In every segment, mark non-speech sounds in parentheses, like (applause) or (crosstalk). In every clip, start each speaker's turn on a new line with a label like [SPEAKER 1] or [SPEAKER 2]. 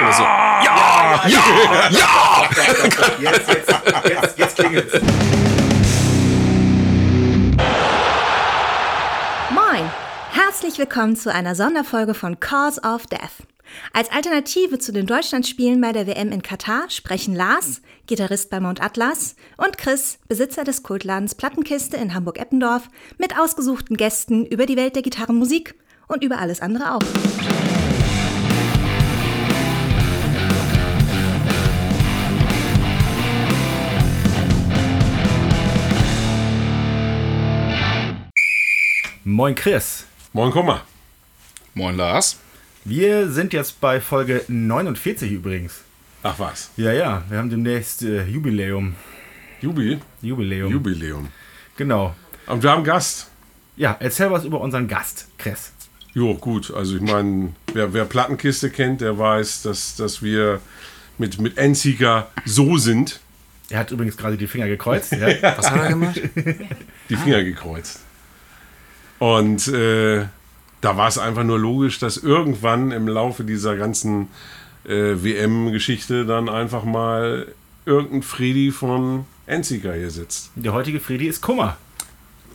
[SPEAKER 1] ja, oder so. Ja, ja, ja.
[SPEAKER 2] Jetzt, jetzt, jetzt, jetzt klingelt's.
[SPEAKER 3] Moin! Herzlich willkommen zu einer Sonderfolge von Cause of Death. Als Alternative zu den Deutschlandspielen bei der WM in Katar sprechen Lars, Gitarrist bei Mount Atlas, und Chris, Besitzer des Kultladens Plattenkiste in Hamburg-Eppendorf, mit ausgesuchten Gästen über die Welt der Gitarrenmusik und über alles andere auch.
[SPEAKER 2] Moin Chris.
[SPEAKER 4] Moin Kummer.
[SPEAKER 1] Moin Lars.
[SPEAKER 2] Wir sind jetzt bei Folge 49 übrigens.
[SPEAKER 4] Ach was.
[SPEAKER 2] Ja, ja, wir haben demnächst äh, Jubiläum.
[SPEAKER 4] Jubi?
[SPEAKER 2] Jubiläum.
[SPEAKER 4] Jubiläum.
[SPEAKER 2] Genau.
[SPEAKER 4] Und wir haben Gast.
[SPEAKER 2] Ja, erzähl was über unseren Gast, Chris.
[SPEAKER 4] Jo, gut. Also ich meine, wer, wer Plattenkiste kennt, der weiß, dass, dass wir mit, mit Endseeker so sind.
[SPEAKER 2] Er hat übrigens gerade die Finger gekreuzt. Ja. (laughs)
[SPEAKER 1] Was hat er gemacht?
[SPEAKER 4] Die Finger gekreuzt. Und äh, da war es einfach nur logisch, dass irgendwann im Laufe dieser ganzen äh, WM-Geschichte dann einfach mal irgendein Freddy von Endseeker hier sitzt.
[SPEAKER 2] Der heutige Friedi ist Kummer.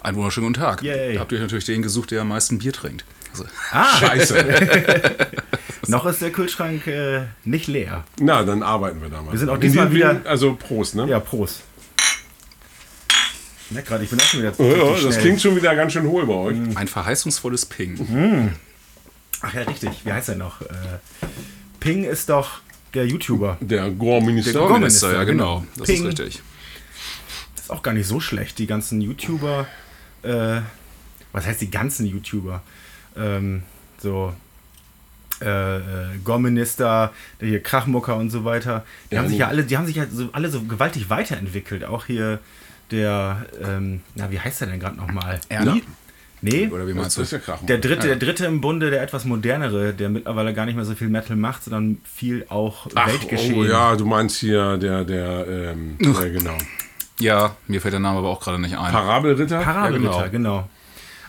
[SPEAKER 1] Einen wunderschönen guten Tag.
[SPEAKER 2] Yay.
[SPEAKER 1] Da habt ihr natürlich den gesucht, der am meisten Bier trinkt. Also,
[SPEAKER 2] Ah, (laughs)
[SPEAKER 4] Scheiße. (laughs)
[SPEAKER 2] noch ist der Kühlschrank äh, nicht leer.
[SPEAKER 4] Na, dann arbeiten wir da mal.
[SPEAKER 2] Wir sind auch diesmal wieder-
[SPEAKER 4] Also Prost, ne?
[SPEAKER 2] Ja, Prost. Na, gerade, ich bin auch schon wieder
[SPEAKER 4] Ja, ja,
[SPEAKER 2] richtig
[SPEAKER 4] das
[SPEAKER 2] schnell.
[SPEAKER 4] klingt schon wieder ganz schön hohl bei euch.
[SPEAKER 1] ein verheißungsvolles Ping.
[SPEAKER 2] Ach ja, richtig. Wie heißt er noch? Äh, Ping ist doch der YouTuber.
[SPEAKER 4] Der Gore-Minister.
[SPEAKER 2] Der
[SPEAKER 1] Gorminister, ja
[SPEAKER 2] genau.
[SPEAKER 1] genau. Das
[SPEAKER 2] Ping.
[SPEAKER 1] ist richtig.
[SPEAKER 2] ist auch gar nicht so schlecht. Die ganzen YouTuber, äh, was heißt die ganzen YouTuber? Ähm, so äh, äh, Gorminister, der hier Krachmucker und so weiter. Die
[SPEAKER 4] Ja,
[SPEAKER 2] haben sich ja alle, die haben sich ja so, alle so gewaltig weiterentwickelt. Auch hier der, ähm, na, wie heißt der denn gerade nochmal?
[SPEAKER 1] Ernie?
[SPEAKER 2] Nee,
[SPEAKER 1] Oder wie
[SPEAKER 4] Das
[SPEAKER 1] meinst du?
[SPEAKER 2] der dritte, der dritte im Bunde, der etwas modernere, der mittlerweile gar nicht mehr so viel Metal macht, sondern viel auch
[SPEAKER 4] Ach,
[SPEAKER 2] Weltgeschehen.
[SPEAKER 4] oh ja, du meinst hier der, der, ähm, der genau.
[SPEAKER 1] Ja, mir fällt der Name aber auch gerade nicht ein.
[SPEAKER 4] Parabelritter?
[SPEAKER 2] Parabelritter,
[SPEAKER 1] Ja,
[SPEAKER 2] genau.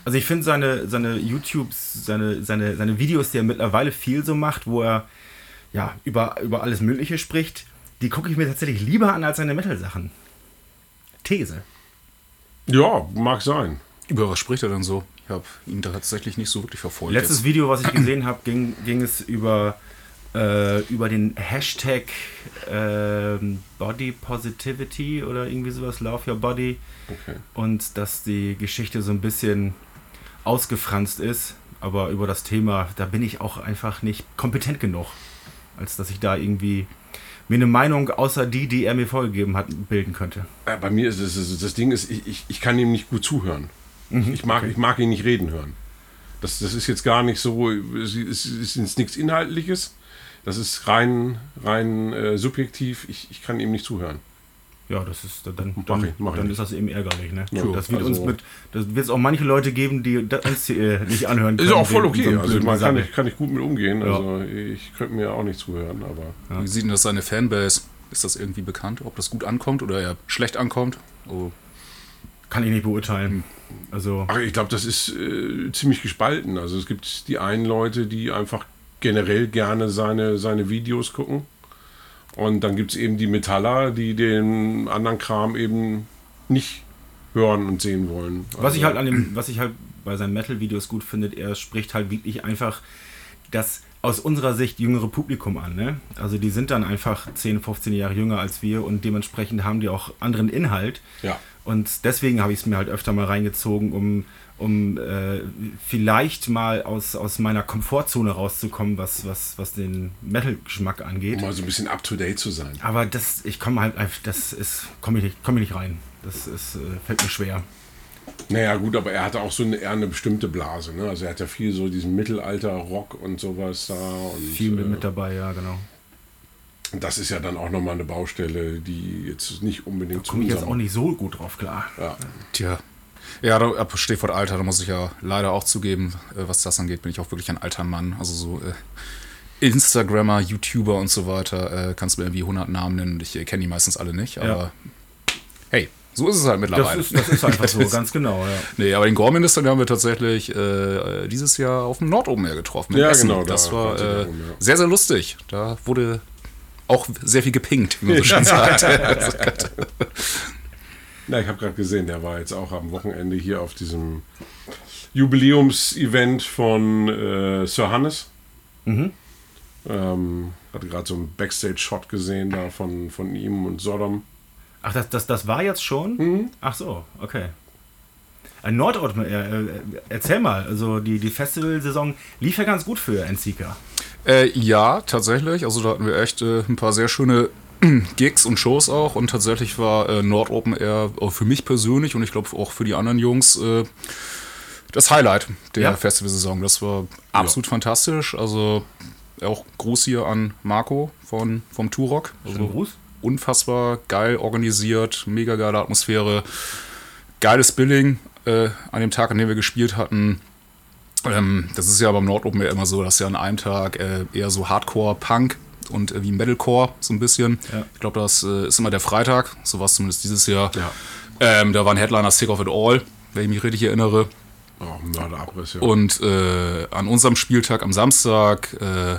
[SPEAKER 2] Also ich finde seine, seine YouTubes, seine, seine, seine Videos, die er mittlerweile viel so macht, wo er ja über, über alles Mögliche spricht, die gucke ich mir tatsächlich lieber an als seine Metal-Sachen. These.
[SPEAKER 4] Ja, mag sein.
[SPEAKER 1] Über was spricht er denn so? Ich habe ihn da tatsächlich nicht so wirklich verfolgt.
[SPEAKER 2] Letztes
[SPEAKER 1] jetzt.
[SPEAKER 2] Video, was ich gesehen habe, ging, ging es über, äh, über den Hashtag ähm, Body Positivity oder irgendwie sowas, Love Your Body.
[SPEAKER 4] Okay.
[SPEAKER 2] und dass die Geschichte so ein bisschen ausgefranst ist. Aber über das Thema, da bin ich auch einfach nicht kompetent genug, als dass ich da irgendwie mir eine Meinung außer die, die er mir vorgegeben hat, bilden könnte.
[SPEAKER 4] Äh, Bei mir ist es, das, Ding ist, ich, ich, ich kann ihm nicht gut zuhören.
[SPEAKER 2] Mhm.
[SPEAKER 4] ich, mag, ich mag ihn nicht reden hören. Das, das ist jetzt gar nicht so, es ist, es ist nichts Inhaltliches. Das ist rein, rein äh, subjektiv. Ich, ich kann ihm nicht zuhören.
[SPEAKER 2] Ja, das ist dann,
[SPEAKER 4] Mach
[SPEAKER 2] dann,
[SPEAKER 4] ich- mach ich
[SPEAKER 2] dann
[SPEAKER 4] nicht.
[SPEAKER 2] ist das eben ärgerlich, ne?
[SPEAKER 4] Ja,
[SPEAKER 2] das wird
[SPEAKER 4] also-
[SPEAKER 2] uns mit, das wird es auch manche Leute geben, die das uns äh, nicht anhören können.
[SPEAKER 4] Ist auch voll okay.
[SPEAKER 2] so
[SPEAKER 4] Also man kann, ich, kann ich gut mit umgehen.
[SPEAKER 2] Ja.
[SPEAKER 4] Also ich könnte mir auch nicht zuhören, aber.
[SPEAKER 1] Wie sieht denn das seine Fanbase? Ist das irgendwie bekannt, ob das gut ankommt oder eher schlecht ankommt? Oh,
[SPEAKER 2] Kann ich nicht beurteilen. Also,
[SPEAKER 4] Ach, ich glaube, das ist äh, ziemlich gespalten. Also es gibt die einen Leute, die einfach generell gerne seine, seine Videos gucken. Und dann gibt es eben die Metaller, die den anderen Kram eben nicht hören und sehen wollen.
[SPEAKER 2] Was
[SPEAKER 4] Also,
[SPEAKER 2] ich halt an dem, was ich halt bei seinen Metal-Videos gut finde, er spricht halt wirklich einfach das aus unserer Sicht jüngere Publikum an. Ne? Also die sind dann einfach 10, 15 Jahre jünger als wir und dementsprechend haben die auch anderen Inhalt.
[SPEAKER 4] Ja.
[SPEAKER 2] Und deswegen habe ich es mir halt öfter mal reingezogen, um, um äh, vielleicht mal aus, aus meiner Komfortzone rauszukommen, was, was, was den Metal-Geschmack angeht.
[SPEAKER 4] Um mal so ein bisschen up to date zu sein.
[SPEAKER 2] Aber das, ich komme halt einfach, das ist, komme ich, nicht- komm ich nicht rein. Das ist, äh, fällt mir schwer.
[SPEAKER 4] Naja, gut, aber er hatte auch so eine, eher eine bestimmte Blase. Ne? Also er hat ja viel so diesen Mittelalter-Rock und sowas da. Und,
[SPEAKER 2] Viel mit,
[SPEAKER 4] äh,
[SPEAKER 2] mit dabei, ja, genau.
[SPEAKER 4] Das ist ja dann auch nochmal eine Baustelle, die jetzt nicht unbedingt zu
[SPEAKER 2] Komme ich jetzt auch nicht so gut drauf klar.
[SPEAKER 4] Ja.
[SPEAKER 1] Tja. Ja, da, ab Stichwort Alter, da muss ich ja leider auch zugeben, äh, was das angeht, bin ich auch wirklich ein alter Mann. Also so äh, Instagrammer, YouTuber und so weiter, äh, kannst du mir irgendwie 100 Namen nennen und ich äh, kenne die meistens alle nicht, aber hey, So ist es halt
[SPEAKER 2] Das
[SPEAKER 1] mittlerweile.
[SPEAKER 2] ist, das ist einfach so, (laughs) ganz genau. Ja.
[SPEAKER 1] Nee, aber den Gorminister, den haben wir tatsächlich äh, dieses Jahr auf dem Nordopen getroffen.
[SPEAKER 4] Ja,
[SPEAKER 1] Essen.
[SPEAKER 4] genau, da
[SPEAKER 1] Das war
[SPEAKER 4] war
[SPEAKER 1] äh,
[SPEAKER 4] da rum, ja.
[SPEAKER 1] sehr, sehr lustig. Da wurde auch sehr viel gepinkt, wie man so schön sagt.
[SPEAKER 4] Na, ich habe gerade gesehen, der war jetzt auch am Wochenende hier auf diesem Jubiläumsevent von äh, Sir Hannes.
[SPEAKER 2] Mhm.
[SPEAKER 4] Ähm, hatte gerade so einen Backstage-Shot gesehen da von, von ihm und Sodom.
[SPEAKER 2] Ach, das, das, das war jetzt schon?
[SPEAKER 1] Mhm.
[SPEAKER 2] Ach so, okay. Ein Nordort, äh, äh, erzähl mal, also die, die Festivalsaison lief ja ganz gut für Enzika.
[SPEAKER 1] Äh, ja, tatsächlich. Also da hatten wir echt äh, ein paar sehr schöne (clears throat) Gigs und Shows auch. Und tatsächlich war äh, Nordopen eher auch für mich persönlich und ich glaube auch für die anderen Jungs äh, das Highlight der
[SPEAKER 2] Ja.
[SPEAKER 1] Festivalsaison. Das war absolut fantastisch. Also auch Gruß hier an Marco von, vom Turok. Also
[SPEAKER 2] Gruß.
[SPEAKER 1] unfassbar geil organisiert, mega geile Atmosphäre, geiles Billing äh, an dem Tag, an dem wir gespielt hatten. Ähm, das ist ja beim Nordopen ja immer so, dass ja an einem Tag äh, eher so Hardcore-Punk und äh, wie Metalcore so ein bisschen.
[SPEAKER 2] Ja.
[SPEAKER 1] Ich glaube, das äh, ist immer der Freitag, so war es zumindest dieses Jahr.
[SPEAKER 4] Ja.
[SPEAKER 1] Ähm, da war ein Headliner Sick of It All, wenn ich mich richtig erinnere.
[SPEAKER 4] Ein Mörderabriss, ja.
[SPEAKER 1] Und äh, an unserem Spieltag am Samstag äh,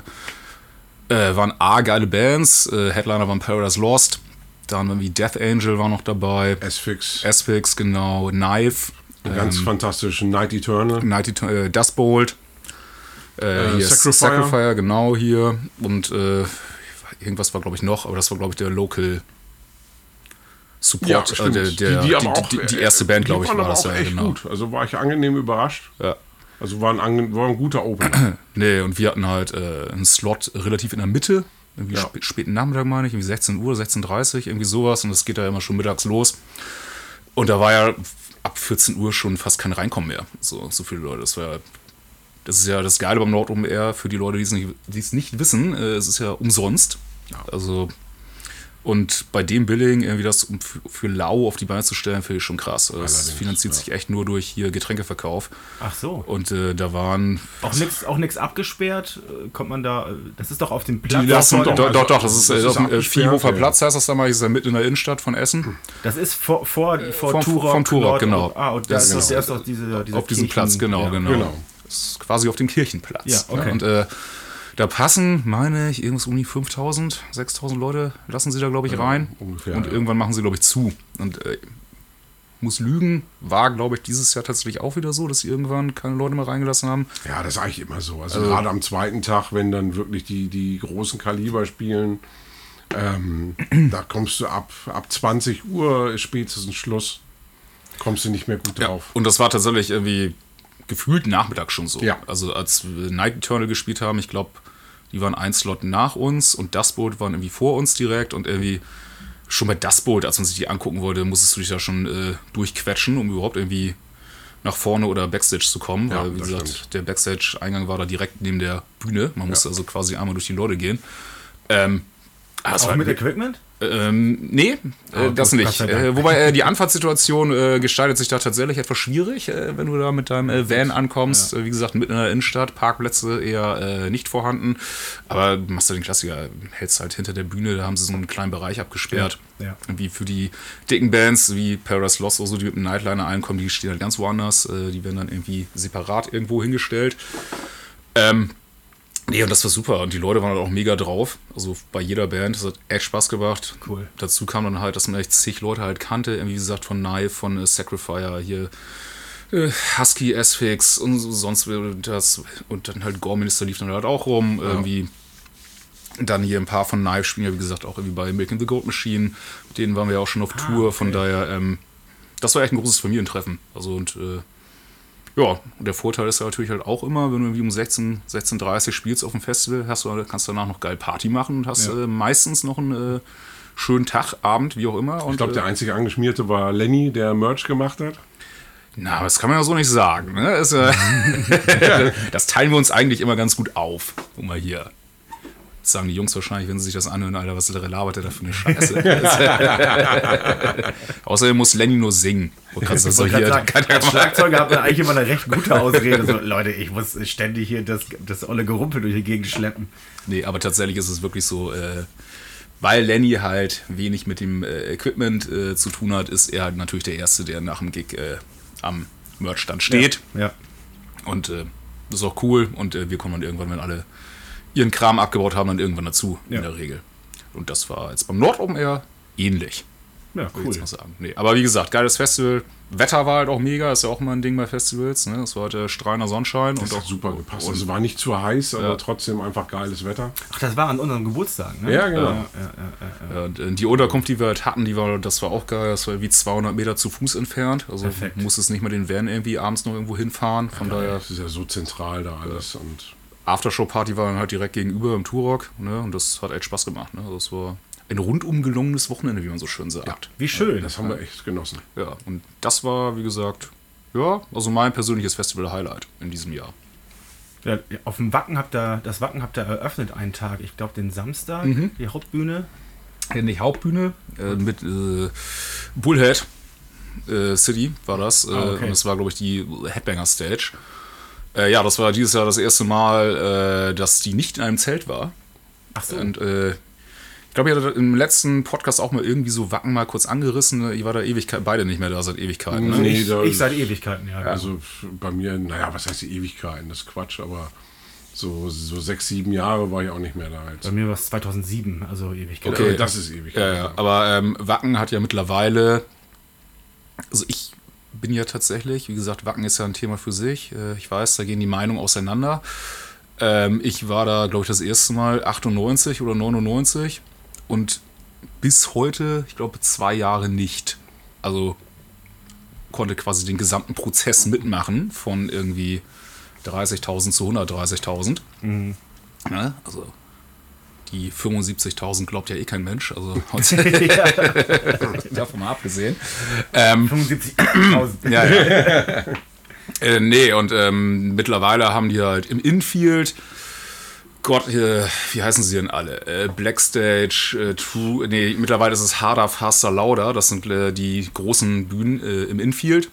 [SPEAKER 1] äh, waren A geile Bands. Äh, Headliner waren Paradise Lost. Dann irgendwie Death Angel war noch dabei.
[SPEAKER 4] S-Fix.
[SPEAKER 1] Asphyx, genau. Knife.
[SPEAKER 4] Einen ganz fantastischen Night Eternal.
[SPEAKER 1] Night, äh, Dustbolt. Äh, hier
[SPEAKER 4] Sacrifier.
[SPEAKER 1] Sacrifier, genau hier. Und äh, irgendwas war, glaube ich, noch, aber das war, glaube ich, der Local Support.
[SPEAKER 4] stimmt.
[SPEAKER 1] äh, der, der,
[SPEAKER 4] die, die,
[SPEAKER 1] die,
[SPEAKER 4] auch,
[SPEAKER 1] die, die erste Band, glaube ich, war das
[SPEAKER 4] auch
[SPEAKER 1] ja.
[SPEAKER 4] echt
[SPEAKER 1] Genau.
[SPEAKER 4] gut. Also war ich angenehm überrascht.
[SPEAKER 1] Ja.
[SPEAKER 4] Also war ein, war ein guter Opener. (clears throat)
[SPEAKER 1] Nee, und wir hatten halt äh, einen Slot relativ in der Mitte. Irgendwie
[SPEAKER 4] Ja.
[SPEAKER 1] spä späten Nachmittag, meine ich, irgendwie 16 Uhr, 16.30 Uhr, irgendwie sowas. Und es geht da immer schon mittags los. Und da war ja ab 14 Uhr schon fast kein Reinkommen mehr. So, so viele Leute. Das war ja- das ist ja das Geile beim Nord Air für die Leute, die es nicht, die es nicht wissen. Äh, es ist ja umsonst. Also, und bei dem Billing irgendwie das um für, lau auf die Beine zu stellen, finde ich schon krass. Das
[SPEAKER 4] Allerdings,
[SPEAKER 1] finanziert
[SPEAKER 4] ja.
[SPEAKER 1] sich echt nur durch hier Getränkeverkauf.
[SPEAKER 2] Ach so.
[SPEAKER 1] Und äh, da waren
[SPEAKER 2] Auch nichts auch nix abgesperrt? Äh, Kommt man da. äh, Das ist doch auf dem
[SPEAKER 1] Die
[SPEAKER 2] Platz.
[SPEAKER 1] lassen,
[SPEAKER 2] vor
[SPEAKER 1] doch,
[SPEAKER 2] dem-
[SPEAKER 1] doch, doch, das ist,
[SPEAKER 4] das
[SPEAKER 1] äh,
[SPEAKER 4] ist
[SPEAKER 1] auf dem äh, Viehhofer
[SPEAKER 4] ja.
[SPEAKER 1] Platz, heißt das da mal, ist ja mitten in der Innenstadt von Essen.
[SPEAKER 2] Das ist vor, vor, vor
[SPEAKER 1] vom-
[SPEAKER 2] Turok.
[SPEAKER 1] vom Turok, genau.
[SPEAKER 2] Ah, und da
[SPEAKER 1] Das
[SPEAKER 2] ist, doch- der ist doch diese, dieser
[SPEAKER 1] auf diesem Platz, genau,
[SPEAKER 2] ja.
[SPEAKER 1] genau.
[SPEAKER 4] Genau.
[SPEAKER 1] Das ist quasi auf dem Kirchenplatz.
[SPEAKER 2] Ja, okay.
[SPEAKER 1] ne? Und äh, da passen, meine ich, irgendwas um die 5000, 6000 Leute lassen sie da, glaube ich, rein.
[SPEAKER 4] ungefähr,
[SPEAKER 1] und
[SPEAKER 4] ja.
[SPEAKER 1] irgendwann machen sie, glaube ich, zu. Und äh, muss lügen, war, glaube ich, dieses Jahr tatsächlich auch wieder so, dass sie irgendwann keine Leute mehr reingelassen haben.
[SPEAKER 4] Ja, das ist eigentlich immer so. Also, gerade am zweiten Tag, wenn dann wirklich die, die großen Kaliber spielen, ähm, (clears throat) da kommst du ab, ab 20 Uhr spätestens Schluss. Kommst du nicht mehr gut
[SPEAKER 1] Ja,
[SPEAKER 4] drauf.
[SPEAKER 1] und das war tatsächlich irgendwie gefühlt Nachmittag schon so.
[SPEAKER 4] Ja.
[SPEAKER 1] Also als wir Night Eternal gespielt haben, ich glaube, die waren ein Slot nach uns und Dustbolt waren irgendwie vor uns direkt und irgendwie schon bei Dustbolt, als man sich die angucken wollte, musstest du dich da schon äh, durchquetschen, um überhaupt irgendwie nach vorne oder Backstage zu kommen.
[SPEAKER 4] Ja,
[SPEAKER 1] weil, wie
[SPEAKER 4] das
[SPEAKER 1] gesagt,
[SPEAKER 4] stimmt.
[SPEAKER 1] der Backstage-Eingang war da direkt neben der Bühne. Man musste also quasi einmal durch die Leute gehen. Ähm, es
[SPEAKER 2] Auch
[SPEAKER 1] war-
[SPEAKER 2] mit Equipment?
[SPEAKER 1] Ähm, nee,
[SPEAKER 2] Ah,
[SPEAKER 1] das
[SPEAKER 2] gut,
[SPEAKER 1] nicht. Äh, wobei äh, die Anfahrtssituation äh, gestaltet sich da tatsächlich etwas schwierig, äh, wenn du da mit deinem äh, Van ankommst. Äh, wie gesagt, mitten in der Innenstadt, Parkplätze eher nicht vorhanden. Aber machst du den Klassiker, hältst halt hinter der Bühne, da haben sie so einen kleinen Bereich abgesperrt.
[SPEAKER 2] Ja, ja.
[SPEAKER 1] Wie für die dicken Bands wie Paradise Lost oder so, die mit dem Nightliner einkommen, die stehen halt ganz woanders. Die werden dann irgendwie separat irgendwo hingestellt. Ähm, Nee, und das war super. Und die Leute waren halt auch mega drauf. Also bei jeder Band. Das hat echt Spaß gemacht.
[SPEAKER 2] Cool.
[SPEAKER 1] Dazu kam dann halt, dass man echt zig Leute halt kannte. Irgendwie, wie gesagt, von Knife, von äh, Sacrifier, hier äh, Husky, S-Fix und so- sonst das. Und dann halt Gore-Minister lief dann halt auch rum. Irgendwie. Dann hier ein paar von Knife spielen ja, wie gesagt, auch irgendwie bei Milking the Goat Machine. Mit denen waren wir ja auch schon auf Tour. Von daher, ähm, das war echt ein großes Familientreffen. Also und äh, ja, und der Vorteil ist ja natürlich halt auch immer, wenn du irgendwie um 16, 16.30 spielst auf dem Festival, hast du, kannst du danach noch geil Party machen und hast
[SPEAKER 2] Ja.
[SPEAKER 1] äh, meistens noch einen äh, schönen Tag, Abend, wie auch immer. Und,
[SPEAKER 4] Ich glaube, der
[SPEAKER 1] äh,
[SPEAKER 4] einzige Angeschmierte war Lenny, der Merch gemacht hat.
[SPEAKER 1] na, das kann man ja so nicht sagen. Ne? Das, äh, (laughs) (laughs) das teilen wir uns eigentlich immer ganz gut auf. Guck mal hier. Das sagen die Jungs wahrscheinlich, wenn sie sich das anhören, Alter, was labert der da für eine (laughs) Scheiße. (laughs) Außerdem muss Lenny nur singen. Wo kannst du
[SPEAKER 2] Ich
[SPEAKER 1] so hier,
[SPEAKER 2] sagen,
[SPEAKER 1] kann ja
[SPEAKER 2] als Schlagzeuger hat man eigentlich immer eine recht gute Ausrede. So, Leute, ich muss ständig hier das, das olle Gerumpel durch die Gegend schleppen.
[SPEAKER 1] Nee, aber tatsächlich ist es wirklich so, äh, weil Lenny halt wenig mit dem äh, Equipment äh, zu tun hat, ist er halt natürlich der Erste, der nach dem Gig äh, am Merchstand steht.
[SPEAKER 2] Ja.
[SPEAKER 1] Und äh, das ist auch cool. Und äh, wir kommen dann irgendwann, wenn alle ihren Kram abgebaut haben, dann irgendwann dazu,
[SPEAKER 2] Ja.
[SPEAKER 1] in der Regel. Und das war jetzt beim Nord Open Air ähnlich.
[SPEAKER 2] Ja,
[SPEAKER 1] ich
[SPEAKER 2] cool.
[SPEAKER 1] jetzt mal sagen. Nee, aber wie gesagt, geiles Festival. Wetter war halt auch mega, ist ja auch immer ein Ding bei Festivals. Ne? Es war halt äh, strahlender Sonnenschein
[SPEAKER 4] Das
[SPEAKER 1] und
[SPEAKER 4] hat
[SPEAKER 1] auch
[SPEAKER 4] super gepasst.
[SPEAKER 1] Und,
[SPEAKER 4] Also war nicht zu heiß, aber
[SPEAKER 1] Ja.
[SPEAKER 4] trotzdem einfach geiles Wetter.
[SPEAKER 2] Ach, das war an unserem Geburtstag, ne?
[SPEAKER 4] Ja, genau.
[SPEAKER 2] Ja,
[SPEAKER 1] und äh, die Unterkunft, die wir halt hatten, die war, das war auch geil. Das war irgendwie 200 Meter zu Fuß entfernt. Also
[SPEAKER 2] Perfekt.
[SPEAKER 1] musstest nicht mal den Van irgendwie abends noch irgendwo hinfahren. Von daher,
[SPEAKER 4] Das ist ja so zentral da alles. Und
[SPEAKER 1] Aftershow-Party war dann halt direkt gegenüber im Turok. Ne? Und das hat echt Spaß gemacht. Ne? Also es war ein rundum gelungenes Wochenende, wie man so schön sagt.
[SPEAKER 2] Wie schön.
[SPEAKER 4] das haben wir echt genossen.
[SPEAKER 1] Ja, und das war, wie gesagt, ja, also mein persönliches Festival-Highlight in diesem Jahr.
[SPEAKER 2] Ja, auf dem Wacken habt ihr, das Wacken habt ihr eröffnet einen Tag, ich glaube den Samstag,
[SPEAKER 1] Mhm.
[SPEAKER 2] die Hauptbühne.
[SPEAKER 1] in die Hauptbühne äh, mit äh, Bullhead äh, City war das. Äh,
[SPEAKER 2] Ah, okay.
[SPEAKER 1] Und das war, glaube ich, die Headbanger Stage. Äh, ja, das war dieses Jahr das erste Mal, äh, dass die nicht in einem Zelt war.
[SPEAKER 2] Ach so.
[SPEAKER 1] Und äh, ich glaube, ihr hattet im letzten Podcast auch mal irgendwie so Wacken mal kurz angerissen. Ich war da Ewigkeit, beide nicht mehr da seit Ewigkeiten. Ne?
[SPEAKER 4] Nee,
[SPEAKER 2] ich,
[SPEAKER 4] da-
[SPEAKER 2] ich seit Ewigkeiten, ja.
[SPEAKER 4] Also bei mir, naja, was heißt die Ewigkeiten? Das ist Quatsch, aber so, so sechs, sieben Jahre war ich auch nicht mehr da.
[SPEAKER 2] Bei
[SPEAKER 4] Jetzt.
[SPEAKER 2] mir war es 2007, also Ewigkeit.
[SPEAKER 1] Okay.
[SPEAKER 4] das ist ewig.
[SPEAKER 1] Ja, ja. Aber ähm, Wacken hat ja mittlerweile. Also ich bin ja tatsächlich, wie gesagt, Wacken ist ja ein Thema für sich. Äh, Ich weiß, da gehen die Meinungen auseinander. Ähm, ich war da, glaube ich, das erste Mal 98 oder 99 und bis heute, ich glaube, zwei Jahre nicht. Also konnte quasi den gesamten Prozess mitmachen von irgendwie 30.000 zu 130.000. Ja, also die 75.000 glaubt ja eh kein Mensch, also (laughs) (laughs) davon mal abgesehen. Ähm,
[SPEAKER 2] 75.000. (clears throat)
[SPEAKER 1] ja, ja. äh, nee, und ähm, mittlerweile haben die halt im Infield, Gott, äh, wie heißen sie denn alle? Äh, Blackstage, äh, True, nee, mittlerweile ist es Harder, Faster, Lauder, das sind äh, die großen Bühnen äh, im Infield.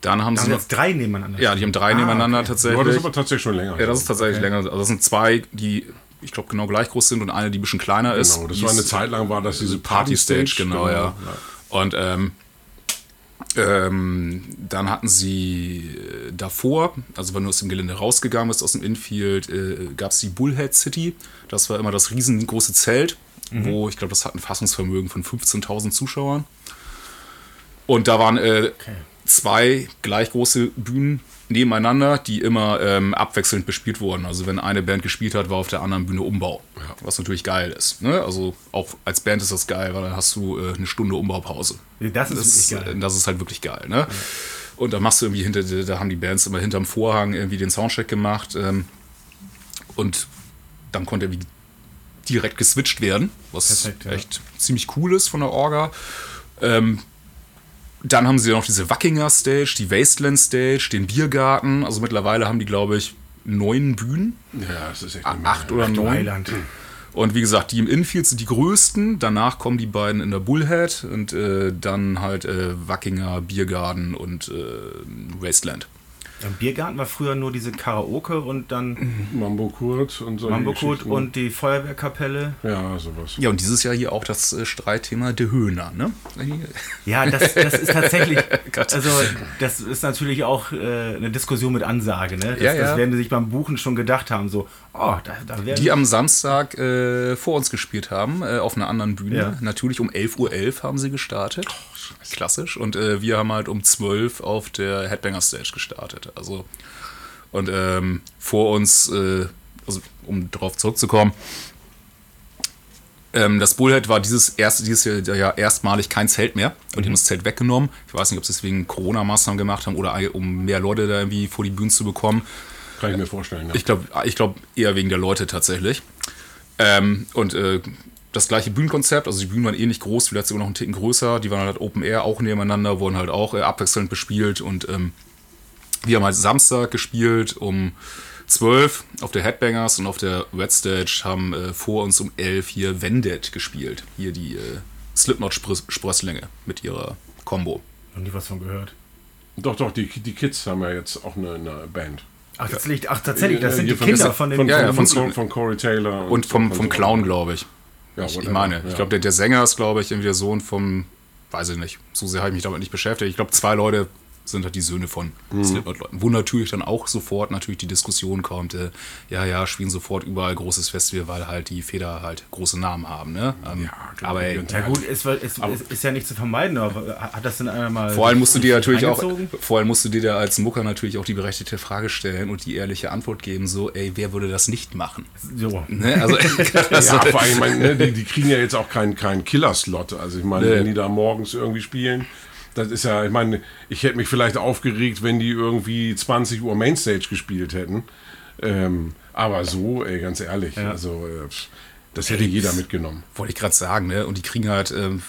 [SPEAKER 1] Dann haben
[SPEAKER 2] Da
[SPEAKER 1] sie
[SPEAKER 2] haben
[SPEAKER 1] noch,
[SPEAKER 2] jetzt drei nebeneinander.
[SPEAKER 1] ja, die haben drei
[SPEAKER 2] Ah,
[SPEAKER 1] nebeneinander
[SPEAKER 2] okay.
[SPEAKER 1] tatsächlich.
[SPEAKER 4] Aber das ist aber tatsächlich schon länger.
[SPEAKER 1] Ja, das ist tatsächlich länger. Also das sind zwei, die, ich glaube, genau gleich groß sind und eine, die ein bisschen kleiner ist.
[SPEAKER 4] Genau, das war eine Zeit lang, war das diese
[SPEAKER 1] Party Stage, genau, ja.
[SPEAKER 4] ja.
[SPEAKER 1] Und ähm, ähm, dann hatten sie äh, davor, also wenn du aus dem Gelände rausgegangen bist, aus dem Infield, äh, gab es die Bullhead City. Das war immer das riesengroße Zelt, wo ich glaube, das hat ein Fassungsvermögen von 15.000 Zuschauern. Und da waren äh, zwei gleich große Bühnen nebeneinander, die immer ähm, abwechselnd bespielt wurden. Also wenn eine Band gespielt hat, war auf der anderen Bühne Umbau. Was natürlich geil ist. Ne? Also auch als Band ist das geil, weil dann hast du äh, eine Stunde Umbaupause.
[SPEAKER 2] Das ist
[SPEAKER 1] Das,
[SPEAKER 2] geil.
[SPEAKER 1] äh, das ist halt wirklich geil, ne? Und da machst du irgendwie hinter, da haben die Bands immer hinterm Vorhang irgendwie den Soundcheck gemacht ähm, und dann konnte irgendwie direkt geswitcht werden, was
[SPEAKER 2] Perfekt, ja.
[SPEAKER 1] echt ziemlich cool ist von der Orga. Ähm, dann haben sie noch diese Wackinger Stage, die Wasteland Stage, den Biergarten. Also mittlerweile haben die, glaube ich, neun Bühnen,
[SPEAKER 4] Ja, das ist echt eine
[SPEAKER 1] acht
[SPEAKER 4] Menge.
[SPEAKER 1] oder
[SPEAKER 2] Du
[SPEAKER 1] neun.
[SPEAKER 2] Heiland.
[SPEAKER 1] Und wie gesagt, die im Infield sind die größten. Danach kommen die beiden in der Bullhead und äh, dann halt äh, Wackinger, Biergarten und äh, Wasteland.
[SPEAKER 2] Im Biergarten war früher nur diese Karaoke und dann
[SPEAKER 4] Mambo Kurt und so.
[SPEAKER 2] Mambo Kurt und die Feuerwehrkapelle.
[SPEAKER 4] Ja, sowas.
[SPEAKER 1] Ja, und dieses Jahr hier auch das äh, Streitthema der Höhner, ne?
[SPEAKER 2] Ja, das, das ist tatsächlich, (laughs)
[SPEAKER 1] Gott.
[SPEAKER 2] also das ist natürlich auch äh, eine Diskussion mit Ansage, ne? Das,
[SPEAKER 1] Ja, ja.
[SPEAKER 2] das werden sie sich beim Buchen schon gedacht haben, so, oh, da, da werden
[SPEAKER 1] Die am Samstag äh, vor uns gespielt haben, äh, auf einer anderen Bühne.
[SPEAKER 2] Ja.
[SPEAKER 1] Natürlich um 11.11 Uhr haben sie gestartet. Klassisch. Und äh, wir haben halt um 12 Uhr auf der Headbanger Stage gestartet. Also, und ähm, vor uns, äh, also um darauf zurückzukommen, ähm, das Bullhead war dieses erste, dieses Jahr ja erstmalig kein Zelt mehr. Und die haben das Zelt weggenommen. Ich weiß nicht, ob sie es wegen Corona-Maßnahmen gemacht haben oder um mehr Leute da irgendwie vor die Bühne zu bekommen.
[SPEAKER 4] Kann ich mir vorstellen. Ja.
[SPEAKER 1] Ich glaube ich glaub eher wegen der Leute tatsächlich. Ähm, und äh, das gleiche Bühnenkonzept, also die Bühnen waren ähnlich groß, vielleicht sogar noch einen Ticken größer. Die waren halt Open Air auch nebeneinander, wurden halt auch äh, abwechselnd bespielt. Und ähm, wir haben halt Samstag gespielt um 12 auf der Headbangers und auf der Red Stage haben äh, vor uns um 11 hier Vendet gespielt. Hier die äh, Slipknot-Sprösslinge mit ihrer Combo.
[SPEAKER 2] noch nie was von gehört.
[SPEAKER 4] Doch, doch, die, die Kids haben ja jetzt auch eine, eine Band.
[SPEAKER 2] Ach, tatsächlich, ach, tatsächlich das sind die
[SPEAKER 4] hier von-
[SPEAKER 2] Kinder von den
[SPEAKER 1] Ja, ja,
[SPEAKER 4] von,
[SPEAKER 1] von-
[SPEAKER 4] von, von Corey Taylor.
[SPEAKER 1] Und vom,
[SPEAKER 4] von
[SPEAKER 1] vom
[SPEAKER 4] so-
[SPEAKER 1] Clown, glaube ich.
[SPEAKER 4] Ja,
[SPEAKER 1] ich, ich meine,
[SPEAKER 4] ja.
[SPEAKER 1] ich glaube, der, der Sänger ist, glaube ich, irgendwie der Sohn vom, weiß ich nicht, so sehr habe ich mich damit nicht beschäftigt. Ich glaube, zwei Leute sind halt die Söhne von
[SPEAKER 4] Mhm.
[SPEAKER 1] Slipknot-Leuten. Wo natürlich dann auch sofort natürlich die Diskussion kommt, äh, ja, ja, spielen sofort überall großes Festival, weil halt die Feder halt große Namen haben, ne? Ähm,
[SPEAKER 4] klar.
[SPEAKER 1] aber ey,
[SPEAKER 4] Und
[SPEAKER 2] Ja gut, ist, ist, ist, ist ja nicht zu vermeiden, aber hat das denn einer mal...
[SPEAKER 1] vor allem musst du dir natürlich auch, vor allem musst du dir da als Mucker natürlich auch die berechtigte Frage stellen und die ehrliche Antwort geben, so, ey, wer würde das nicht machen?
[SPEAKER 2] So.
[SPEAKER 1] Ne? Also, (laughs) also
[SPEAKER 4] Ja, vor allem, ich meine, ne, die, die kriegen ja jetzt auch keinen keinen Killer-Slot. Also ich meine,
[SPEAKER 1] Nee.
[SPEAKER 4] wenn die da morgens irgendwie spielen, das ist ja, ich meine, ich hätte mich vielleicht aufgeregt, wenn die irgendwie 20 Uhr Mainstage gespielt hätten. Ähm, aber so, ey, ganz ehrlich, also äh, das hätte jeder mitgenommen.
[SPEAKER 1] wollte ich gerade sagen, ne? Und die kriegen halt, ähm,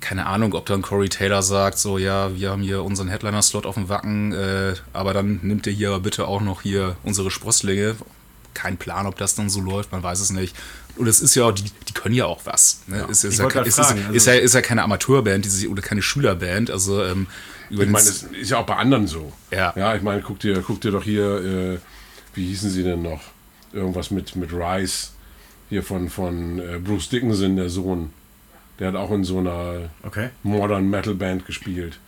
[SPEAKER 1] keine Ahnung, ob dann Corey Taylor sagt, so, ja, wir haben hier unseren Headliner-Slot auf dem Wacken, äh, aber dann nimmt ihr hier bitte auch noch hier unsere Sprösslinge. Kein Plan, ob das dann so läuft, man weiß es nicht. Und es ist ja auch, die, die können ja auch was. Ne? ist, ja,
[SPEAKER 2] wollte grad
[SPEAKER 1] ist, ist,
[SPEAKER 2] fragen,
[SPEAKER 1] ist, ja, ist ja keine Amateurband die sich, oder keine Schülerband. Also ähm, über
[SPEAKER 4] Ich meine, das ist ja auch bei anderen so.
[SPEAKER 1] Ja.
[SPEAKER 4] Ja, ich meine, guck dir, guck dir doch hier, äh, wie hießen sie denn noch? Irgendwas mit, mit Rice. Hier von, von äh, Bruce Dickinson, der Sohn. Der hat auch in so einer
[SPEAKER 2] Okay.
[SPEAKER 4] Modern Metal Band gespielt.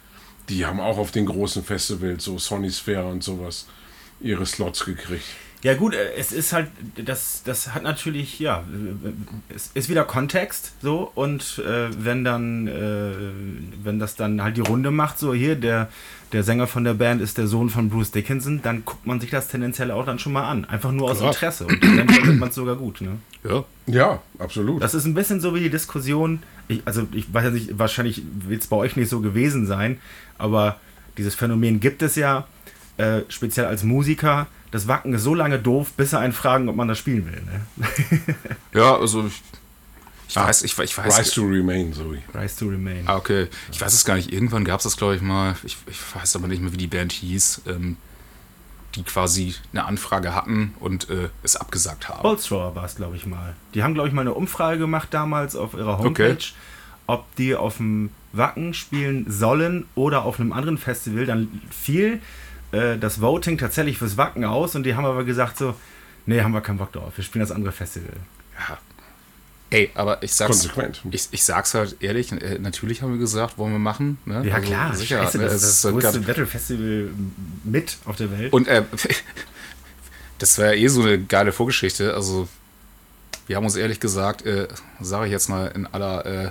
[SPEAKER 4] Die haben auch auf den großen Festivals, so Sony Sphere und sowas, ihre Slots gekriegt.
[SPEAKER 2] Ja gut, äh, es ist halt, das, das hat natürlich, ja, es ist wieder Kontext so und äh, wenn dann, äh, wenn das dann halt die Runde macht, so hier, der, der Sänger von der Band ist der Sohn von Bruce Dickinson, dann guckt man sich das tendenziell auch dann schon mal an. Einfach nur aus
[SPEAKER 1] Klar.
[SPEAKER 2] Interesse und dann findet man es sogar gut, ne?
[SPEAKER 1] ja,
[SPEAKER 4] Ja, absolut.
[SPEAKER 2] Das ist ein bisschen so wie die Diskussion, ich, also ich weiß ja nicht, wahrscheinlich wird es bei euch nicht so gewesen sein, aber dieses Phänomen gibt es ja, äh, speziell als Musiker. Das Wacken ist so lange doof, bis sie einen fragen, ob man das spielen will. Ne? (laughs)
[SPEAKER 1] ja, also ich, ich
[SPEAKER 4] Ah,
[SPEAKER 1] weiß, ich, ich weiß,
[SPEAKER 4] Rise to Remain, Zoe.
[SPEAKER 2] Rise to Remain.
[SPEAKER 1] Ah, okay. Ich weiß es gar nicht. Irgendwann gab es das, glaube ich, mal. Ich, ich weiß aber nicht mehr, wie die Band hieß. Ähm, die quasi eine Anfrage hatten und äh, es abgesagt haben.
[SPEAKER 2] Bolstrower war es, glaube ich, mal. Die haben, glaube ich, mal eine Umfrage gemacht damals auf ihrer Homepage,
[SPEAKER 1] Okay.
[SPEAKER 2] ob die auf dem Wacken spielen sollen oder auf einem anderen Festival. Dann fiel äh, das Voting tatsächlich fürs Wacken aus und die haben aber gesagt so, nee, haben wir keinen Bock drauf, wir spielen das andere Festival.
[SPEAKER 1] Ja. Ey, aber ich sag's.
[SPEAKER 4] Konsequent.
[SPEAKER 1] Ich, ich sag's halt ehrlich, äh, natürlich haben wir gesagt, wollen wir machen. Ne?
[SPEAKER 2] Ja
[SPEAKER 1] Also
[SPEAKER 2] klar,
[SPEAKER 1] sicher.
[SPEAKER 2] scheiße,
[SPEAKER 1] ne?
[SPEAKER 2] das ist das
[SPEAKER 1] halt
[SPEAKER 2] größte
[SPEAKER 1] grad-
[SPEAKER 2] Metal-Festival mit auf der Welt.
[SPEAKER 1] Und äh, (laughs) das war ja eh so eine geile Vorgeschichte. Also, wir haben uns ehrlich gesagt, äh, sage ich jetzt mal in aller äh,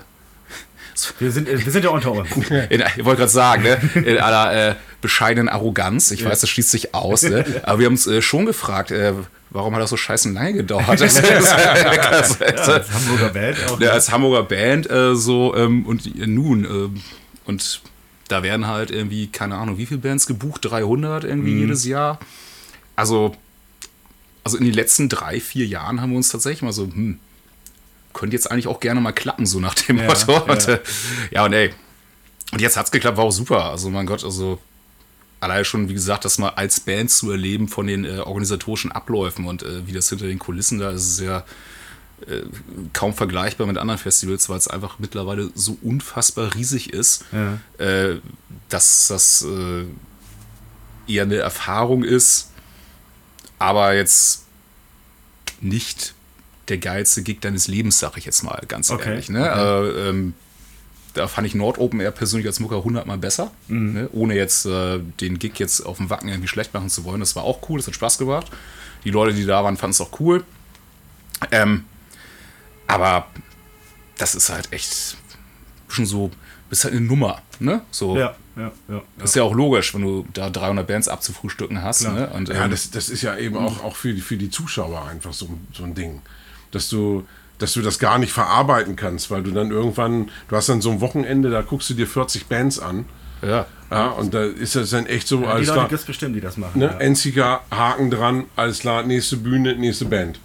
[SPEAKER 2] wir, sind, äh, wir sind ja unter uns. (laughs)
[SPEAKER 1] in, ich wollte gerade sagen, ne, in aller äh, bescheidenen Arroganz. Ich weiß, das schließt sich aus, ne? (laughs) aber wir haben uns äh, schon gefragt, äh, warum hat das so scheiße lange gedauert? (laughs) Das, das, das,
[SPEAKER 2] Ja, als Hamburger Band auch.
[SPEAKER 1] ja, als Hamburger Band äh, so ähm, und nun ähm, und da werden halt irgendwie keine Ahnung wie viele Bands gebucht 300 irgendwie jedes Jahr also also in den letzten drei vier Jahren haben wir uns tatsächlich mal so hm, könnte jetzt eigentlich auch gerne mal klappen so nach dem
[SPEAKER 2] Ja,
[SPEAKER 1] Motto
[SPEAKER 2] ja.
[SPEAKER 1] und, äh, ja und ey und jetzt hat's geklappt war auch super also mein Gott also allein schon, wie gesagt, das mal als Band zu erleben von den äh, organisatorischen Abläufen und äh, wie das hinter den Kulissen da ist, ist ja äh, kaum vergleichbar mit anderen Festivals, weil es einfach mittlerweile so unfassbar riesig ist,
[SPEAKER 2] Ja.
[SPEAKER 1] äh, dass das äh, eher eine Erfahrung ist, aber jetzt nicht der geilste Gig deines Lebens, sag ich jetzt mal ganz
[SPEAKER 2] Okay,
[SPEAKER 1] ehrlich. Ne? Äh, ähm, da fand ich Nord Open Air persönlich als Mucker 100 Mal besser, ne? ohne jetzt äh, den Gig jetzt auf dem Wacken irgendwie schlecht machen zu wollen. Das war auch cool, das hat Spaß gemacht. Die Leute, die da waren, fanden es auch cool. Ähm, aber das ist halt echt schon so, bist halt eine Nummer, ne? So,
[SPEAKER 2] Ja, ja, ja.
[SPEAKER 1] das ist ja auch logisch, wenn du da 300 Bands abzufrühstücken hast.
[SPEAKER 2] Klar.
[SPEAKER 1] Ne? Und,
[SPEAKER 4] Ja,
[SPEAKER 1] ähm,
[SPEAKER 4] das, das ist ja eben auch, auch für, die, für die Zuschauer einfach so, so ein Ding. Dass du, dass du das gar nicht verarbeiten kannst, weil du dann irgendwann, du hast dann so ein Wochenende, da guckst du dir 40 Bands an.
[SPEAKER 1] ja.
[SPEAKER 4] Ja, und da ist das dann echt so,
[SPEAKER 2] Die
[SPEAKER 4] alles
[SPEAKER 2] Leute
[SPEAKER 4] klar.
[SPEAKER 2] gibt es bestimmt, die das machen.
[SPEAKER 4] Ne?
[SPEAKER 2] Ja.
[SPEAKER 4] Enziger, Haken dran, alles klar, nächste Bühne, nächste Band.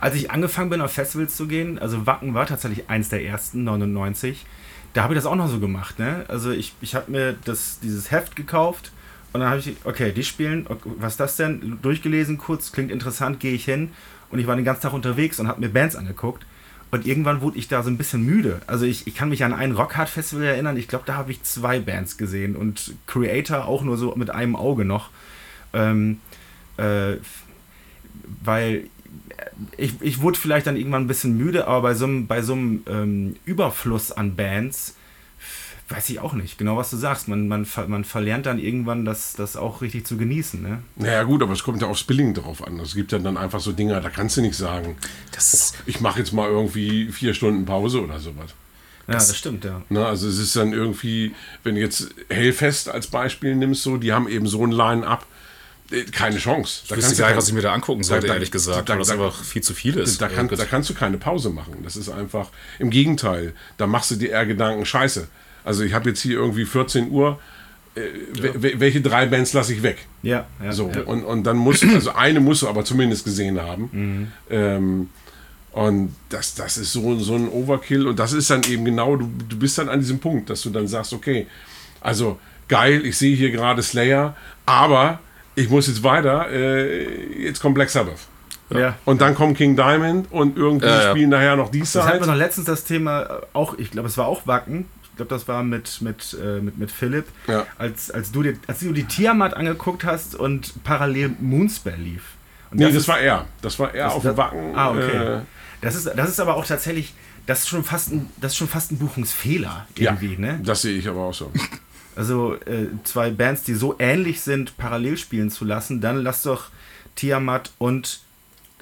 [SPEAKER 2] Als ich angefangen bin, auf Festivals zu gehen, also Wacken war tatsächlich eins der ersten, 99, da habe ich das auch noch so gemacht. Ne? Also ich, ich habe mir das, dieses Heft gekauft und dann habe ich, okay, die spielen, okay, was ist das denn? Durchgelesen kurz, klingt interessant, gehe ich hin. Und ich war den ganzen Tag unterwegs und habe mir Bands angeguckt. Und irgendwann wurde ich da so ein bisschen müde. Also ich, ich kann mich an ein Rockhard-Festival erinnern. Ich glaube, da habe ich zwei Bands gesehen und Creator auch nur so mit einem Auge noch. Ähm, äh, weil ich, ich wurde vielleicht dann irgendwann ein bisschen müde, aber bei so einem, bei so einem ähm, Überfluss an Bands weiß ich auch nicht. Genau, was du sagst. Man, man, man verlernt dann irgendwann, das, das auch richtig zu genießen. Ne?
[SPEAKER 4] Naja, gut, aber es kommt ja aufs Billing drauf an. Es gibt ja dann einfach so Dinge, da kannst du nicht sagen, das ich mache jetzt mal irgendwie vier Stunden Pause oder sowas.
[SPEAKER 2] Ja, das, das stimmt, ja.
[SPEAKER 4] Na, also es ist dann irgendwie, wenn du jetzt Hellfest als Beispiel nimmst, so, die haben eben so ein Line-Up, äh, keine Chance.
[SPEAKER 1] Da ich wüsste gar nicht, was ich mir da angucken sollte, da, ehrlich gesagt, da, weil das einfach viel zu viel ist.
[SPEAKER 4] Da, kann, da kannst du keine Pause machen. Das ist einfach, im Gegenteil, da machst du dir eher Gedanken, scheiße, also ich habe jetzt hier irgendwie 14 Uhr. Äh, ja. Welche drei Bands lasse ich weg?
[SPEAKER 2] Ja, ja
[SPEAKER 4] so
[SPEAKER 2] ja.
[SPEAKER 4] Und, und dann muss also eine musst du aber zumindest gesehen haben. Mhm. Ähm, und das, das ist so, so ein Overkill und das ist dann eben genau, du, du bist dann an diesem Punkt, dass du dann sagst, okay, also geil, ich sehe hier gerade Slayer, aber ich muss jetzt weiter, äh, jetzt kommt Black Sabbath. Ja. Und dann kommt King Diamond und irgendwie ja, spielen nachher noch die.
[SPEAKER 2] Das hatten wir noch letztens das Thema, äh, auch, ich glaube, es war auch Wacken, glaube, das war mit, mit, äh, mit, mit Philipp, ja. als, als, du dir, als du die Tiamat angeguckt hast und parallel Moonspell lief.
[SPEAKER 4] Und nee, das, das ist, war er. Das war er
[SPEAKER 2] das,
[SPEAKER 4] auf dem Wacken.
[SPEAKER 2] Ah, okay. Äh, das, ist, das ist aber auch tatsächlich, das ist schon fast ein, das ist schon fast ein Buchungsfehler irgendwie,
[SPEAKER 4] ja,
[SPEAKER 2] ne?
[SPEAKER 4] Das sehe ich aber auch so. (laughs)
[SPEAKER 2] Also äh, zwei Bands, die so ähnlich sind, parallel spielen zu lassen, dann lass doch Tiamat und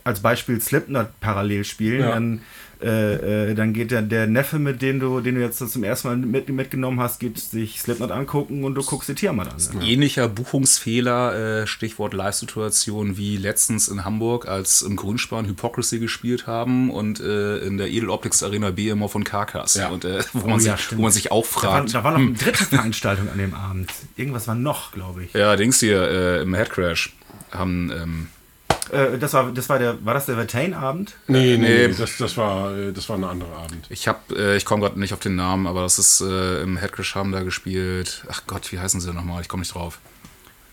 [SPEAKER 2] als Beispiel Slipknot parallel spielen, ja. dann äh, äh, dann geht der, der Neffe, mit dem du, den du jetzt zum ersten Mal mit, mitgenommen hast, geht sich Slipknot angucken und du guckst dir Tiamat an.
[SPEAKER 1] Ne? Ähnlicher Buchungsfehler, äh, Stichwort Live-Situation, wie letztens in Hamburg, als im Grünspan Hypocrisy gespielt haben und äh, in der Edel Optics Arena BMO von Carcass.
[SPEAKER 2] Ja.
[SPEAKER 1] Und, äh, wo, man oh, ja, sich, wo man sich auch fragt.
[SPEAKER 2] Da war, da war noch eine hm. dritte Veranstaltung an dem Abend. Irgendwas war noch, glaube ich.
[SPEAKER 1] Ja, Dings hier äh, im Headcrash haben. Ähm,
[SPEAKER 2] äh, das war, das war der, war das der Vertain-Abend?
[SPEAKER 4] Nee, nee, nee, Das, das, war, äh, das war ein anderer Abend.
[SPEAKER 1] Ich hab, äh, ich komme gerade nicht auf den Namen, aber das ist äh, im Headcrash haben da gespielt. Ach Gott, wie heißen sie nochmal? Ich komme nicht drauf.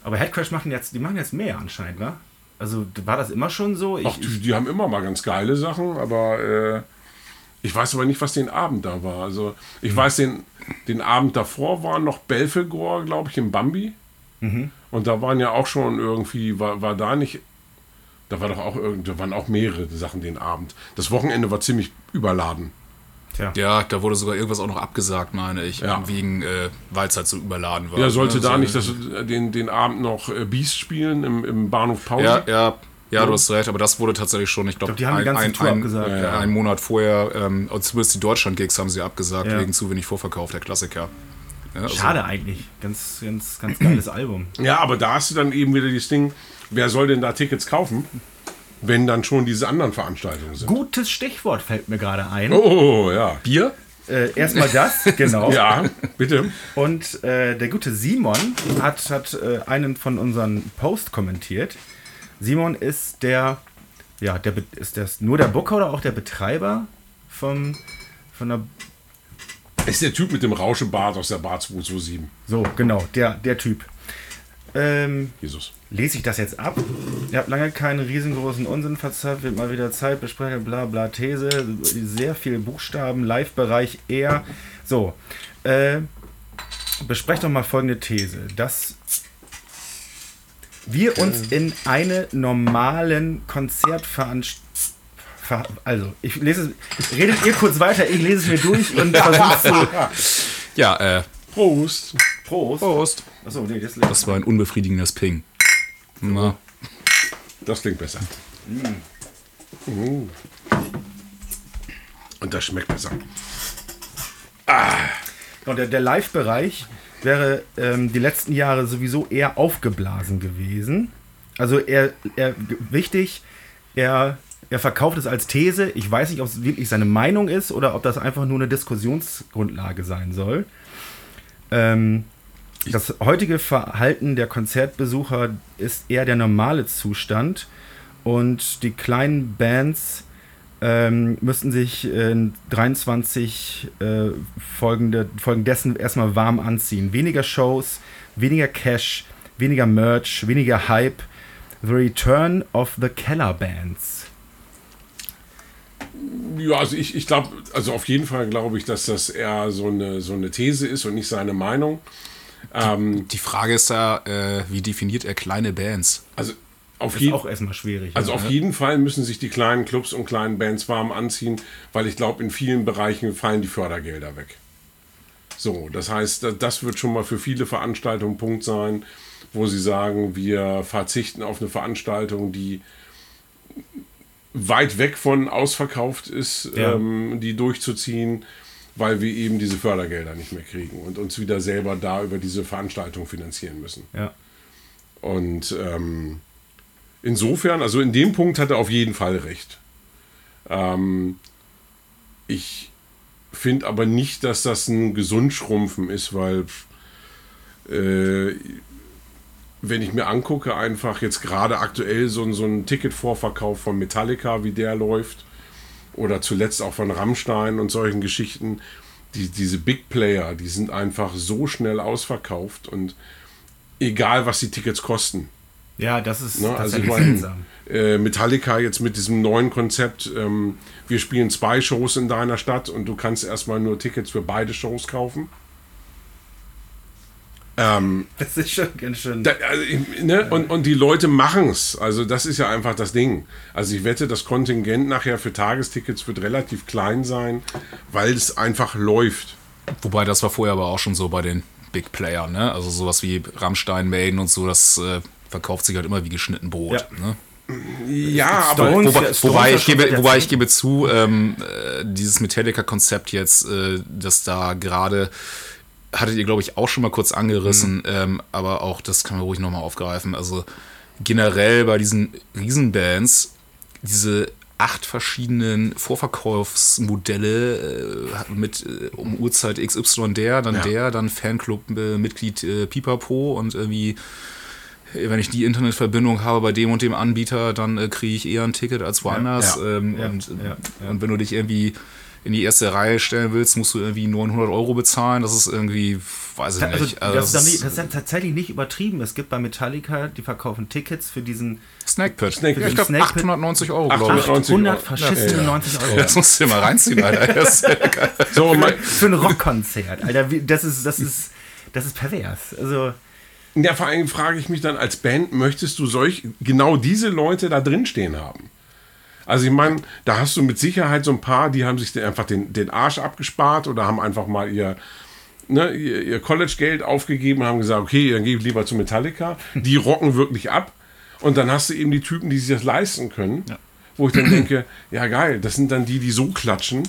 [SPEAKER 2] Aber Headcrash machen jetzt, die machen jetzt mehr anscheinend, wa? Also war das immer schon so?
[SPEAKER 4] Ich, Ach, die, die, haben immer mal ganz geile Sachen, aber äh, ich weiß aber nicht, was den Abend da war. Also ich mhm. weiß, den, den Abend davor war noch Belfegor, glaube ich, im Bambi. Mhm. Und da waren ja auch schon irgendwie, war, war da nicht da war doch auch da waren auch mehrere Sachen den Abend. Das Wochenende war ziemlich überladen.
[SPEAKER 1] Tja. Ja, da wurde sogar irgendwas auch noch abgesagt, meine ich, ja. wegen, äh, weil es halt so überladen war.
[SPEAKER 4] Ja, sollte ne? da so nicht das, den, den Abend noch äh, Beast spielen im, im Bahnhof Pause?
[SPEAKER 1] Ja, ja, ja, du hast recht, aber das wurde tatsächlich schon, ich glaube,
[SPEAKER 2] glaub, ein, ein,
[SPEAKER 1] ein, ja, einen Monat vorher, ähm, zumindest die Deutschland-Gigs haben sie abgesagt, wegen zu wenig Vorverkauf, der Klassiker.
[SPEAKER 2] Also Schade eigentlich, ganz, ganz, ganz geiles (clears throat) Album.
[SPEAKER 4] Ja, aber da hast du dann eben wieder das Ding, wer soll denn da Tickets kaufen? Wenn dann schon diese anderen Veranstaltungen sind.
[SPEAKER 2] Gutes Stichwort fällt mir gerade ein.
[SPEAKER 4] Oh, ja.
[SPEAKER 1] Bier?
[SPEAKER 2] Äh, erstmal das, (laughs) genau.
[SPEAKER 4] ja, bitte.
[SPEAKER 2] Und äh, der gute Simon hat, hat äh, einen von unseren Post kommentiert. Simon ist der, ja, der ist das nur der Booker oder auch der Betreiber vom, von der.
[SPEAKER 4] Ist der Typ mit dem Rauschebart aus der Bar 227.
[SPEAKER 2] So, genau, der, der Typ. Ähm,
[SPEAKER 4] Jesus.
[SPEAKER 2] Lese ich das jetzt ab? Ihr habt lange keinen riesengroßen Unsinn verzapft, wird mal wieder Zeit, besprechen, bla bla These, sehr viel Buchstaben, Live-Bereich eher. So, äh, besprecht doch mal folgende These, dass wir uns in eine normalen Konzertveranstaltung also, ich lese es. Redet ihr kurz weiter, ich lese es mir durch und (laughs) versuche zu.
[SPEAKER 1] Ja, äh.
[SPEAKER 4] Prost.
[SPEAKER 2] Prost.
[SPEAKER 1] Prost. Achso, nee, das, das war ein unbefriedigendes Ping. Na.
[SPEAKER 4] Das klingt besser. Mm. Und das schmeckt besser.
[SPEAKER 2] Ah. Und der, der Live-Bereich wäre ähm, die letzten Jahre sowieso eher aufgeblasen gewesen. Also er, er wichtig, er, er verkauft es als These. Ich weiß nicht, ob es wirklich seine Meinung ist oder ob das einfach nur eine Diskussionsgrundlage sein soll. Ähm, das heutige Verhalten der Konzertbesucher ist eher der normale Zustand und die kleinen Bands ähm, müssten sich in 23 äh, folgende, Folgen dessen erstmal warm anziehen. Weniger Shows, weniger Cash, weniger Merch, weniger Hype. The Return of the Keller Bands.
[SPEAKER 4] Ja, also ich, ich glaube, also auf jeden Fall glaube ich, dass das eher so eine, so eine These ist und nicht seine Meinung.
[SPEAKER 1] Ähm, die, die, Frage ist da, äh, wie definiert er kleine Bands?
[SPEAKER 4] Also auf
[SPEAKER 2] ist
[SPEAKER 4] jeden-
[SPEAKER 2] auch erstmal schwierig.
[SPEAKER 4] Also
[SPEAKER 2] ja.
[SPEAKER 4] auf jeden Fall müssen sich die kleinen Clubs und kleinen Bands warm anziehen, weil ich glaube, in vielen Bereichen fallen die Fördergelder weg. So, das heißt, da- das wird schon mal für viele Veranstaltungen ein Punkt sein, wo sie sagen, wir verzichten auf eine Veranstaltung, die weit weg von ausverkauft ist,
[SPEAKER 2] Ja.
[SPEAKER 4] ähm, die durchzuziehen, weil wir eben diese Fördergelder nicht mehr kriegen und uns wieder selber da über diese Veranstaltung finanzieren müssen.
[SPEAKER 2] Ja.
[SPEAKER 4] Und ähm, insofern, also in dem Punkt hat er auf jeden Fall recht. Ähm, ich finde aber nicht, dass das ein Gesundschrumpfen ist, weil äh, wenn ich mir angucke, einfach jetzt gerade aktuell so, so ein Ticketvorverkauf von Metallica, wie der läuft, oder zuletzt auch von Rammstein und solchen Geschichten, die, diese Big Player, die sind einfach so schnell ausverkauft und egal, was die Tickets kosten.
[SPEAKER 2] ja, das ist
[SPEAKER 4] Ne? Also ich
[SPEAKER 2] tatsächlich
[SPEAKER 4] meine,
[SPEAKER 2] seltsam.
[SPEAKER 4] äh, Metallica jetzt mit diesem neuen Konzept, ähm, wir spielen zwei Shows in deiner Stadt und du kannst erstmal nur Tickets für beide Shows kaufen. Ähm,
[SPEAKER 2] Das ist schon ganz schön.
[SPEAKER 4] da, also, ne? und, und die Leute machen es. Also das ist ja einfach das Ding. Also ich wette, das Kontingent nachher für Tagestickets wird relativ klein sein, weil es einfach läuft.
[SPEAKER 1] Wobei das war vorher aber auch schon so bei den Big Playern, ne? Also sowas wie Rammstein, Maiden und so, das äh, verkauft sich halt immer wie geschnitten Brot.
[SPEAKER 2] Ja.
[SPEAKER 1] Ne?
[SPEAKER 4] Ja, aber
[SPEAKER 2] Stones-
[SPEAKER 1] Wobei,
[SPEAKER 2] Stones
[SPEAKER 1] wobei, ich gebe, wobei ich gebe zu, ähm, äh, dieses Metallica-Konzept jetzt, äh, das da gerade, hattet ihr, glaube ich, auch schon mal kurz angerissen,
[SPEAKER 2] Mhm.
[SPEAKER 1] ähm, aber auch das kann man ruhig nochmal aufgreifen. Also generell bei diesen Riesenbands, diese acht verschiedenen Vorverkaufsmodelle äh, mit äh, um Uhrzeit XY der, dann
[SPEAKER 4] Ja.
[SPEAKER 1] der, dann Fanclub-Mitglied äh, Pipapo und irgendwie wenn ich die Internetverbindung habe bei dem und dem Anbieter, dann äh, kriege ich eher ein Ticket als woanders.
[SPEAKER 4] Ja,
[SPEAKER 1] ähm,
[SPEAKER 2] ja,
[SPEAKER 1] und,
[SPEAKER 2] ja, ja.
[SPEAKER 1] und wenn du dich irgendwie in die erste Reihe stellen willst, musst du irgendwie 900 Euro bezahlen. Das ist irgendwie, weiß ich
[SPEAKER 2] Also,
[SPEAKER 1] nicht. Also
[SPEAKER 2] das, ist dann
[SPEAKER 1] das
[SPEAKER 2] nicht,
[SPEAKER 1] ist
[SPEAKER 2] das ist ja tatsächlich nicht übertrieben. Es gibt bei Metallica, die verkaufen Tickets für diesen
[SPEAKER 1] Pit.
[SPEAKER 4] Pit.
[SPEAKER 1] Ja, ich glaube
[SPEAKER 2] Snake Pit.
[SPEAKER 1] 890 Euro, glaube ich.
[SPEAKER 4] 890 Euro.
[SPEAKER 2] 800 verschissene
[SPEAKER 4] Ja, ja.
[SPEAKER 2] 90 Euro.
[SPEAKER 1] Das musst du dir mal reinziehen, Alter. (laughs) Das ist ja geil.
[SPEAKER 4] so,
[SPEAKER 2] Für ein Rockkonzert, Alter. Das ist, das ist, das ist pervers. Also,
[SPEAKER 4] Ja, vor allem frage ich mich dann als Band, möchtest du solch genau diese Leute da drin stehen haben? Also ich meine, da hast du mit Sicherheit so ein paar, die haben sich einfach den, den Arsch abgespart oder haben einfach mal ihr, ne, ihr, ihr College-Geld aufgegeben und haben gesagt, okay, dann gehe ich lieber zu Metallica. Die (laughs) rocken wirklich ab. Und dann hast du eben die Typen, die sich das leisten können. Wo ich dann denke, ja geil, das sind dann die, die so klatschen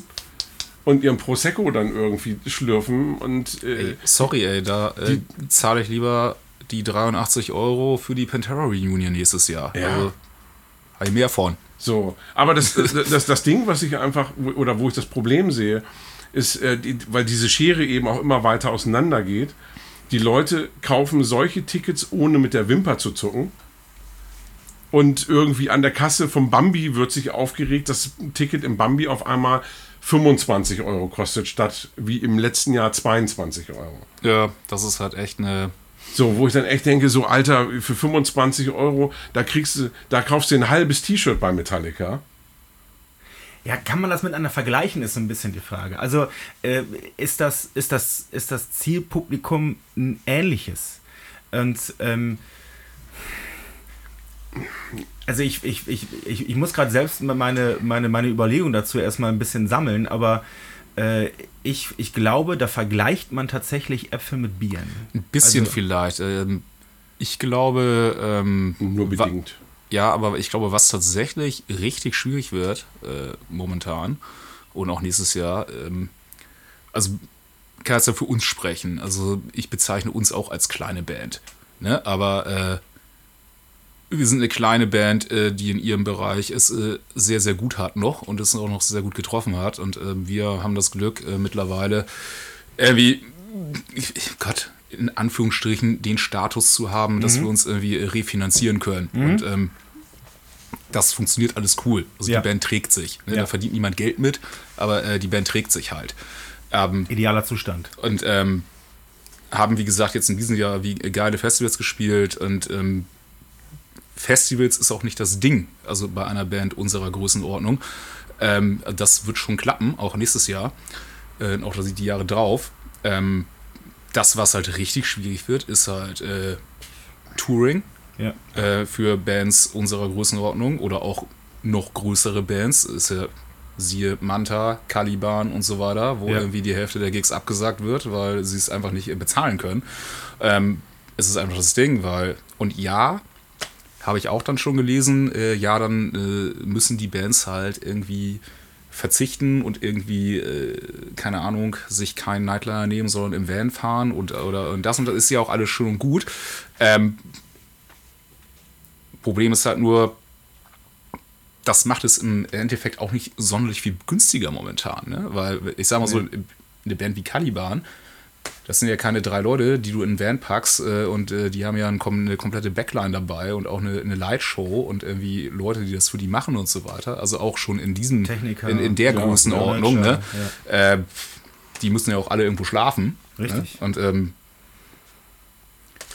[SPEAKER 4] und ihren Prosecco dann irgendwie schlürfen und äh,
[SPEAKER 1] Ey, sorry, ey, da äh, zahle ich lieber die 83 Euro für die Pantera Reunion nächstes Jahr.
[SPEAKER 4] Ja.
[SPEAKER 1] Also, habe ich mehr von.
[SPEAKER 4] So, aber das, (laughs) das, das, Ding, was ich einfach, oder wo ich das Problem sehe, ist, äh, die, weil diese Schere eben auch immer weiter auseinander geht. Die Leute kaufen solche Tickets, ohne mit der Wimper zu zucken. Und irgendwie an der Kasse vom Bambi wird sich aufgeregt, dass ein Ticket im Bambi auf einmal 25 Euro kostet, statt wie im letzten Jahr 22 Euro.
[SPEAKER 1] Ja, das ist halt echt eine.
[SPEAKER 4] So, wo ich dann echt denke, so Alter, für 25 Euro, da kriegst du, da kaufst du ein halbes T-Shirt bei Metallica.
[SPEAKER 2] ja, kann man das miteinander vergleichen, ist so ein bisschen die Frage. Also, äh, ist, das, ist, das, ist das Zielpublikum ein ähnliches? Und, ähm, also ich, ich, ich, ich, ich muss gerade selbst meine, meine, meine Überlegung dazu erstmal ein bisschen sammeln, aber äh, ich, ich glaube, da vergleicht man tatsächlich Äpfel mit Bieren.
[SPEAKER 1] Ein bisschen
[SPEAKER 2] Also-
[SPEAKER 1] vielleicht. Ähm, ich glaube. Ähm,
[SPEAKER 4] Nur bedingt.
[SPEAKER 1] Ja, aber ich glaube, was tatsächlich richtig schwierig wird äh, momentan und auch nächstes Jahr, ähm, also kann jetzt ja für uns sprechen. Also ich bezeichne uns auch als kleine Band. Ne? Aber äh, wir sind eine kleine Band, äh, die in ihrem Bereich es äh, sehr, sehr gut hat noch und es auch noch sehr gut getroffen hat. Und äh, wir haben das Glück äh, mittlerweile irgendwie, Gott, in Anführungsstrichen den Status zu haben, dass wir uns irgendwie refinanzieren können. Und ähm, das funktioniert alles cool. Also
[SPEAKER 2] Ja.
[SPEAKER 1] die Band trägt sich. Ne?
[SPEAKER 2] Ja.
[SPEAKER 1] Da verdient niemand Geld mit, aber äh, die Band trägt sich halt. Ähm,
[SPEAKER 2] Idealer Zustand.
[SPEAKER 1] und ähm, haben, wie gesagt, jetzt in diesem Jahr wie geile Festivals gespielt und ähm, Festivals ist auch nicht das Ding, also bei einer Band unserer Größenordnung. Ähm, das wird schon klappen, auch nächstes Jahr, äh, auch die Jahre drauf. Ähm, das, was halt richtig schwierig wird, ist halt äh, Touring.
[SPEAKER 2] Ja.
[SPEAKER 1] äh, für Bands unserer Größenordnung oder auch noch größere Bands. Ist ja siehe Manta, Caliban und so weiter, wo
[SPEAKER 2] Ja.
[SPEAKER 1] irgendwie die Hälfte der Gigs abgesagt wird, weil sie es einfach nicht bezahlen können. Ähm, es ist einfach das Ding, weil, und ja, habe ich auch dann schon gelesen, äh, ja, dann äh, müssen die Bands halt irgendwie verzichten und irgendwie, äh, keine Ahnung, sich keinen Nightliner nehmen, sondern im Van fahren und, oder, und das und das ist ja auch alles schön und gut. Ähm, Problem ist halt nur, das macht es im Endeffekt auch nicht sonderlich viel günstiger momentan, ne? Weil ich sag mal so, eine Band wie Caliban, das sind ja keine drei Leute, die du in einen Van packst äh, und äh, die haben ja ein, eine komplette Backline dabei und auch eine, eine Lightshow und irgendwie Leute, die das für die machen und so weiter. Also auch schon in diesem,
[SPEAKER 2] Techniker,
[SPEAKER 1] in, in der
[SPEAKER 2] ja,
[SPEAKER 1] Größenordnung, ne?
[SPEAKER 2] Manager,
[SPEAKER 1] Äh, die müssen ja auch alle irgendwo schlafen.
[SPEAKER 2] Richtig.
[SPEAKER 1] Ne? Und ähm,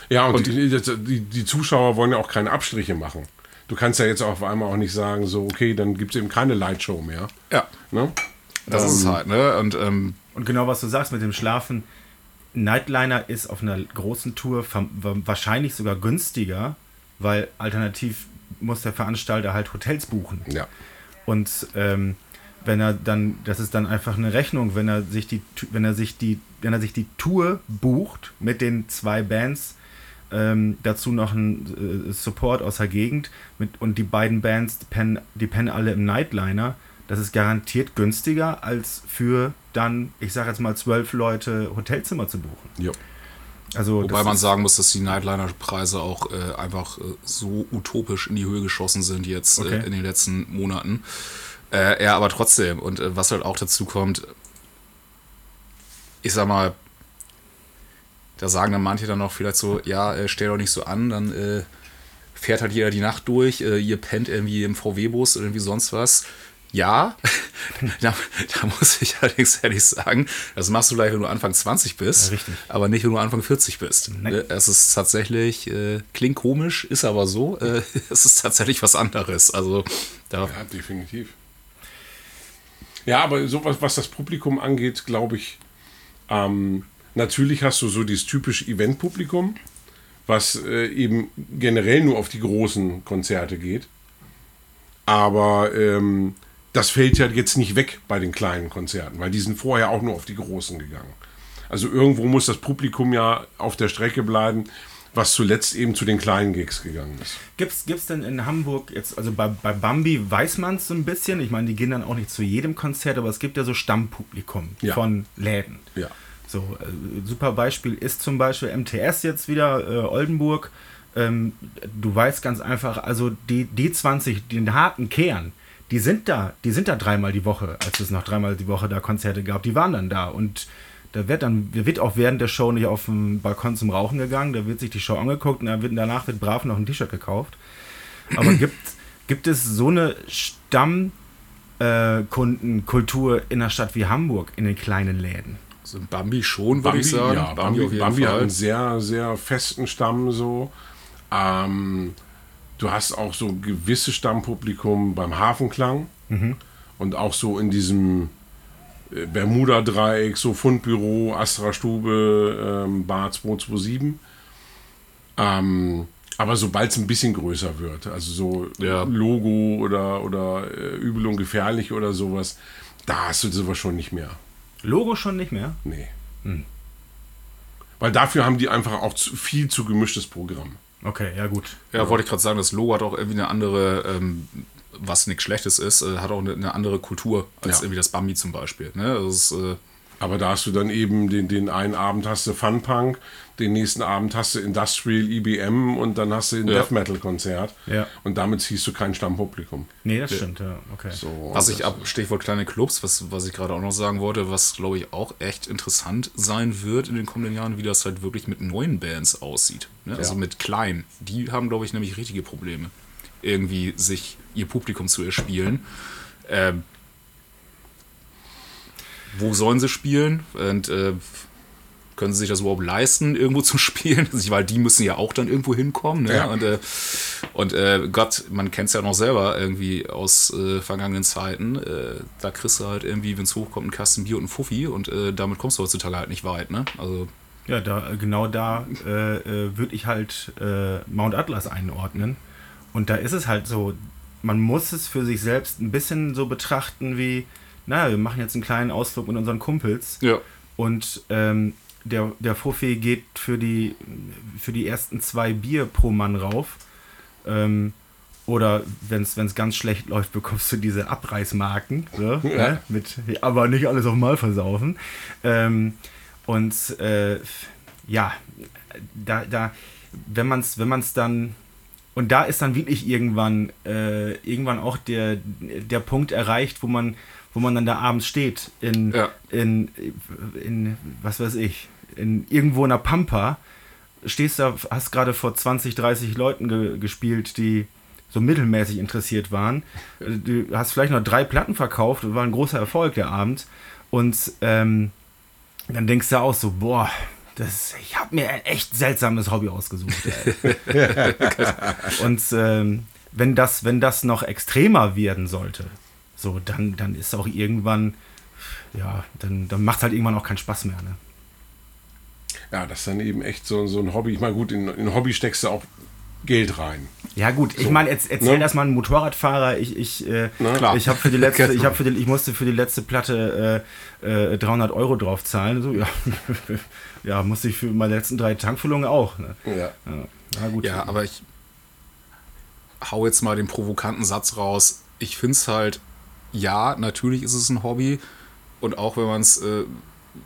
[SPEAKER 4] Ja, und,
[SPEAKER 1] Und-
[SPEAKER 4] die, die, die Zuschauer wollen ja auch keine Abstriche machen. Du kannst ja jetzt auf einmal auch nicht sagen, so, okay, dann gibt es eben keine Lightshow mehr.
[SPEAKER 1] ja,
[SPEAKER 4] Ne?
[SPEAKER 1] das ist es halt, ne? Und ähm,
[SPEAKER 2] Und genau was du sagst mit dem Schlafen, Nightliner ist auf einer großen Tour wahrscheinlich sogar günstiger, weil alternativ muss der Veranstalter halt Hotels buchen.
[SPEAKER 4] Ja.
[SPEAKER 2] Und ähm, wenn er dann, das ist dann einfach eine Rechnung, wenn er sich die, wenn er sich die, wenn er sich die Tour bucht mit den zwei Bands, ähm, dazu noch ein äh, Support aus der Gegend mit, und die beiden Bands pennen, die pennen alle im Nightliner. Das ist garantiert günstiger, als für dann, ich sage jetzt mal, zwölf Leute Hotelzimmer zu buchen.
[SPEAKER 4] ja.
[SPEAKER 2] Also
[SPEAKER 1] Wobei man sagen muss, dass die Nightliner-Preise auch äh, einfach äh, so utopisch in die Höhe geschossen sind jetzt
[SPEAKER 2] Okay.
[SPEAKER 1] äh, in den letzten Monaten. Äh, ja, aber trotzdem. Und äh, was halt auch dazu kommt, ich sag mal, da sagen dann manche dann auch vielleicht so, ja, äh, stell doch nicht so an, dann äh, fährt halt jeder die Nacht durch, äh, ihr pennt irgendwie im VW-Bus oder irgendwie sonst was. Ja, (laughs) da, da muss ich allerdings ehrlich sagen, das machst du gleich, wenn du Anfang 20 bist,
[SPEAKER 2] Ja,
[SPEAKER 1] aber nicht, wenn du Anfang 40 bist.
[SPEAKER 2] Nein.
[SPEAKER 1] Es ist tatsächlich, äh, klingt komisch, ist aber so, äh, (laughs) es ist tatsächlich was anderes. Also da,
[SPEAKER 4] Ja, definitiv. Ja, aber sowas, was das Publikum angeht, glaube ich, ähm, natürlich hast du so dieses typische Event-Publikum, was äh, eben generell nur auf die großen Konzerte geht. Aber ähm, das fällt ja jetzt nicht weg bei den kleinen Konzerten, weil die sind vorher auch nur auf die großen gegangen. Also irgendwo muss das Publikum ja auf der Strecke bleiben, was zuletzt eben zu den kleinen Gigs gegangen ist.
[SPEAKER 2] Gibt's, gibt's denn in Hamburg jetzt, also bei, bei Bambi weiß man es so ein bisschen, ich meine, die gehen dann auch nicht zu jedem Konzert, aber es gibt ja so Stammpublikum
[SPEAKER 4] Ja.
[SPEAKER 2] von Läden.
[SPEAKER 4] Ja.
[SPEAKER 2] So, äh, super Beispiel ist zum Beispiel MTS jetzt wieder, äh, Oldenburg. Ähm, du weißt ganz einfach, also die, die 20, den harten Kern, die sind da, die sind da dreimal die Woche, als es noch dreimal die Woche da Konzerte gab, die waren dann da und da wird dann, da wird auch während der Show nicht auf den Balkon zum Rauchen gegangen, da wird sich die Show angeguckt und dann wird, danach wird brav noch ein T-Shirt gekauft. Aber (clears throat) gibt, gibt es so eine Stammkundenkultur in einer Stadt wie Hamburg in den kleinen Läden?
[SPEAKER 1] so ein Bambi schon, würde ich sagen.
[SPEAKER 4] Ja, Bambi,
[SPEAKER 1] jeden
[SPEAKER 4] Bambi hat einen sehr, sehr festen Stamm so. Ähm, du hast auch so gewisse Stammpublikum beim Hafenklang und auch so in diesem äh, Bermuda-Dreieck, so Fundbüro, Astra Stube, ähm, Bar 227. Ähm, aber sobald es ein bisschen größer wird, also so
[SPEAKER 1] Ja.
[SPEAKER 4] Logo oder, oder äh, Übel und Gefährlich oder sowas, da hast du sowas schon nicht mehr.
[SPEAKER 2] Logo schon nicht mehr?
[SPEAKER 4] Nee. Weil dafür haben die einfach auch zu, viel zu gemischtes Programm.
[SPEAKER 2] Okay, ja gut.
[SPEAKER 1] Ja, wollte ich gerade sagen, das Logo hat auch irgendwie eine andere, ähm, was nichts Schlechtes ist, äh, hat auch eine, eine andere Kultur als
[SPEAKER 4] Ja.
[SPEAKER 1] irgendwie das Bambi zum Beispiel. Ne? Das ist, äh,
[SPEAKER 4] Aber da hast du dann eben den, den einen Abend hast du Funpunk, den nächsten Abend hast du Industrial IBM und dann hast du ein
[SPEAKER 1] Ja.
[SPEAKER 4] Death Metal Konzert.
[SPEAKER 2] Ja.
[SPEAKER 4] Und damit ziehst du kein Stammpublikum.
[SPEAKER 2] Nee, das stimmt, ja. Okay.
[SPEAKER 4] So,
[SPEAKER 1] was ich ab, Stichwort kleine Clubs, was, was ich gerade auch noch sagen wollte, was glaube ich auch echt interessant sein wird in den kommenden Jahren, wie das halt wirklich mit neuen Bands aussieht. Ne? Also
[SPEAKER 4] Ja.
[SPEAKER 1] mit kleinen. Die haben, glaube ich, nämlich richtige Probleme, irgendwie sich ihr Publikum zu erspielen. Ähm, wo sollen sie spielen? Und äh, können sie sich das überhaupt leisten, irgendwo zu (laughs) spielen? Weil die müssen ja auch dann irgendwo hinkommen. Ne?
[SPEAKER 4] Ja.
[SPEAKER 1] Und, äh, und äh, Gott, man kennt es ja noch selber irgendwie aus äh, vergangenen Zeiten. Äh, da kriegst du halt irgendwie, wenn es hochkommt, einen Kasten Bier und einen Fuffi und äh, damit kommst du heutzutage halt nicht weit. Ne? Also
[SPEAKER 2] Ja, da, genau da äh, würde ich halt Mount Atlas einordnen. Und da ist es halt so, man muss es für sich selbst ein bisschen so betrachten wie, naja, wir machen jetzt einen kleinen Ausflug mit unseren Kumpels.
[SPEAKER 1] Ja.
[SPEAKER 2] Und ähm, der, der Profi geht für die, für die ersten zwei Bier pro Mann rauf. Ähm, oder wenn es ganz schlecht läuft, bekommst du diese Abreißmarken. So, (laughs) ja. ne? Mit, aber nicht alles auf Mal versaufen. Ähm, und äh, ja, da, da, wenn man es wenn man's dann. Und da ist dann wirklich irgendwann, äh, irgendwann auch der, der Punkt erreicht, wo man, wo man dann da abends steht. In, ja. in, in, was weiß ich, in irgendwo in der Pampa. Stehst da, hast gerade vor 20, 30 Leuten ge gespielt, die so mittelmäßig interessiert waren. Du hast vielleicht noch drei Platten verkauft, war ein großer Erfolg der Abend. Und ähm, dann denkst du auch so, boah, das, ich habe mir ein echt seltsames Hobby ausgesucht. (laughs) und ähm, wenn, das, wenn das noch extremer werden sollte, so, dann, dann ist auch irgendwann, ja, dann, dann macht es halt irgendwann auch keinen Spaß mehr. Ne?
[SPEAKER 4] Ja, das ist dann eben echt so, so ein Hobby. Ich meine, gut, in, in Hobby steckst du auch Geld rein.
[SPEAKER 2] Ja gut, ich meine, jetzt erzähl ne? das mal ein Motorradfahrer. Ich, ich, äh, ich habe für die letzte, (laughs) ich habe für die, ich musste für die letzte Platte äh, äh, 300 Euro drauf zahlen. So, ja, (laughs) ja, musste ich für meine letzten drei Tankfüllungen auch. Ne?
[SPEAKER 1] Ja. ja. Ja, gut. Ja, aber ich hau jetzt mal den provokanten Satz raus. Ich finde es halt, ja, natürlich ist es ein Hobby und auch wenn man es äh,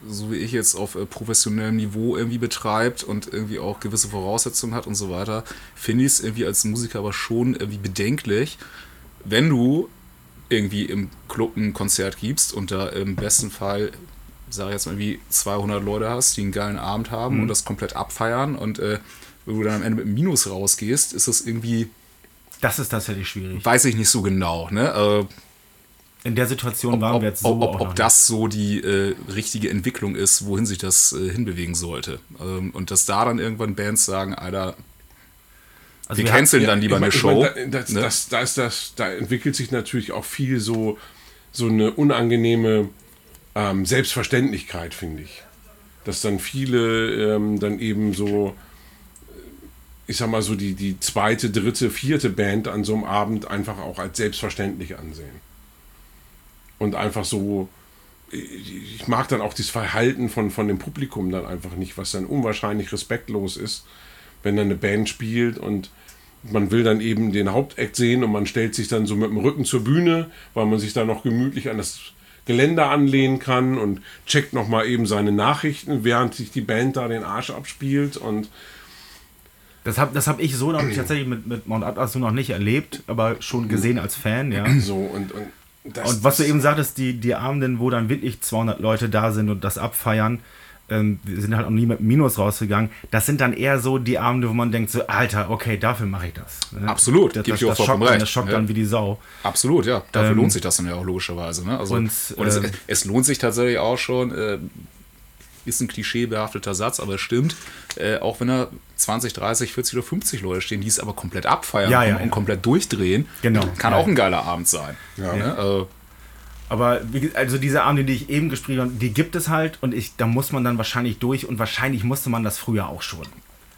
[SPEAKER 1] so wie ich jetzt auf äh, professionellem Niveau irgendwie betreibt und irgendwie auch gewisse Voraussetzungen hat und so weiter, finde ich es irgendwie als Musiker aber schon irgendwie bedenklich, wenn du irgendwie im Club ein Konzert gibst und da im besten Fall, sage ich jetzt mal, wie 200 Leute hast, die einen geilen Abend haben mhm. und das komplett abfeiern und äh, wenn du dann am Ende mit einem Minus rausgehst, ist das irgendwie.
[SPEAKER 2] Das ist tatsächlich schwierig.
[SPEAKER 1] Weiß ich nicht so genau, ne? Also,
[SPEAKER 2] in der Situation ob, waren wir jetzt
[SPEAKER 1] so. Ob, ob, ob das so die äh, richtige Entwicklung ist, wohin sich das äh, hinbewegen sollte. Ähm, und dass da dann irgendwann Bands sagen, Alter, also wir, wir canceln dann lieber eine Show.
[SPEAKER 4] Mein, da, das, ne? das, da, ist das, da entwickelt sich natürlich auch viel so, so eine unangenehme ähm, Selbstverständlichkeit, finde ich. Dass dann viele ähm, dann eben so, ich sag mal so, die, die zweite, dritte, vierte Band an so einem Abend einfach auch als selbstverständlich ansehen und einfach so, ich mag dann auch das Verhalten von, von dem Publikum dann einfach nicht, was dann unwahrscheinlich respektlos ist, wenn dann eine Band spielt und man will dann eben den Hauptakt sehen und man stellt sich dann so mit dem Rücken zur Bühne, weil man sich da noch gemütlich an das Geländer anlehnen kann und checkt nochmal eben seine Nachrichten, während sich die Band da den Arsch abspielt und
[SPEAKER 2] das habe das hab ich so noch tatsächlich mit, mit Mount Atlas so noch nicht erlebt, aber schon gesehen als Fan, ja.
[SPEAKER 4] So, und, und
[SPEAKER 2] das, und was du eben sagtest, die, die Abenden, wo dann wirklich 200 Leute da sind und das abfeiern, ähm, sind halt auch nie mit Minus rausgegangen. Das sind dann eher so die Abende, wo man denkt so, Alter, okay, dafür mache ich das.
[SPEAKER 1] Ne? Absolut,
[SPEAKER 2] das, das, das, das schockt, dann, das schockt ja. dann wie die Sau.
[SPEAKER 1] Absolut, ja. Dafür ähm, lohnt sich das dann ja auch logischerweise. Ne? Also, und, und es, äh, es, lohnt sich tatsächlich auch schon, äh, ist ein klischeebehafteter Satz, aber es stimmt, äh, auch wenn er 20, 30, 40 oder 50 Leute stehen, die es aber komplett abfeiern
[SPEAKER 2] ja, ja,
[SPEAKER 1] und, ja. komplett durchdrehen,
[SPEAKER 2] genau.
[SPEAKER 1] kann auch ein geiler Abend sein. Ne?
[SPEAKER 2] Also, aber wie, also diese Abende, die ich eben gespielt habe, die gibt es halt und ich, da muss man dann wahrscheinlich durch und wahrscheinlich musste man das früher auch schon.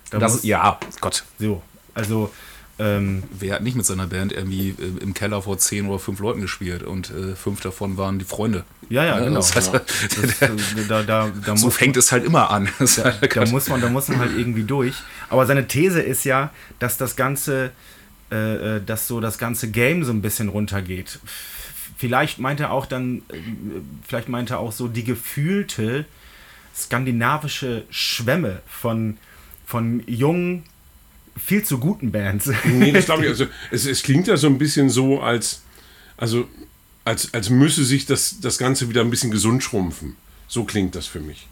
[SPEAKER 1] Da das, muss, ja, Gott.
[SPEAKER 2] So, also ähm,
[SPEAKER 1] Wer hat nicht mit seiner Band irgendwie äh, im Keller vor zehn oder fünf Leuten gespielt und äh, fünf davon waren die Freunde?
[SPEAKER 2] Ja, ja, genau. Das heißt, ja.
[SPEAKER 1] Das, da, da, da so fängt es halt immer an.
[SPEAKER 2] Da, da, muss man, da muss man halt irgendwie durch. Aber seine These ist ja, dass das ganze, äh, äh dass so das ganze Game so ein bisschen runtergeht. Vielleicht meint er auch dann, äh, vielleicht meint er auch so die gefühlte skandinavische Schwemme von, von jungen viel zu guten Bands.
[SPEAKER 4] Nee, das glaube ich. (laughs) Also, es, es klingt ja so ein bisschen so, als, also, als, als müsse sich das, das Ganze wieder ein bisschen gesund schrumpfen. So klingt das für mich.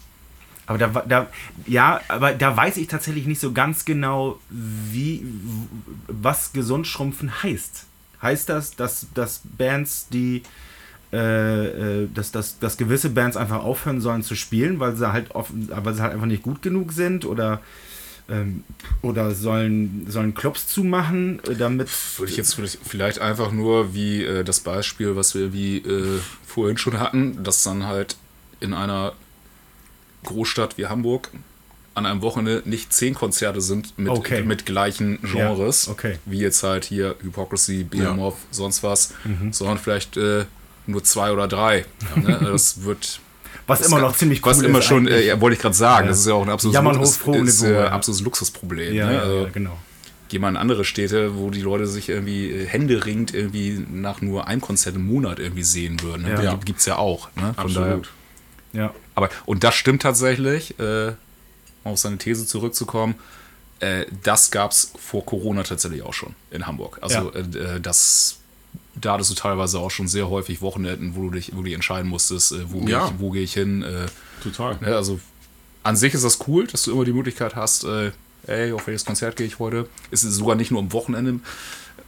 [SPEAKER 2] Aber da, da, ja, aber da weiß ich tatsächlich nicht so ganz genau, wie, was gesund schrumpfen heißt. Heißt das, dass, dass Bands, die, äh, äh, dass, dass, dass gewisse Bands einfach aufhören sollen zu spielen, weil sie halt, offen, weil sie halt einfach nicht gut genug sind? Oder oder sollen, sollen Clubs zumachen, äh, damit.
[SPEAKER 1] Würde ich jetzt vielleicht einfach nur wie äh, das Beispiel, was wir wie äh, vorhin schon hatten, dass dann halt in einer Großstadt wie Hamburg an einem Wochenende nicht zehn Konzerte sind mit,
[SPEAKER 2] Okay.
[SPEAKER 1] mit gleichen Genres,
[SPEAKER 2] Ja, okay.
[SPEAKER 1] wie jetzt halt hier Hypocrisy, Behemoth, sonst was,
[SPEAKER 2] Mhm.
[SPEAKER 1] sondern vielleicht äh, nur zwei oder drei. (laughs) ne? Das wird
[SPEAKER 2] Was immer noch ziemlich cool
[SPEAKER 1] was immer
[SPEAKER 2] ist
[SPEAKER 1] schon, äh, ja, wollte ich gerade sagen,
[SPEAKER 2] Ja.
[SPEAKER 1] das ist ja auch ein absolutes,
[SPEAKER 2] Jammern
[SPEAKER 1] Lux-
[SPEAKER 2] hoch, froh
[SPEAKER 1] ist,
[SPEAKER 2] Niveau,
[SPEAKER 1] äh,
[SPEAKER 2] ja.
[SPEAKER 1] absolutes Luxusproblem.
[SPEAKER 2] ja,
[SPEAKER 1] ne?
[SPEAKER 2] ja,
[SPEAKER 1] also,
[SPEAKER 2] ja, genau.
[SPEAKER 1] Geh mal in andere Städte, wo die Leute sich irgendwie äh, händeringend irgendwie nach nur einem Konzert im Monat irgendwie sehen würden. Ne?
[SPEAKER 2] Ja.
[SPEAKER 1] Die Gibt's ja auch. Ne? Von daher-
[SPEAKER 4] Absolut.
[SPEAKER 2] Ja.
[SPEAKER 1] aber, und das stimmt tatsächlich, äh, um auf seine These zurückzukommen, äh, das gab es vor Corona tatsächlich auch schon in Hamburg. Also äh, äh, das, da hattest du teilweise auch schon sehr häufig Wochenenden, wo du dich, wo du dich entscheiden musstest, äh, wo,
[SPEAKER 4] Ja.
[SPEAKER 1] gehe ich, wo gehe ich hin. Äh,
[SPEAKER 4] Total.
[SPEAKER 1] ne? Also an sich ist das cool, dass du immer die Möglichkeit hast, äh, ey, auf welches Konzert gehe ich heute. Es ist sogar nicht nur am Wochenende.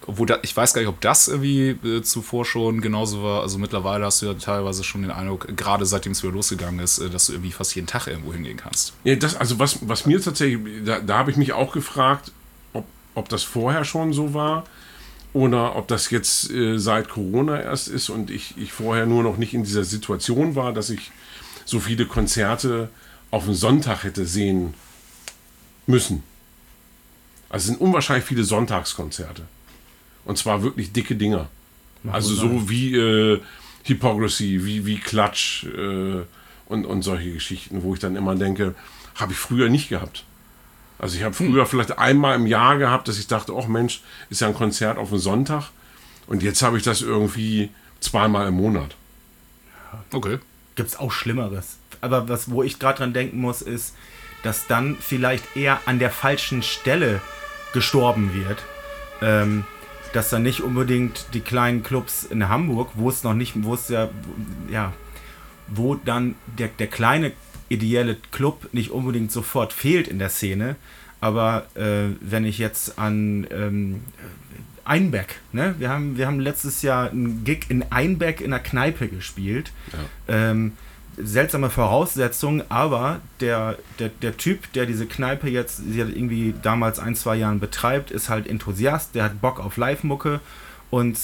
[SPEAKER 1] Obwohl da, ich weiß gar nicht, ob das irgendwie äh, zuvor schon genauso war. Also mittlerweile hast du ja teilweise schon den Eindruck, gerade seitdem es wieder losgegangen ist, äh, dass du irgendwie fast jeden Tag irgendwo hingehen kannst.
[SPEAKER 4] Ja, das, also was, was mir tatsächlich, da, da habe ich mich auch gefragt, ob, ob das vorher schon so war oder ob das jetzt äh, seit Corona erst ist und ich, ich vorher nur noch nicht in dieser Situation war, dass ich so viele Konzerte auf den Sonntag hätte sehen müssen. Also es sind unwahrscheinlich viele Sonntagskonzerte. Und zwar wirklich dicke Dinger. Also so wie äh, Hypocrisy, wie, wie Klatsch äh, und, und solche Geschichten, wo ich dann immer denke, habe ich früher nicht gehabt. Also ich habe früher vielleicht einmal im Jahr gehabt, dass ich dachte, oh Mensch, ist ja ein Konzert auf den Sonntag. Und jetzt habe ich das irgendwie zweimal im Monat.
[SPEAKER 1] Okay.
[SPEAKER 2] Gibt es auch Schlimmeres. Aber was, wo ich gerade dran denken muss, ist, dass dann vielleicht eher an der falschen Stelle gestorben wird. Ähm, dass dann nicht unbedingt die kleinen Clubs in Hamburg, wo es noch nicht, wo es ja, ja, wo dann der, der kleine ideelle Club nicht unbedingt sofort fehlt in der Szene. Aber äh, wenn ich jetzt an ähm, Einbeck, ne? Wir haben, wir haben letztes Jahr einen Gig in Einbeck in der Kneipe gespielt. Ähm, seltsame Voraussetzungen, aber der, der, der Typ, der diese Kneipe jetzt sie hat irgendwie damals ein, zwei Jahren betreibt, ist halt Enthusiast, der hat Bock auf Live-Mucke und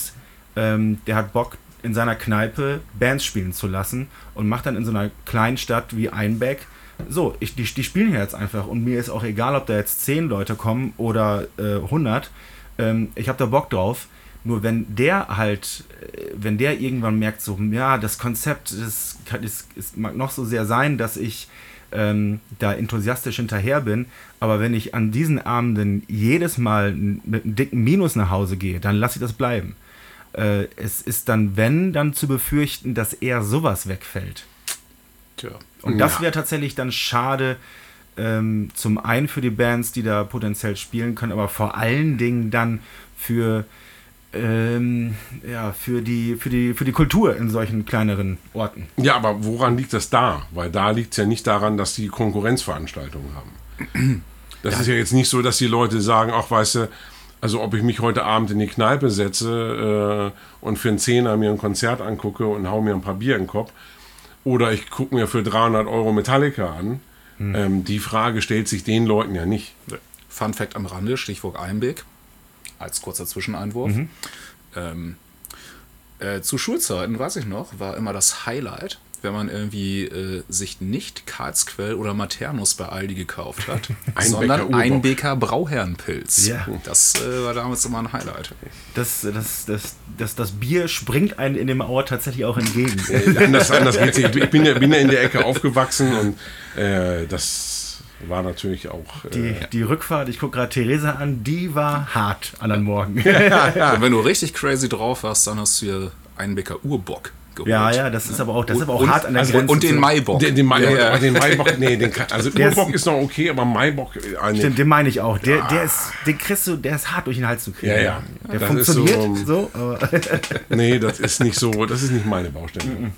[SPEAKER 2] ähm, der hat Bock in seiner Kneipe Bands spielen zu lassen und macht dann in so einer kleinen Stadt wie Einbeck so, ich, die, die spielen hier jetzt einfach und mir ist auch egal, ob da jetzt 10 Leute kommen oder äh, 100. Ähm, ich habe da Bock drauf. Nur wenn der halt, äh, wenn der irgendwann merkt, so, ja, das Konzept das, das, das mag noch so sehr sein, dass ich ähm, da enthusiastisch hinterher bin, aber wenn ich an diesen Abenden jedes Mal mit einem dicken Minus nach Hause gehe, dann lasse ich das bleiben. Äh, es ist dann, wenn, dann zu befürchten, dass eher sowas wegfällt.
[SPEAKER 1] Tja.
[SPEAKER 2] Und das
[SPEAKER 4] Ja.
[SPEAKER 2] wäre tatsächlich dann schade, ähm, zum einen für die Bands, die da potenziell spielen können, aber vor allen Dingen dann für, ähm, ja, für, die, für, die, für die Kultur in solchen kleineren Orten.
[SPEAKER 4] Ja, aber woran liegt das da? Weil da liegt es ja nicht daran, dass die Konkurrenzveranstaltungen haben. Das ist ja jetzt nicht so, dass die Leute sagen, ach, weißt du, also ob ich mich heute Abend in die Kneipe setze äh, und für einen Zehner mir ein Konzert angucke und hau mir ein paar Bier in den Kopf oder ich gucke mir für 300 Euro Metallica an, ähm, die Frage stellt sich den Leuten ja nicht.
[SPEAKER 1] Fun Fact am Rande, Stichwort Einbeck, als kurzer Zwischeneinwurf. Ähm, äh, zu Schulzeiten, weiß ich noch, war immer das Highlight, wenn man irgendwie äh, sich nicht Karlsquell oder Maternus bei Aldi gekauft hat, (laughs)
[SPEAKER 4] Einbecker
[SPEAKER 1] sondern. Einbeker Brauherrenpilz.
[SPEAKER 2] Ja.
[SPEAKER 1] Das äh, war damals immer ein Highlight.
[SPEAKER 2] Das, das, das, das, das Bier springt einem in dem Auer tatsächlich auch entgegen.
[SPEAKER 4] anders, anders geht's nicht. Ich bin ja, bin ja in der Ecke aufgewachsen und äh, das war natürlich auch. Äh,
[SPEAKER 2] Die, die Rückfahrt, ich gucke gerade Theresa an, die war hart an einem Morgen.
[SPEAKER 1] Und wenn du richtig crazy drauf warst, dann hast du dir Einbeker Urbock geholt.
[SPEAKER 2] Ja, ja, das ist aber auch, das ist aber auch
[SPEAKER 1] und,
[SPEAKER 2] hart an der
[SPEAKER 1] also,
[SPEAKER 2] Grenze.
[SPEAKER 1] Und den Maibock.
[SPEAKER 4] Den, den, Mai,
[SPEAKER 1] Ja,
[SPEAKER 4] den Maibock, nee, den also Urbock ist noch okay, aber Maibock, äh, nee.
[SPEAKER 2] Stimmt, den meine ich auch. Der, der ist, den kriegst du, der ist hart durch den Hals zu kriegen.
[SPEAKER 4] Ja, ja.
[SPEAKER 2] Der
[SPEAKER 4] Das
[SPEAKER 2] funktioniert
[SPEAKER 4] so-
[SPEAKER 2] so, aber, (laughs)
[SPEAKER 4] nee, das ist nicht so, das ist nicht meine Baustelle.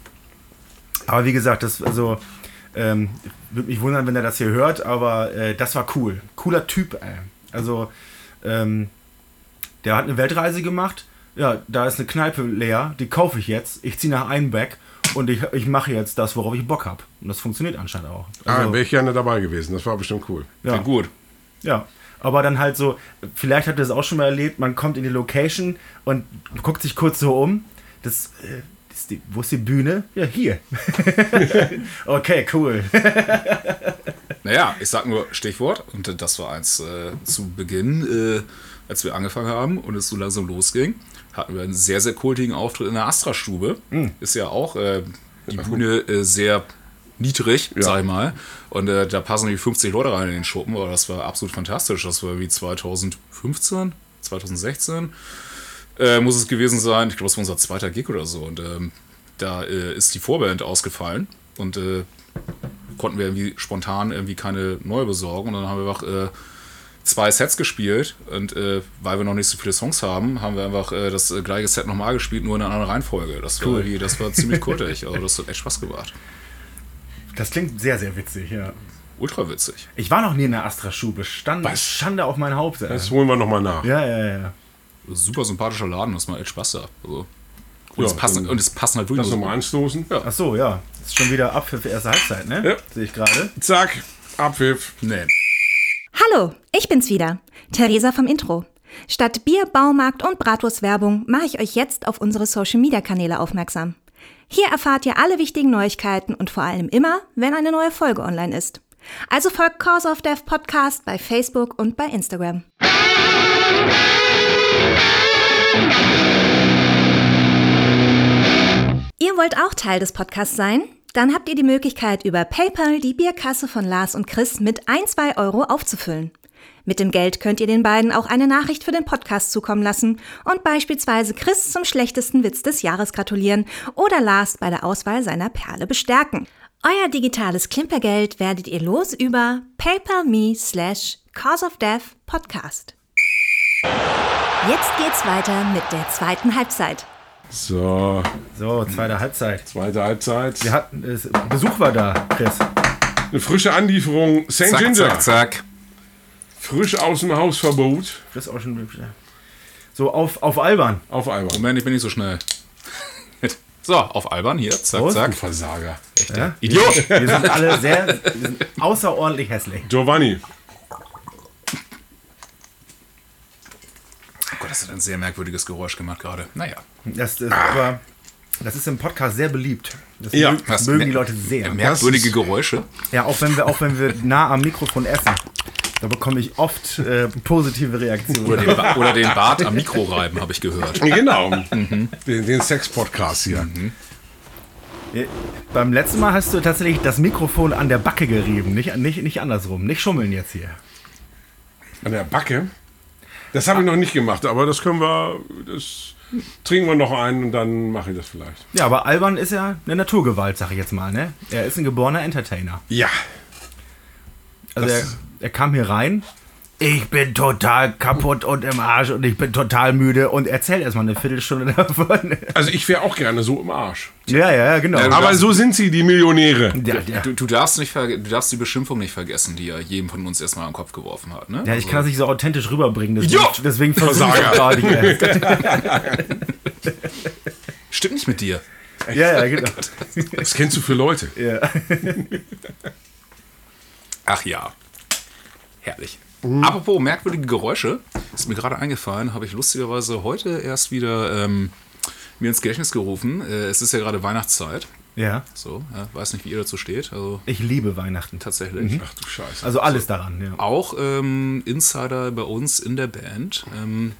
[SPEAKER 2] aber wie gesagt, das, also, ähm, würde mich wundern, wenn er das hier hört, aber äh, das war cool. Cooler Typ, ey. Also, ähm, der hat eine Weltreise gemacht. Ja, da ist eine Kneipe leer, die kaufe ich jetzt. Ich ziehe nach Einbeck und ich, ich mache jetzt das, worauf ich Bock habe. Und das funktioniert anscheinend auch.
[SPEAKER 4] Ah,
[SPEAKER 2] Also,
[SPEAKER 4] wäre ich gerne dabei gewesen, das war bestimmt cool.
[SPEAKER 2] ja.
[SPEAKER 1] Ja, gut.
[SPEAKER 2] Ja, aber dann halt so, vielleicht habt ihr das auch schon mal erlebt, man kommt in die Location und guckt sich kurz so um. Das, äh, das ist die, wo ist die Bühne? Ja, hier. (laughs) okay, cool. (laughs)
[SPEAKER 1] Naja, ich sag nur Stichwort, und das war eins äh, zu Beginn, äh, als wir angefangen haben und es so langsam losging, hatten wir einen sehr, sehr kultigen Auftritt in der Astra-Stube. Ist ja auch äh, die Bühne äh, sehr niedrig,
[SPEAKER 4] Ja.
[SPEAKER 1] sag ich mal. Und äh, da passen irgendwie 50 Leute rein in den Schuppen, aber das war absolut fantastisch. Das war wie 2015, 2016 äh, muss es gewesen sein. Ich glaube, das war unser zweiter Gig oder so. Und ähm, da äh, ist die Vorband ausgefallen und äh, konnten wir irgendwie spontan irgendwie keine neue besorgen. Und dann haben wir einfach zwei Sets gespielt. Und äh, weil wir noch nicht so viele Songs haben, haben wir einfach äh, das äh, gleiche Set nochmal gespielt, nur in einer anderen Reihenfolge. Das war,
[SPEAKER 2] Cool.
[SPEAKER 1] das war ziemlich (laughs) kultig. Also das hat echt Spaß gemacht.
[SPEAKER 2] Das klingt sehr, sehr witzig, ja.
[SPEAKER 1] Ultra witzig.
[SPEAKER 2] Ich war noch nie in der Astra-Schube. Stand,
[SPEAKER 4] Was?
[SPEAKER 2] Schande auf mein Haupt. ey.
[SPEAKER 4] Das holen wir nochmal nach.
[SPEAKER 2] Ja, ja, ja.
[SPEAKER 1] Super sympathischer Laden, das macht echt Spaß da. Also, und,
[SPEAKER 4] Ja,
[SPEAKER 1] es passt,
[SPEAKER 4] dann
[SPEAKER 1] und es passen halt
[SPEAKER 4] Lass
[SPEAKER 1] wirklich
[SPEAKER 4] uns mal anstoßen. Ja.
[SPEAKER 2] Ach so, ja. Ist schon wieder ab für erste Halbzeit, ne?
[SPEAKER 4] Ja.
[SPEAKER 2] Sehe ich gerade.
[SPEAKER 4] Zack, Abpfiff.
[SPEAKER 1] Nee.
[SPEAKER 3] Hallo, ich bin's wieder, Theresa vom Intro. Statt Bier, Baumarkt und Bratwurstwerbung mache ich euch jetzt auf unsere Social-Media-Kanäle aufmerksam. Hier erfahrt ihr alle wichtigen Neuigkeiten und vor allem immer, wenn eine neue Folge online ist. Also folgt Cause of Death Podcast bei Facebook und bei Instagram. Ihr wollt auch Teil des Podcasts sein? Dann habt ihr die Möglichkeit, über PayPal die Bierkasse von Lars und Chris mit 1, 2 Euro aufzufüllen. Mit dem Geld könnt ihr den beiden auch eine Nachricht für den Podcast zukommen lassen und beispielsweise Chris zum schlechtesten Witz des Jahres gratulieren oder Lars bei der Auswahl seiner Perle bestärken. Euer digitales Klimpergeld werdet ihr los über paypal.me slash cause of death podcast. Jetzt geht's weiter mit der zweiten Halbzeit.
[SPEAKER 4] So,
[SPEAKER 2] So, zweite Halbzeit.
[SPEAKER 4] zweite Halbzeit.
[SPEAKER 2] Wir hatten, es, Besuch war da, Chris.
[SPEAKER 4] Eine frische Anlieferung. St.
[SPEAKER 1] Zack,
[SPEAKER 4] Ginger.
[SPEAKER 1] zack, zack.
[SPEAKER 4] Frisch aus dem Hausverbot.
[SPEAKER 2] Ist auch schon. So, auf, auf Albern.
[SPEAKER 4] Auf einmal.
[SPEAKER 1] Moment, ich bin nicht so schnell. (laughs) So, auf Albern hier. Zack,
[SPEAKER 2] Prost.
[SPEAKER 4] Du
[SPEAKER 1] zack.
[SPEAKER 4] Versager.
[SPEAKER 2] Ja?
[SPEAKER 1] Idiot!
[SPEAKER 2] Wir sind alle sehr, wir sind außerordentlich hässlich.
[SPEAKER 4] Giovanni.
[SPEAKER 1] Gott, das hat ein sehr merkwürdiges Geräusch gemacht gerade. Naja.
[SPEAKER 2] Das ist aber, das ist im Podcast sehr beliebt. Das
[SPEAKER 4] Ja.
[SPEAKER 2] mögen,
[SPEAKER 1] Was-
[SPEAKER 2] mögen die Leute sehr.
[SPEAKER 1] Merkwürdige
[SPEAKER 4] ist-
[SPEAKER 1] Geräusche.
[SPEAKER 2] Ja, auch wenn wir, auch wenn wir nah am Mikrofon essen, da bekomme ich oft äh, positive
[SPEAKER 1] Oder
[SPEAKER 2] Reaktionen.
[SPEAKER 1] den, ba oder den Bart am Mikro reiben, habe ich gehört.
[SPEAKER 4] Genau. den den Sex-Podcast hier.
[SPEAKER 2] Äh, Beim letzten Mal hast du tatsächlich das Mikrofon an der Backe gerieben, nicht, nicht, nicht andersrum. Nicht schummeln jetzt hier.
[SPEAKER 4] An der Backe. Das habe ich noch nicht gemacht, aber das können wir. Das trinken wir noch ein und dann mache ich das vielleicht.
[SPEAKER 2] Ja, aber Alban ist ja eine Naturgewalt, sag ich jetzt mal, ne? Er ist ein geborener Entertainer.
[SPEAKER 4] Ja.
[SPEAKER 2] Also er, er kam hier rein. Ich bin total kaputt und im Arsch und ich bin total müde und erzählt erstmal eine Viertelstunde (laughs) davon.
[SPEAKER 4] Also ich wäre auch gerne so im Arsch.
[SPEAKER 2] Ja, ja, ja, genau.
[SPEAKER 1] Ja,
[SPEAKER 4] Aber so sind sie, die Millionäre.
[SPEAKER 2] ja, ja.
[SPEAKER 1] Du, du, darfst nicht du darfst die Beschimpfung nicht vergessen, die er jedem von uns erstmal den Kopf geworfen hat. Ne?
[SPEAKER 2] ja, ich kann das nicht so authentisch rüberbringen, deswegen, deswegen versuche ich
[SPEAKER 4] Versager.
[SPEAKER 2] gerade. Ja,
[SPEAKER 1] Stimmt nicht mit dir.
[SPEAKER 2] ja, ja, genau.
[SPEAKER 4] Was kennst du für Leute?
[SPEAKER 2] Ja.
[SPEAKER 1] Ach ja. Herrlich. Apropos merkwürdige Geräusche, ist mir gerade eingefallen, habe ich lustigerweise heute erst wieder ähm, mir ins Gedächtnis gerufen. Äh, es ist ja gerade Weihnachtszeit.
[SPEAKER 2] ja,
[SPEAKER 1] So, ja, weiß nicht, wie ihr dazu steht. Also
[SPEAKER 2] ich liebe Weihnachten.
[SPEAKER 1] tatsächlich.
[SPEAKER 4] Ach du Scheiße.
[SPEAKER 2] Also alles daran, ja.
[SPEAKER 1] Auch ähm, Insider bei uns in der Band. Ähm,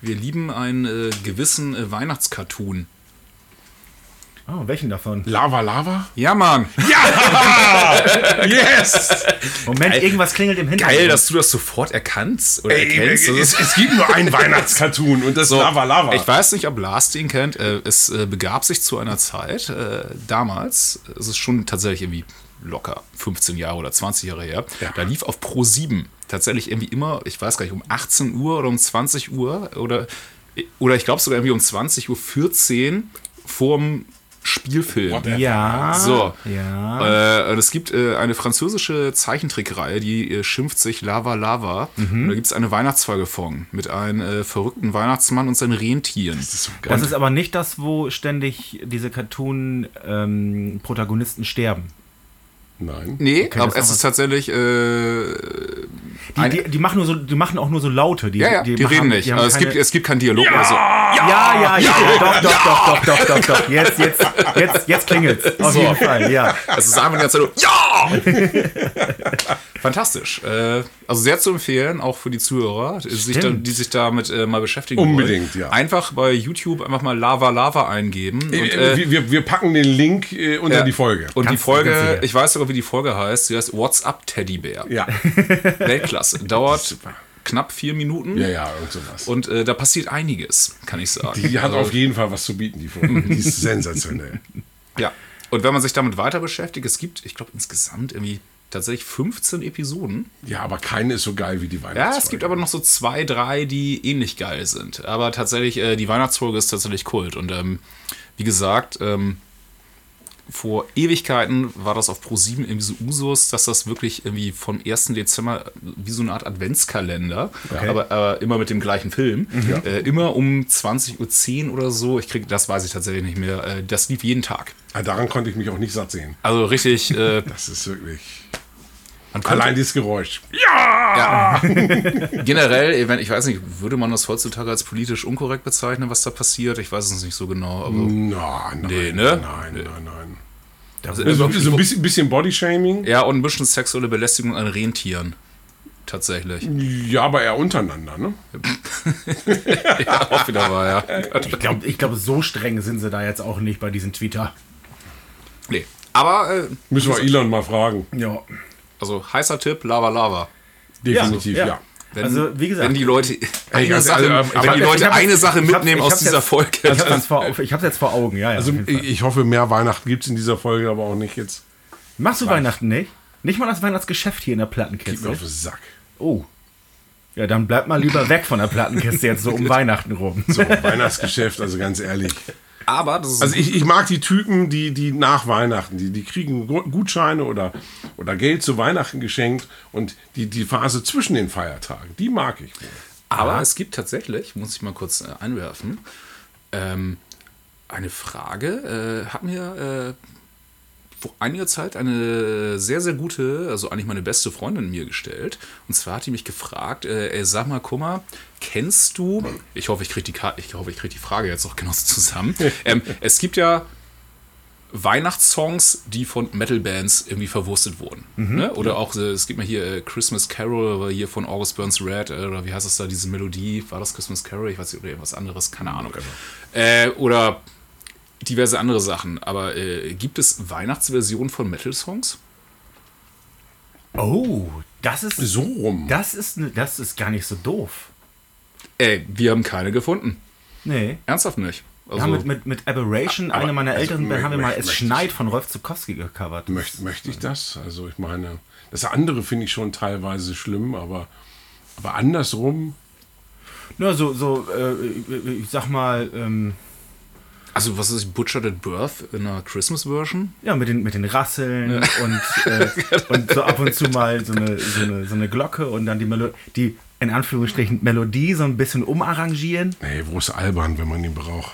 [SPEAKER 1] wir lieben einen äh, gewissen äh, Weihnachtscartoon.
[SPEAKER 2] Oh, welchen davon?
[SPEAKER 4] Lava Lava?
[SPEAKER 1] Ja, Mann! (laughs)
[SPEAKER 4] Yes!
[SPEAKER 2] Moment, irgendwas klingelt im Hintergrund.
[SPEAKER 1] Geil, dass du das sofort erkannst oder
[SPEAKER 4] Ey,
[SPEAKER 1] erkennst.
[SPEAKER 4] Es, es gibt nur einen Weihnachtscartoon und das
[SPEAKER 1] So,
[SPEAKER 4] ist Lava Lava.
[SPEAKER 1] Ich weiß nicht, ob Lars den kennt. Äh, Es äh, begab sich zu einer Zeit, äh, damals, es ist schon tatsächlich irgendwie locker 15 Jahre oder 20 Jahre her,
[SPEAKER 4] Ja.
[SPEAKER 1] da lief auf Pro 7 tatsächlich irgendwie immer, ich weiß gar nicht, um 18 Uhr oder um 20 Uhr oder, oder ich glaube sogar irgendwie um 20 Uhr 14 vorm Spielfilm.
[SPEAKER 2] Ja.
[SPEAKER 1] So.
[SPEAKER 2] Ja.
[SPEAKER 1] Äh, und es gibt äh, eine französische Zeichentrickreihe, die äh, schimpft sich Lava Lava.
[SPEAKER 2] Mhm.
[SPEAKER 1] Und da gibt es eine Weihnachtsfolge von mit einem äh, verrückten Weihnachtsmann und seinen Rentieren.
[SPEAKER 4] Das ist so.
[SPEAKER 2] Das ist aber nicht das, wo ständig diese Cartoon-Protagonisten sterben.
[SPEAKER 4] Nein.
[SPEAKER 1] Nee,
[SPEAKER 2] Okay,
[SPEAKER 1] aber es
[SPEAKER 2] ist
[SPEAKER 1] tatsächlich. Äh,
[SPEAKER 2] Die, die, die, machen nur so, die machen auch nur so Laute. Die,
[SPEAKER 1] ja, ja, die,
[SPEAKER 2] machen-
[SPEAKER 1] reden nicht.
[SPEAKER 2] die
[SPEAKER 1] Also es, gibt, es gibt keinen Dialog oder so.
[SPEAKER 2] ja, ja, ja, doch, doch, doch, doch, doch, doch, doch. Jetzt, jetzt, jetzt, jetzt klingelt's. Auf
[SPEAKER 1] So.
[SPEAKER 2] jeden Fall, ja.
[SPEAKER 1] Es ist einfach die ganze Zeit so, ja! (laughs) Fantastisch. Äh, also sehr zu empfehlen, auch für die Zuhörer, sich da, die sich damit äh, mal beschäftigen
[SPEAKER 4] Unbedingt,
[SPEAKER 1] wollen.
[SPEAKER 4] ja.
[SPEAKER 1] Einfach bei YouTube einfach mal Lava Lava eingeben. Und,
[SPEAKER 4] Äh,
[SPEAKER 1] äh,
[SPEAKER 4] wir, wir, wir packen den Link äh, unter
[SPEAKER 1] ja.
[SPEAKER 4] die Folge.
[SPEAKER 1] Und die
[SPEAKER 2] Ganz- ganz
[SPEAKER 1] Folge, ich weiß sogar, wie die Folge heißt. Sie heißt What's Up Teddybär.
[SPEAKER 4] ja. (laughs)
[SPEAKER 1] Weltklasse. Dauert knapp vier Minuten.
[SPEAKER 4] ja, ja, irgend sowas.
[SPEAKER 1] Und äh, da passiert einiges, kann ich sagen.
[SPEAKER 4] Die hat auf jeden Fall was zu bieten, die Folge. Die ist (laughs) sensationell.
[SPEAKER 1] Ja. Und wenn man sich damit weiter beschäftigt, es gibt, ich glaube, insgesamt irgendwie tatsächlich 15 Episoden.
[SPEAKER 4] Ja, aber keine ist so geil wie die Weihnachtsfolge.
[SPEAKER 1] Ja, es gibt aber noch so zwei, drei, die ähnlich geil sind. Aber tatsächlich, äh, die Weihnachtsfolge ist tatsächlich Kult. Und ähm, wie gesagt, ähm, vor Ewigkeiten war das auf Pro7 irgendwie so Usus, dass das wirklich irgendwie vom 1. Dezember wie so eine Art Adventskalender, aber, aber immer mit dem gleichen Film, äh, immer um 20.10 Uhr oder so, ich krieg, das weiß ich tatsächlich nicht mehr, äh, das lief jeden Tag.
[SPEAKER 4] Ah, daran konnte ich mich auch nicht satt sehen.
[SPEAKER 1] Also richtig, äh,
[SPEAKER 4] Das ist wirklich. Allein dieses Geräusch.
[SPEAKER 1] Ja. (laughs) Generell, wenn, ich weiß nicht, würde man das heutzutage als politisch unkorrekt bezeichnen, was da passiert? Ich weiß es nicht so genau. Aber
[SPEAKER 4] Na, nein,
[SPEAKER 1] Nee, ne?
[SPEAKER 4] nein, nein, nein.
[SPEAKER 1] also,
[SPEAKER 4] So, so ein bisschen, bisschen Bodyshaming.
[SPEAKER 1] ja, und ein bisschen sexuelle Belästigung an Rentieren. Tatsächlich.
[SPEAKER 4] Ja, aber eher untereinander, ne? (laughs)
[SPEAKER 1] ja, auch wieder wahr, ja.
[SPEAKER 2] Ich glaube, ich glaub, so streng sind sie da jetzt auch nicht bei diesem Twitter.
[SPEAKER 1] Nee. Aber, äh,
[SPEAKER 4] Müssen wir Elon mal fragen.
[SPEAKER 2] Ja.
[SPEAKER 1] Also heißer Tipp, Lava Lava.
[SPEAKER 4] Definitiv, ja.
[SPEAKER 2] ja.
[SPEAKER 1] Wenn,
[SPEAKER 2] Also, wie gesagt-
[SPEAKER 1] wenn die Leute, (laughs) eine
[SPEAKER 4] ganz
[SPEAKER 1] Sache,
[SPEAKER 4] ehrlich,
[SPEAKER 1] wenn die Leute
[SPEAKER 2] hab-
[SPEAKER 1] eine Sache mitnehmen aus dieser
[SPEAKER 2] jetzt-
[SPEAKER 1] Folge,
[SPEAKER 2] Ich habe es hab's jetzt vor Augen, ja, ja.
[SPEAKER 4] Also ich hoffe, mehr Weihnachten gibt es in dieser Folge, aber auch nicht jetzt.
[SPEAKER 2] Machst du Weihnachten nicht? Nicht mal das Weihnachtsgeschäft hier in der
[SPEAKER 4] Gib mir
[SPEAKER 2] Plattenkiste.
[SPEAKER 4] auf den Sack.
[SPEAKER 2] Oh. Ja, dann bleib mal lieber weg von der Plattenkiste jetzt so um (laughs) Weihnachten rum.
[SPEAKER 4] So, Weihnachtsgeschäft, also ganz ehrlich.
[SPEAKER 1] Aber das ist
[SPEAKER 4] Also ich, ich mag die Typen, die, die nach Weihnachten, die, die kriegen Gu- Gutscheine oder, oder Geld zu Weihnachten geschenkt und die, die Phase zwischen den Feiertagen, die mag ich wohl.
[SPEAKER 1] Aber es gibt tatsächlich, muss ich mal kurz äh, einwerfen, ähm, eine Frage. Äh, hat mir äh, vor einiger Zeit eine sehr, sehr gute, also eigentlich meine beste Freundin mir gestellt. Und zwar hat die mich gefragt, äh, ey, sag mal, guck mal, kennst du, ich hoffe, ich kriege die, ich hoffe, ich krieg die Frage jetzt auch genau zusammen. (laughs) ähm, es gibt ja Weihnachtssongs, die von Metal-Bands irgendwie verwurstet wurden. Ne? Oder auch, äh, es gibt mal hier äh, Christmas Carol, aber hier von August Burns Red, äh, oder wie heißt das da, diese Melodie, war das Christmas Carol? Ich weiß nicht, oder irgendwas anderes, keine Ahnung. Äh, oder diverse andere Sachen. Aber äh, gibt es Weihnachtsversionen von Metal-Songs?
[SPEAKER 2] Oh, das ist,
[SPEAKER 4] So rum.
[SPEAKER 2] das ist, das ist gar nicht so doof.
[SPEAKER 1] Ey, wir haben keine gefunden.
[SPEAKER 2] Nee.
[SPEAKER 1] Ernsthaft nicht.
[SPEAKER 2] Wir
[SPEAKER 1] Also,
[SPEAKER 2] haben mit, mit, mit Aberration,
[SPEAKER 4] Aber-
[SPEAKER 2] eine meiner
[SPEAKER 4] also,
[SPEAKER 2] älteren Bands,
[SPEAKER 4] mö-
[SPEAKER 2] haben wir mal Es schneit von Rolf Zukowski gecovert.
[SPEAKER 4] Möchte, möchte ich das? Also ich meine, das andere finde ich schon teilweise schlimm, aber, aber andersrum,
[SPEAKER 2] Na, so, so äh, ich sag mal, ähm,
[SPEAKER 1] also was ist Butchered at Birth in einer Christmas-Version?
[SPEAKER 2] ja, mit den, mit den Rasseln und, äh, (laughs) und so ab und zu mal so eine, so eine, so eine Glocke und dann die, Melo die in Anführungsstrichen Melodie so ein bisschen umarrangieren.
[SPEAKER 4] nee, wo ist albern, wenn man ihn braucht?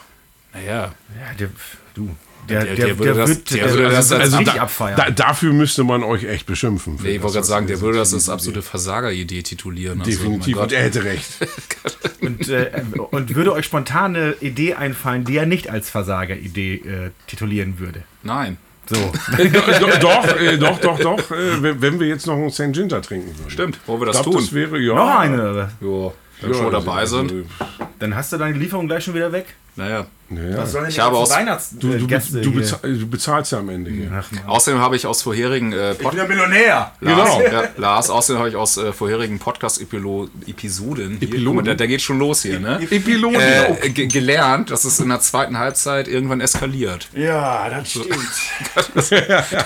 [SPEAKER 1] Naja,
[SPEAKER 2] Ja, der, du, der,
[SPEAKER 1] Der-
[SPEAKER 2] der,
[SPEAKER 1] der würde das-
[SPEAKER 2] wird,
[SPEAKER 1] der würde das
[SPEAKER 2] das
[SPEAKER 1] als-
[SPEAKER 2] richtig
[SPEAKER 4] da,
[SPEAKER 2] abfeiern.
[SPEAKER 4] da, dafür müsste man euch echt beschimpfen. für
[SPEAKER 1] nee, ich wollte gerade sagen, der würde das als absolute Versageridee titulieren. Also,
[SPEAKER 4] Definitiv,
[SPEAKER 1] mein
[SPEAKER 4] und
[SPEAKER 1] Gott.
[SPEAKER 4] er hätte recht. (laughs)
[SPEAKER 2] Und, äh, und würde euch spontan eine Idee einfallen, die er nicht als Versageridee äh, titulieren würde.
[SPEAKER 1] Nein.
[SPEAKER 2] So.
[SPEAKER 4] doch, doch, äh, doch, doch, doch äh, wenn wir jetzt noch einen St. Ginger trinken würden.
[SPEAKER 1] Stimmt, wollen wir das
[SPEAKER 4] glaub,
[SPEAKER 1] tun?
[SPEAKER 4] das wäre, ja.
[SPEAKER 2] Noch eine.
[SPEAKER 1] Jo, wenn wir
[SPEAKER 4] Ja,
[SPEAKER 1] schon dabei
[SPEAKER 4] also,
[SPEAKER 1] sind.
[SPEAKER 2] Dann hast du deine Lieferung gleich schon wieder weg.
[SPEAKER 1] Naja.
[SPEAKER 4] Ja.
[SPEAKER 2] sollen
[SPEAKER 1] Ich habe aus-
[SPEAKER 4] Du, du,
[SPEAKER 2] Weihnachtsgäste
[SPEAKER 4] du, bezahl, du bezahlst ja am Ende hier.
[SPEAKER 2] Ach.
[SPEAKER 1] Außerdem habe ich aus vorherigen äh, Pod
[SPEAKER 2] der Millionär.
[SPEAKER 1] Lars,
[SPEAKER 4] Genau.
[SPEAKER 1] ja, Lars, außerdem habe ich aus äh, vorherigen Podcast-Episoden,
[SPEAKER 4] Epiloden?
[SPEAKER 1] da, da geht schon los hier, ne?
[SPEAKER 4] Epiloden.
[SPEAKER 1] Äh, ge gelernt, dass es in der zweiten Halbzeit irgendwann eskaliert.
[SPEAKER 2] Ja, das stimmt. (laughs)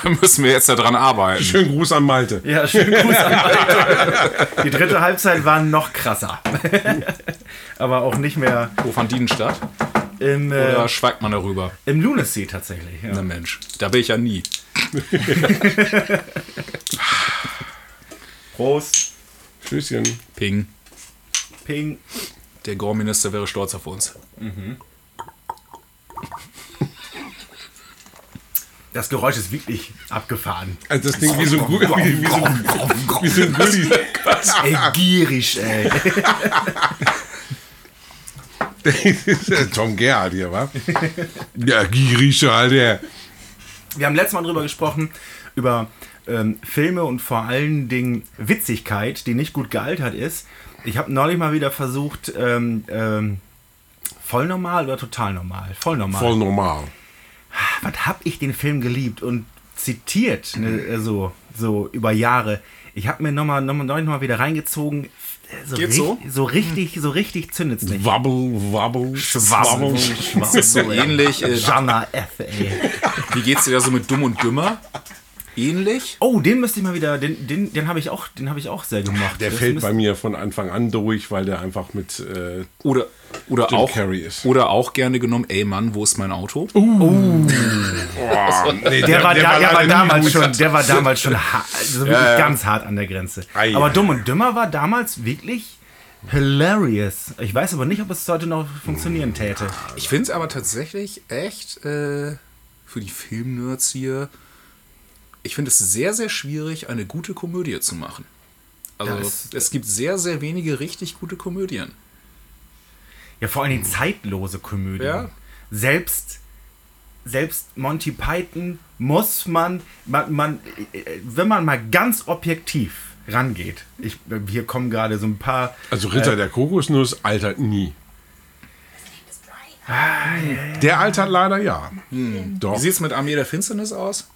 [SPEAKER 1] Da müssen wir jetzt daran arbeiten.
[SPEAKER 4] Schönen Gruß an Malte.
[SPEAKER 2] Ja, schönen Gruß an Malte. Die dritte Halbzeit war noch krasser. (laughs) Aber auch nicht mehr
[SPEAKER 1] Wo fand die denn statt?
[SPEAKER 2] Im, äh,
[SPEAKER 1] Oder schweigt man darüber?
[SPEAKER 2] im Lunacy tatsächlich.
[SPEAKER 1] Na
[SPEAKER 2] Ja.
[SPEAKER 1] Mensch, da bin ich ja nie. (laughs)
[SPEAKER 2] Prost.
[SPEAKER 4] Tschüsschen.
[SPEAKER 1] Ping.
[SPEAKER 2] Ping.
[SPEAKER 1] Der Gorminister wäre stolz auf uns.
[SPEAKER 2] Das Geräusch ist wirklich abgefahren.
[SPEAKER 4] Also das Ding wie so ein Gulli. (laughs) Wie, wie, so, ein- wie so ein Gulli.
[SPEAKER 2] Ey, gierig, ey. (laughs) (laughs)
[SPEAKER 4] Tom Gerhardt hier, wa? Ja, gierig, Alter.
[SPEAKER 2] Wir haben letztes Mal drüber gesprochen, über ähm, Filme und vor allen Dingen Witzigkeit, die nicht gut gealtert ist. Ich habe neulich mal wieder versucht, ähm, ähm, voll normal oder total normal? Voll normal.
[SPEAKER 4] Voll normal.
[SPEAKER 2] Was hab ich den Film geliebt und zitiert, ne, so, so über Jahre. Ich habe mir nochmal noch mal, noch mal wieder reingezogen. So,
[SPEAKER 1] Geht so?
[SPEAKER 2] so richtig, so richtig zündet's nicht.
[SPEAKER 4] Wabbel, wabbel,
[SPEAKER 2] Schwabbel,
[SPEAKER 1] ist so ähnlich. Äh,
[SPEAKER 2] Jana F, ey.
[SPEAKER 1] wie geht's dir da so mit Dumm und Dümmer? Ähnlich?
[SPEAKER 2] Oh, den müsste ich mal wieder, den, den, den habe ich auch, den habe ich auch sehr gemocht.
[SPEAKER 4] Der
[SPEAKER 2] Das
[SPEAKER 4] fällt bei mir von Anfang an durch, weil der einfach mit. Äh,
[SPEAKER 1] Oder, oder,
[SPEAKER 4] Jim
[SPEAKER 1] auch,
[SPEAKER 4] Carrey ist.
[SPEAKER 1] oder auch gerne genommen, ey Mann, wo ist mein Auto?
[SPEAKER 4] oh, nee,
[SPEAKER 2] Der, war, da, der war damals schon, der war (laughs) damals schon also wirklich
[SPEAKER 1] Ja, ja.
[SPEAKER 2] ganz hart an der Grenze.
[SPEAKER 4] Ei,
[SPEAKER 2] aber. Dumm und Dümmer war damals wirklich hilarious. Ich weiß aber nicht, ob es heute noch funktionieren täte.
[SPEAKER 1] Ich finde es aber tatsächlich echt äh, für die Filmnerds hier, ich finde es sehr, sehr schwierig, eine gute Komödie zu machen. Also
[SPEAKER 2] Ja, es-
[SPEAKER 1] es gibt sehr, sehr wenige richtig gute Komödien.
[SPEAKER 2] Ja, vor allen Dingen zeitlose Komödien.
[SPEAKER 1] Ja.
[SPEAKER 2] Selbst, selbst Monty Python muss man, man, man, äh, wenn man mal ganz objektiv rangeht. Ich, hier kommen gerade so ein paar.
[SPEAKER 4] Also Ritter der Kokosnuss altert nie. Der altert leider ja.
[SPEAKER 1] Wie
[SPEAKER 4] Doch.
[SPEAKER 1] sieht es mit Armee der Finsternis aus?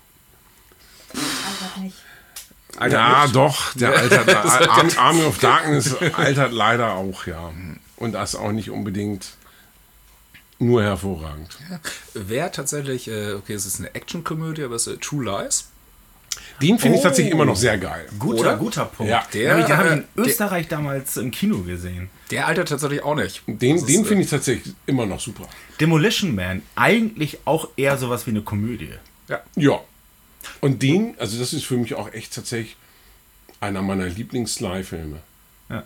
[SPEAKER 1] Alter,
[SPEAKER 4] Ja,
[SPEAKER 1] nicht?
[SPEAKER 4] doch. Der (laughs) altert. Ar Army of Darkness altert leider auch, ja. Und das auch nicht unbedingt nur hervorragend.
[SPEAKER 1] Wer tatsächlich, äh, okay, es ist eine Actionkomödie, aber es ist äh, True Lies.
[SPEAKER 4] Den finde ich
[SPEAKER 1] Oh.
[SPEAKER 4] tatsächlich immer noch sehr geil.
[SPEAKER 2] Guter,
[SPEAKER 1] Oder?
[SPEAKER 2] guter Punkt.
[SPEAKER 4] Ja.
[SPEAKER 2] den habe ich, den hab ich in
[SPEAKER 1] Der- der-
[SPEAKER 2] Österreich damals im Kino gesehen.
[SPEAKER 1] Der altert tatsächlich auch nicht.
[SPEAKER 4] Den,
[SPEAKER 1] Das
[SPEAKER 4] den
[SPEAKER 1] äh,
[SPEAKER 4] finde ich tatsächlich immer noch super.
[SPEAKER 2] Demolition Man, eigentlich auch eher sowas wie eine Komödie.
[SPEAKER 1] Ja.
[SPEAKER 4] Ja. Und den, also das ist für mich auch echt tatsächlich einer meiner Lieblings-Sly-Filme.
[SPEAKER 2] Ja.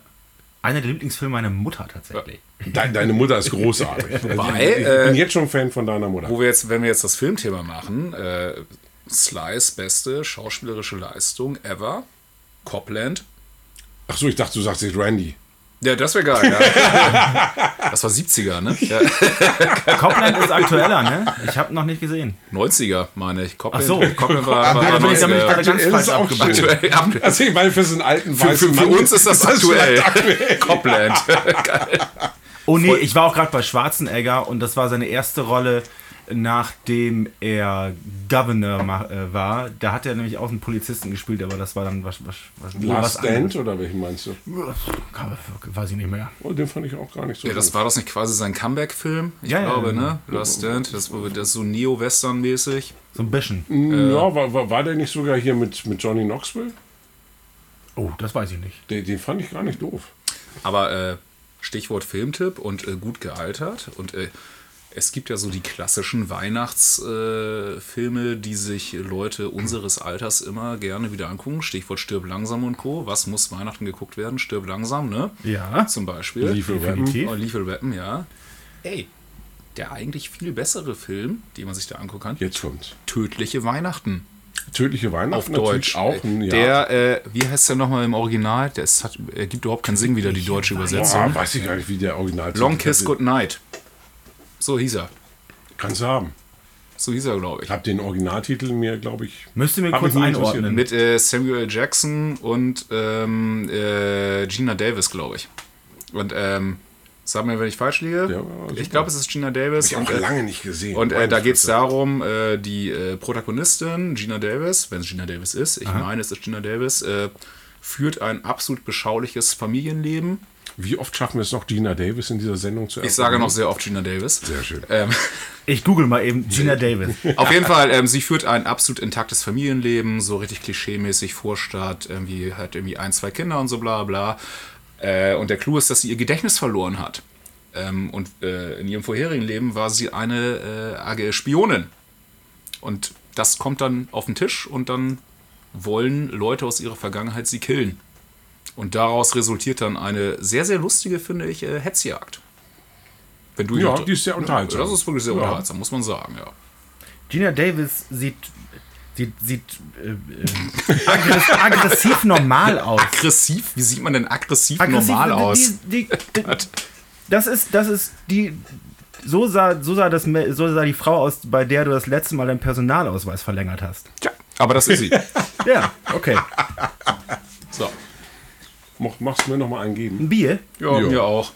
[SPEAKER 2] Einer der Lieblingsfilme meiner Mutter tatsächlich.
[SPEAKER 4] Deine, deine Mutter ist (laughs) großartig. Also
[SPEAKER 1] Wobei,
[SPEAKER 4] ich, ich
[SPEAKER 1] äh,
[SPEAKER 4] bin jetzt schon Fan von deiner Mutter.
[SPEAKER 1] Wo wir jetzt, wenn wir jetzt das Filmthema machen, äh, Slice beste schauspielerische Leistung ever, Copland.
[SPEAKER 4] Ach so, ich dachte, du sagst jetzt Randy.
[SPEAKER 1] Ja, das wäre geil, ja. (laughs) Das war 70er, ne? Ja, (laughs)
[SPEAKER 2] Copland ist aktueller, ne? Ich habe noch nicht gesehen.
[SPEAKER 1] 90er, meine ich. Copland,
[SPEAKER 2] Ach so.
[SPEAKER 1] Copland war, (laughs) war,
[SPEAKER 2] Da
[SPEAKER 1] war
[SPEAKER 2] bin ich, da bin ich
[SPEAKER 1] 90er.
[SPEAKER 2] gerade ganz
[SPEAKER 4] Aktuell
[SPEAKER 2] falsch.
[SPEAKER 1] Aktuell, aktuell.
[SPEAKER 4] Also ich meine, für so einen alten
[SPEAKER 1] Für,
[SPEAKER 4] weißen
[SPEAKER 1] für, für
[SPEAKER 4] Mann
[SPEAKER 1] uns ist das aktuell. Copland.
[SPEAKER 2] Oh nee, ich war auch gerade bei Schwarzenegger und das war seine erste Rolle, nachdem er Governor ma- äh, war. Da hat er nämlich auch einen Polizisten gespielt, aber das war dann was, was, was,
[SPEAKER 4] Last
[SPEAKER 2] was
[SPEAKER 4] Stand oder welchen meinst du?
[SPEAKER 2] Weiß ich nicht mehr.
[SPEAKER 4] Oh, den fand ich auch gar nicht so
[SPEAKER 1] Ja, das war das nicht quasi sein Comeback-Film? Ich
[SPEAKER 2] Ja, ja,
[SPEAKER 1] glaube,
[SPEAKER 2] ja.
[SPEAKER 1] ne? Last Stand. Das war das ist so Neo-Western-mäßig.
[SPEAKER 2] So ein bisschen.
[SPEAKER 4] Ja, war, war, war der nicht sogar hier mit, mit Johnny Knoxville?
[SPEAKER 2] Oh, das weiß ich nicht.
[SPEAKER 4] Den, den fand ich gar nicht doof.
[SPEAKER 1] Aber äh, Stichwort Filmtipp und äh, gut gealtert. Und äh, es gibt ja so die klassischen Weihnachtsfilme, äh, die sich Leute unseres Alters immer gerne wieder angucken. Stichwort Stirb langsam und Co. Was muss Weihnachten geguckt werden? Stirb langsam, ne?
[SPEAKER 2] Ja.
[SPEAKER 1] Zum Beispiel.
[SPEAKER 4] Lethal Weapon.
[SPEAKER 2] Definitiv.
[SPEAKER 1] Oh, Lethal Weapon, ja. Ey, der eigentlich viel bessere Film, den man sich da angucken kann,
[SPEAKER 4] Jetzt kommt's.
[SPEAKER 1] Tödliche Weihnachten.
[SPEAKER 4] Tödliche Weihnachten
[SPEAKER 1] Auf Deutsch.
[SPEAKER 4] auch. ein- Ja.
[SPEAKER 1] Der, äh, wie heißt der nochmal im Original? Der ist, hat, er gibt überhaupt keinen Sinn wieder, die deutsche Übersetzung.
[SPEAKER 4] Boah, weiß ich gar nicht, wie der Original
[SPEAKER 1] Long Kiss Goodnight. So hieß er.
[SPEAKER 4] Kannst du haben.
[SPEAKER 1] So hieß er, glaube ich.
[SPEAKER 4] Ich habe den Originaltitel mir, glaube ich.
[SPEAKER 2] Müsst ihr mir
[SPEAKER 4] Hab
[SPEAKER 2] kurz einordnen.
[SPEAKER 1] Mit äh, Samuel. Jackson und ähm, äh, Gina Davis, glaube ich. Und ähm, sag mir, wenn ich falsch liege.
[SPEAKER 4] Ja,
[SPEAKER 1] ich glaube, es ist Gina Davis.
[SPEAKER 4] Ich habe
[SPEAKER 1] äh,
[SPEAKER 4] lange nicht gesehen.
[SPEAKER 1] Und äh, da geht es darum, äh, die äh, Protagonistin, Gina Davis, wenn es Gina Davis ist, ich meine, es ist Gina Davis, äh, führt ein absolut beschauliches Familienleben.
[SPEAKER 4] Wie oft schaffen wir es noch, Gina Davis in dieser Sendung zu
[SPEAKER 1] Ich sage noch sehr oft Gina Davis.
[SPEAKER 4] Sehr schön.
[SPEAKER 1] Ähm,
[SPEAKER 2] Ich google mal eben Gina Davis.
[SPEAKER 1] Auf jeden Fall, ähm, sie führt ein absolut intaktes Familienleben, so richtig klischeemäßig Vorstadt, irgendwie hat irgendwie ein, zwei Kinder und so bla bla. Äh, und der Clou ist, dass sie ihr Gedächtnis verloren hat. Ähm, und äh, in ihrem vorherigen Leben war sie eine äh, AG Spionin. Und das kommt dann auf den Tisch und dann wollen Leute aus ihrer Vergangenheit sie killen. Und daraus resultiert dann eine sehr, sehr lustige, finde ich, äh, Hetzjagd. Wenn du
[SPEAKER 4] Ja, die ist sehr unterhaltsam.
[SPEAKER 1] Das ist wirklich sehr
[SPEAKER 4] Ja.
[SPEAKER 1] unterhaltsam, muss man sagen, ja.
[SPEAKER 2] Gina Davis sieht, sieht, sieht äh, äh, aggress aggressiv normal (laughs) aus.
[SPEAKER 1] aggressiv? Wie sieht man denn aggressiv,
[SPEAKER 2] Aggressiv,
[SPEAKER 1] normal
[SPEAKER 2] die-
[SPEAKER 1] aus?
[SPEAKER 2] Die, die, (laughs) das ist, das ist die, so sah, so, sah das, so sah die Frau aus, bei der du das letzte Mal deinen Personalausweis verlängert hast.
[SPEAKER 1] Tja, aber das ist sie. (laughs)
[SPEAKER 2] Ja, okay.
[SPEAKER 4] Machst du mir noch mal einen geben?
[SPEAKER 2] Ein Bier?
[SPEAKER 1] Ja,
[SPEAKER 4] Ja.
[SPEAKER 1] mir auch.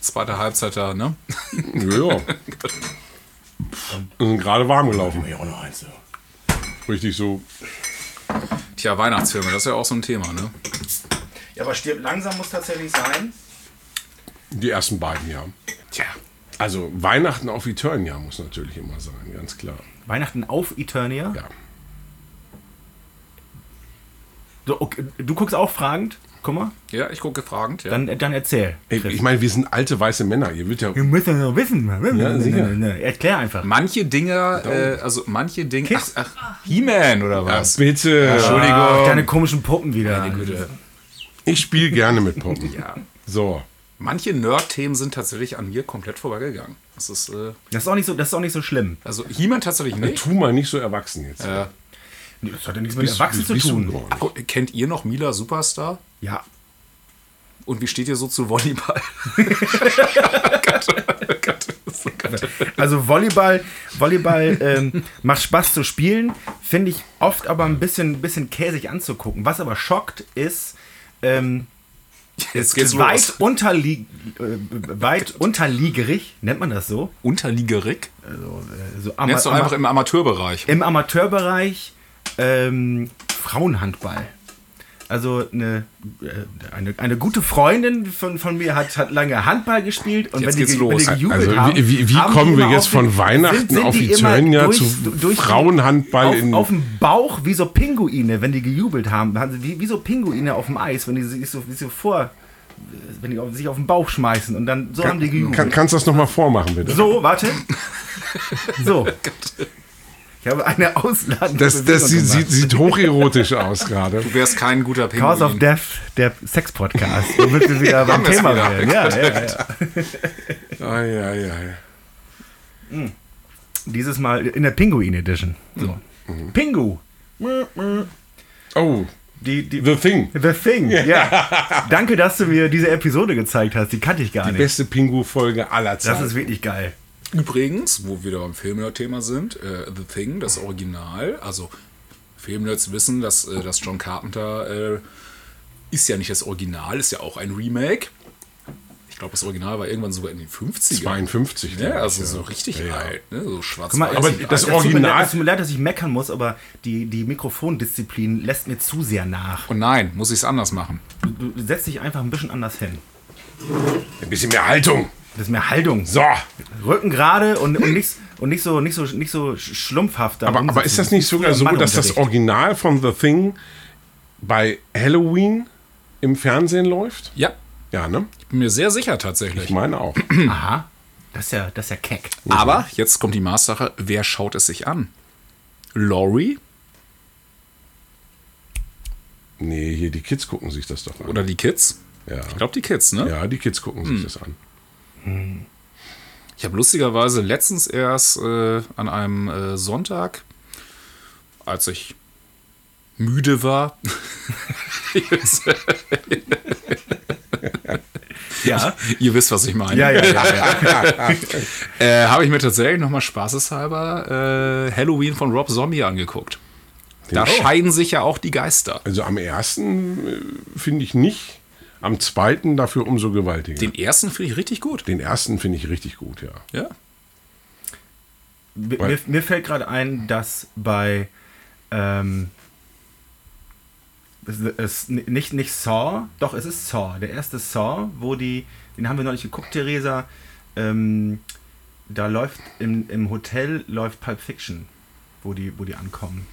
[SPEAKER 1] Zweite Halbzeit da, ne? (laughs)
[SPEAKER 4] Ja. (laughs) Wir sind gerade warm gelaufen.
[SPEAKER 2] Ja, auch noch eins.
[SPEAKER 4] Richtig so.
[SPEAKER 1] Tja, Weihnachtsfilme, das ist ja auch so ein Thema, ne?
[SPEAKER 2] Ja, aber stirbt langsam muss tatsächlich sein.
[SPEAKER 4] Die ersten beiden, ja.
[SPEAKER 1] Tja.
[SPEAKER 4] Also Weihnachten auf Eternia muss natürlich immer sein, ganz klar.
[SPEAKER 2] Weihnachten auf Eternia.
[SPEAKER 4] Ja.
[SPEAKER 2] So, okay, du guckst auch fragend. Guck mal,
[SPEAKER 1] Ja, ich gucke fragend, ja.
[SPEAKER 2] dann, dann erzähl.
[SPEAKER 4] Ey, ich meine, wir sind alte weiße Männer. Ihr wird ja.
[SPEAKER 2] Wir müssen doch wissen.
[SPEAKER 4] Ja, sicher.
[SPEAKER 2] Erklär einfach.
[SPEAKER 1] manche Dinge, äh, also manche Dinge. Ach, ach He-Man oder
[SPEAKER 4] Ja,
[SPEAKER 1] was?
[SPEAKER 4] bitte.
[SPEAKER 1] Entschuldigung.
[SPEAKER 2] Ach, deine komischen Puppen wieder.
[SPEAKER 1] Meine Güte.
[SPEAKER 4] Ich spiele gerne mit Puppen.
[SPEAKER 1] Ja.
[SPEAKER 4] So.
[SPEAKER 1] Manche Nerd-Themen sind tatsächlich an mir komplett vorbeigegangen. Das ist, äh,
[SPEAKER 2] Das ist auch nicht so, das ist auch nicht so schlimm.
[SPEAKER 1] also He-Man tatsächlich nicht.
[SPEAKER 4] Tu mal nicht so erwachsen jetzt.
[SPEAKER 1] Äh,
[SPEAKER 2] Das hat ja nichts mit
[SPEAKER 4] Bist-
[SPEAKER 2] Erwachsenen zu tun.
[SPEAKER 1] oh, kennt ihr noch Mila Superstar?
[SPEAKER 2] Ja.
[SPEAKER 1] Und wie steht ihr so zu Volleyball? (laughs)
[SPEAKER 2] Also Volleyball, Volleyball ähm, macht Spaß zu spielen, finde ich oft aber ein bisschen, bisschen käsig anzugucken. Was aber schockt ist, ähm,
[SPEAKER 1] Jetzt geht's
[SPEAKER 2] weit,
[SPEAKER 1] los.
[SPEAKER 2] äh, weit unterliegerig, nennt man das so?
[SPEAKER 1] Unterliegerig?
[SPEAKER 2] Also, äh, so ama
[SPEAKER 1] Nennst du einfach im Amateurbereich.
[SPEAKER 2] im Amateurbereich ähm, Frauenhandball. Also eine, äh, eine, eine gute Freundin von, von mir hat, hat lange Handball gespielt und
[SPEAKER 1] Jetzt
[SPEAKER 2] wenn die, ge- wenn
[SPEAKER 1] los.
[SPEAKER 2] die gejubelt
[SPEAKER 4] Also
[SPEAKER 2] haben,
[SPEAKER 4] wie, wie,
[SPEAKER 2] haben
[SPEAKER 4] kommen wir jetzt
[SPEAKER 2] auf
[SPEAKER 4] von
[SPEAKER 2] den-
[SPEAKER 4] Weihnachten
[SPEAKER 2] sind- sind
[SPEAKER 4] auf Eternia zu
[SPEAKER 2] durch-
[SPEAKER 4] Frauenhandball
[SPEAKER 2] auf,
[SPEAKER 4] in
[SPEAKER 2] auf dem Bauch wie so Pinguine, wenn die gejubelt haben, wie, wie so Pinguine auf dem Eis, wenn die sich so, so vor, wenn die auf, sich auf den Bauch schmeißen und dann so haben die gejubelt.
[SPEAKER 4] Kann, kannst du das nochmal vormachen, bitte?
[SPEAKER 2] so, warte. (laughs) so. Ich habe eine ausladende
[SPEAKER 4] Das, das sieht, sieht, sieht hocherotisch aus gerade.
[SPEAKER 1] Du wärst kein guter Pinguin.
[SPEAKER 2] Cause of Death, der Sex-Podcast. Womit wir wieder (laughs) beim Thema
[SPEAKER 1] wieder.
[SPEAKER 2] werden. Ja, ja, ja. (laughs)
[SPEAKER 4] Ai, ai, ai.
[SPEAKER 2] Dieses Mal in der Pinguin Edition. So. Pingu.
[SPEAKER 4] Oh,
[SPEAKER 2] Die, die,
[SPEAKER 4] The Thing.
[SPEAKER 2] The Thing, ja. Danke, dass du mir diese Episode gezeigt hast. Die kannte ich gar
[SPEAKER 4] Die
[SPEAKER 2] nicht.
[SPEAKER 4] beste Pingu-Folge aller
[SPEAKER 2] Das
[SPEAKER 4] Zeiten.
[SPEAKER 2] ist wirklich geil.
[SPEAKER 1] Übrigens, wo wir da beim Filmnerd-Thema sind, äh, The Thing, das Original, also Filmnerds wissen, dass äh, das John Carpenter äh, ist ja nicht das Original, ist ja auch ein Remake. Ich glaube, das Original war irgendwann sogar in den 50ern.
[SPEAKER 4] 52.
[SPEAKER 1] Ja,
[SPEAKER 4] glaub ich,
[SPEAKER 1] also
[SPEAKER 4] ja.
[SPEAKER 1] so richtig
[SPEAKER 4] Ja, ja.
[SPEAKER 1] alt, ne? so schwarz
[SPEAKER 2] mal,
[SPEAKER 4] Aber
[SPEAKER 2] es-
[SPEAKER 4] das
[SPEAKER 2] mir
[SPEAKER 4] Original-
[SPEAKER 2] leid- Es tut mir leid, dass ich meckern muss, aber die, die Mikrofondisziplin lässt mir zu sehr nach.
[SPEAKER 1] Und nein, muss ich es anders machen.
[SPEAKER 2] Du, du setzt dich einfach ein bisschen anders hin.
[SPEAKER 4] Ein bisschen mehr Haltung.
[SPEAKER 2] Das ist mehr Haltung.
[SPEAKER 4] So.
[SPEAKER 2] Rücken gerade und, und, nicht, und nicht, so, nicht, so, nicht so sch- schlumpfhaft.
[SPEAKER 4] Aber, aber ist das nicht sogar so, dass das. Original von The Thing bei Halloween im Fernsehen läuft?
[SPEAKER 1] Ja,
[SPEAKER 4] Ja, ne?
[SPEAKER 1] ich bin mir sehr sicher tatsächlich.
[SPEAKER 4] Ich meine auch.
[SPEAKER 2] Aha. Das ist ja, das ist ja keck.
[SPEAKER 1] Aber jetzt kommt die Maßsache, wer schaut es sich an? Laurie
[SPEAKER 4] Nee, hier die Kids gucken sich das doch an.
[SPEAKER 1] oder die Kids?
[SPEAKER 4] ja.
[SPEAKER 1] Ich glaube, die Kids, ne?
[SPEAKER 4] ja, die Kids gucken sich das an.
[SPEAKER 1] Ich habe lustigerweise letztens erst äh, an einem äh, Sonntag, als ich müde war, (laughs)
[SPEAKER 2] Ja.
[SPEAKER 1] ihr wisst, was ich meine,
[SPEAKER 2] Ja, ja, ja. ja. (laughs)
[SPEAKER 1] äh, habe ich mir tatsächlich nochmal spaßeshalber äh, Halloween von Rob Zombie angeguckt. Da
[SPEAKER 4] Oh.
[SPEAKER 1] scheiden sich ja auch die Geister.
[SPEAKER 4] Also am ersten äh, finde ich nicht. Am zweiten dafür umso gewaltiger. Den,
[SPEAKER 1] Den ersten finde ich richtig gut.
[SPEAKER 4] ersten finde ich richtig gut, ja.
[SPEAKER 1] Ja.
[SPEAKER 2] Mir, mir, mir fällt gerade ein, dass bei ähm, es, es, nicht, nicht Saw, doch es ist Saw, der erste Saw, wo die, den haben wir noch nicht geguckt, Theresa, ähm, da läuft im, im Hotel läuft Pulp Fiction, wo die, wo die ankommen.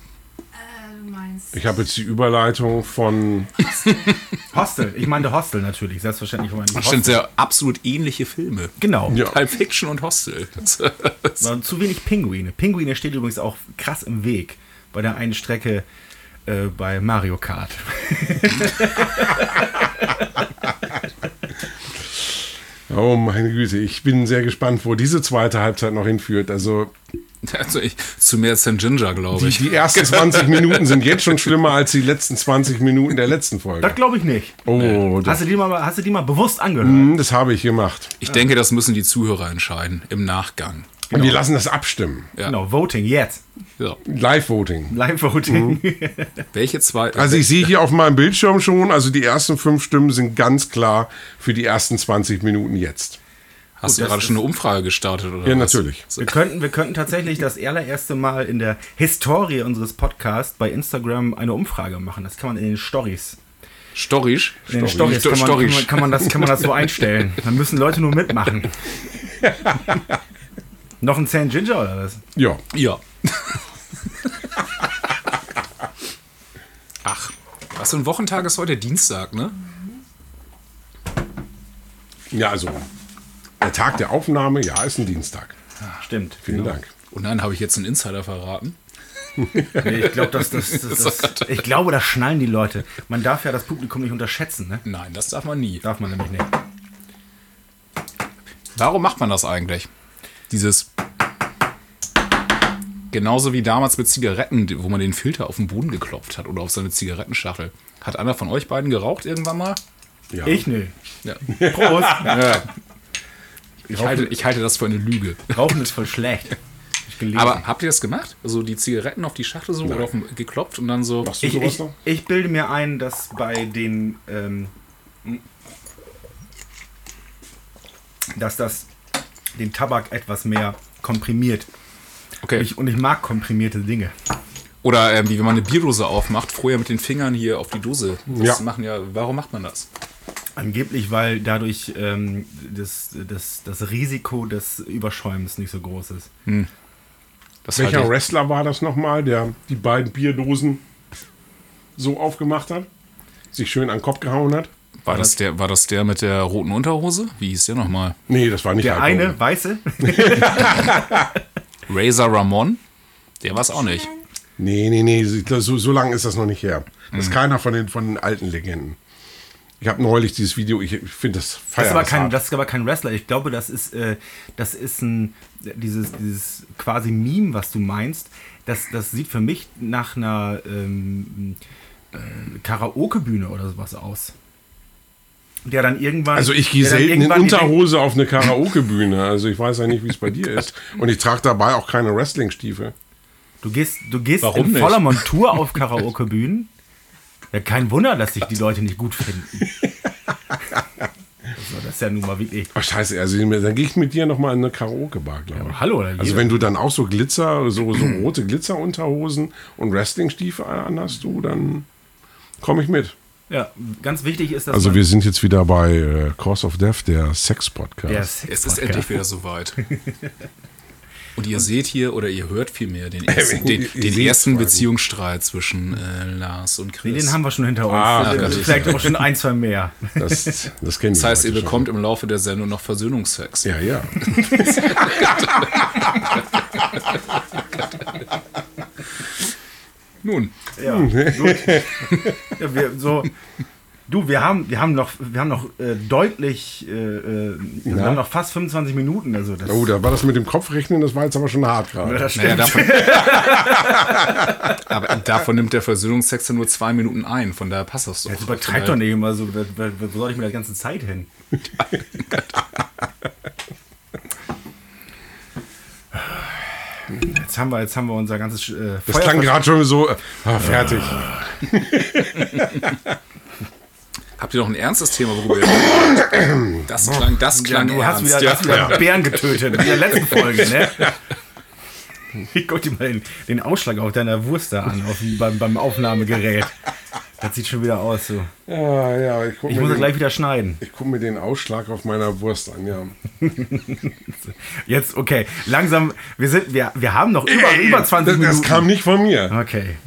[SPEAKER 5] Meinst.
[SPEAKER 4] Ich habe jetzt die Überleitung von.
[SPEAKER 2] Hostel, (laughs) ich meine Hostel natürlich, selbstverständlich.
[SPEAKER 1] Das sind
[SPEAKER 2] Hostel.
[SPEAKER 1] sehr absolut ähnliche Filme.
[SPEAKER 2] Genau.
[SPEAKER 4] Ja.
[SPEAKER 1] Pulp Fiction und Hostel.
[SPEAKER 2] Zu wenig Pinguine. Pinguine steht übrigens auch krass im Weg bei der einen Strecke äh, bei Mario Kart. (laughs)
[SPEAKER 4] Oh meine Güte, ich bin sehr gespannt, wo diese zweite Halbzeit noch hinführt. Also (laughs)
[SPEAKER 1] Also ich, zu mehr St. Ginger, glaube ich.
[SPEAKER 4] die ersten (laughs) 20 Minuten sind jetzt schon schlimmer als die letzten 20 Minuten der letzten Folge.
[SPEAKER 2] Das glaube ich nicht.
[SPEAKER 4] Oh, das,
[SPEAKER 2] Hast du, die mal, hast du die mal bewusst angehört?
[SPEAKER 4] Hm, das habe ich gemacht.
[SPEAKER 1] Ich denke, das müssen die Zuhörer entscheiden im Nachgang.
[SPEAKER 4] Und wir lassen das abstimmen.
[SPEAKER 1] Ja.
[SPEAKER 2] Genau, Voting jetzt.
[SPEAKER 1] Ja.
[SPEAKER 4] Live-Voting.
[SPEAKER 2] Live-Voting. (laughs)
[SPEAKER 1] Welche zwei?
[SPEAKER 4] Also ich sehe hier auf meinem Bildschirm schon, also die ersten fünf Stimmen sind ganz klar für die ersten 20 Minuten jetzt.
[SPEAKER 1] Hast du
[SPEAKER 2] das
[SPEAKER 1] gerade schon eine Umfrage gestartet? Oder
[SPEAKER 4] Ja,
[SPEAKER 1] was?
[SPEAKER 4] natürlich.
[SPEAKER 2] Wir könnten, wir könnten tatsächlich das allererste Mal in der Historie unseres Podcasts bei Instagram eine Umfrage machen. Das kann man in den Stories.
[SPEAKER 1] Storich?
[SPEAKER 2] In den Stories kann man, kann, man, kann, man das, kann man das so einstellen. (laughs) Dann müssen Leute nur mitmachen. (laughs) Noch ein St. Ginger oder was?
[SPEAKER 4] Ja.
[SPEAKER 1] Ja. (laughs) Ach, was für ein Wochentag ist heute? Dienstag, ne?
[SPEAKER 4] Ja, also der Tag der Aufnahme, ja, ist ein Dienstag.
[SPEAKER 2] Stimmt.
[SPEAKER 4] Vielen Dank.
[SPEAKER 1] Und dann habe ich jetzt einen Insider verraten. (laughs)
[SPEAKER 2] Nee, ich, glaub, das, das, das, (laughs) das, ich glaube, das schnallen die Leute. Man darf ja das Publikum nicht unterschätzen. Ne?
[SPEAKER 1] Nein, das darf man nie.
[SPEAKER 2] Darf man nämlich nicht.
[SPEAKER 1] Warum macht man das eigentlich? Dieses. Genauso wie damals mit Zigaretten, wo man den Filter auf den Boden geklopft hat oder auf seine Zigarettenschachtel. Hat einer von euch beiden geraucht irgendwann mal?
[SPEAKER 4] Ja.
[SPEAKER 2] Ich nö.
[SPEAKER 1] Ja.
[SPEAKER 2] Prost. (laughs)
[SPEAKER 1] Ich, halte, ich halte das für eine Lüge.
[SPEAKER 2] Rauchen ist (laughs) voll schlecht.
[SPEAKER 1] Aber habt ihr das gemacht? Also die Zigaretten auf die Schachtel so oder auf den, geklopft und dann so.
[SPEAKER 4] Machst du
[SPEAKER 2] ich,
[SPEAKER 4] sowas
[SPEAKER 2] ich,
[SPEAKER 4] noch?
[SPEAKER 2] ich bilde mir ein, dass bei den, ähm, dass das den Tabak etwas mehr komprimiert.
[SPEAKER 1] Okay.
[SPEAKER 2] Ich, und ich mag komprimierte Dinge.
[SPEAKER 1] Oder ähm, wie wenn man eine Bierdose aufmacht, vorher mit den Fingern hier auf die Dose. Das
[SPEAKER 4] Ja.
[SPEAKER 1] machen ja. Warum macht man das?
[SPEAKER 2] Angeblich, weil dadurch ähm, das, das, das Risiko des Überschäumens nicht so groß ist.
[SPEAKER 1] Das
[SPEAKER 4] Welcher
[SPEAKER 1] halte ich-
[SPEAKER 4] Wrestler war das nochmal, der die beiden Bierdosen so aufgemacht hat? Sich schön an den Kopf gehauen hat?
[SPEAKER 1] war, das der, war das der mit der roten Unterhose? Wie hieß der nochmal?
[SPEAKER 4] Nee, das war nicht
[SPEAKER 2] Der
[SPEAKER 4] Hulk
[SPEAKER 2] eine, weiße, (laughs)
[SPEAKER 1] Razor Ramon? Der war es auch nicht.
[SPEAKER 4] Nee, nee, nee, so, so lange ist das noch nicht her. Das ist keiner von den, von den alten Legenden. Ich habe neulich dieses Video, ich, ich finde das
[SPEAKER 2] Das
[SPEAKER 4] feier
[SPEAKER 2] ist, aber
[SPEAKER 4] das
[SPEAKER 2] kein, das ist aber kein Wrestler. Ich glaube, das ist, äh, das ist ein, dieses, dieses quasi Meme, was du meinst. Das, das sieht für mich nach einer ähm, äh, Karaoke-Bühne oder sowas aus. Der dann irgendwann.
[SPEAKER 4] Also ich gehe selten in Unterhose auf eine Karaoke-Bühne. Also ich weiß ja nicht, wie es bei dir (laughs) ist. Und ich trage dabei auch keine Wrestling-Stiefel.
[SPEAKER 2] Du gehst, du gehst
[SPEAKER 1] Warum
[SPEAKER 2] in
[SPEAKER 1] nicht?
[SPEAKER 2] voller Montur auf Karaoke-Bühnen. Ja, kein Wunder, dass sich die Leute nicht gut finden. (laughs) Also, das ist ja nun mal wirklich.
[SPEAKER 4] Ach scheiße, also dann gehe ich mit dir nochmal in eine Karaoke-Bar, glaube ich.
[SPEAKER 2] Hallo, oder
[SPEAKER 4] Also wenn du dann auch so Glitzer, so, so rote Glitzerunterhosen und Wrestling-Stiefel anhast du, dann komme ich mit.
[SPEAKER 2] Ja, ganz wichtig ist, dass
[SPEAKER 4] Also wir sind jetzt wieder bei äh, Cause of Death, der Sex-Podcast.
[SPEAKER 2] der
[SPEAKER 1] Es ist endlich wieder soweit. (laughs) Und ihr seht hier oder ihr hört vielmehr den (laughs) ersten, den, den ersten. Beziehungsstreit zwischen äh, Lars und
[SPEAKER 2] Nee,
[SPEAKER 1] Chris.
[SPEAKER 2] den haben wir schon hinter uns.
[SPEAKER 4] Ah,
[SPEAKER 2] Also,
[SPEAKER 1] Gott,
[SPEAKER 2] vielleicht auch schon ein, zwei mehr.
[SPEAKER 4] Das, (laughs) das kennen
[SPEAKER 1] das heißt, ihr bekommt im Laufe der Sendung noch Versöhnungsex.
[SPEAKER 4] Ja, ja. (laughs)
[SPEAKER 1] Nun,
[SPEAKER 2] Ja, gut. ja wir, so, du, wir haben, wir haben noch, wir haben noch äh, deutlich, äh, äh, wir haben noch fast 25 Minuten. Also das,
[SPEAKER 4] Oh, da war das mit dem Kopfrechnen, das war jetzt aber schon hart gerade.
[SPEAKER 2] das
[SPEAKER 1] naja,
[SPEAKER 2] stimmt.
[SPEAKER 1] davon, (laughs) aber davon nimmt der Versöhnungsex ja nur zwei Minuten ein. Von daher passt das doch.
[SPEAKER 2] Jetzt übertreib doch nicht immer so. da- da- Wo soll ich mit der ganzen Zeit hin? (laughs) Jetzt haben wir, jetzt haben wir unser ganzes äh,
[SPEAKER 4] Das klang gerade schon so, äh, ah, fertig. (laughs)
[SPEAKER 1] Habt ihr noch ein ernstes Thema, worüber ihr? Das klang, das
[SPEAKER 2] Ja,
[SPEAKER 1] klang
[SPEAKER 2] du hast
[SPEAKER 1] ernst.
[SPEAKER 2] wieder,
[SPEAKER 1] ja.
[SPEAKER 2] hast wieder Bären getötet, in der letzten Folge, ne? (laughs) Ich guck dir mal den, den Ausschlag auf deiner Wurst da an, auf, beim, beim Aufnahmegerät. Das sieht schon wieder aus so.
[SPEAKER 4] Ja, ja, ich gucke
[SPEAKER 2] Ich muss das
[SPEAKER 4] den-
[SPEAKER 2] gleich wieder schneiden.
[SPEAKER 4] ich guck mir den Ausschlag auf meiner Wurst an, ja. (laughs)
[SPEAKER 2] Jetzt, okay, langsam, wir sind, wir, wir haben noch über, über 20
[SPEAKER 4] das,
[SPEAKER 2] Minuten.
[SPEAKER 4] das kam nicht von mir.
[SPEAKER 2] Okay.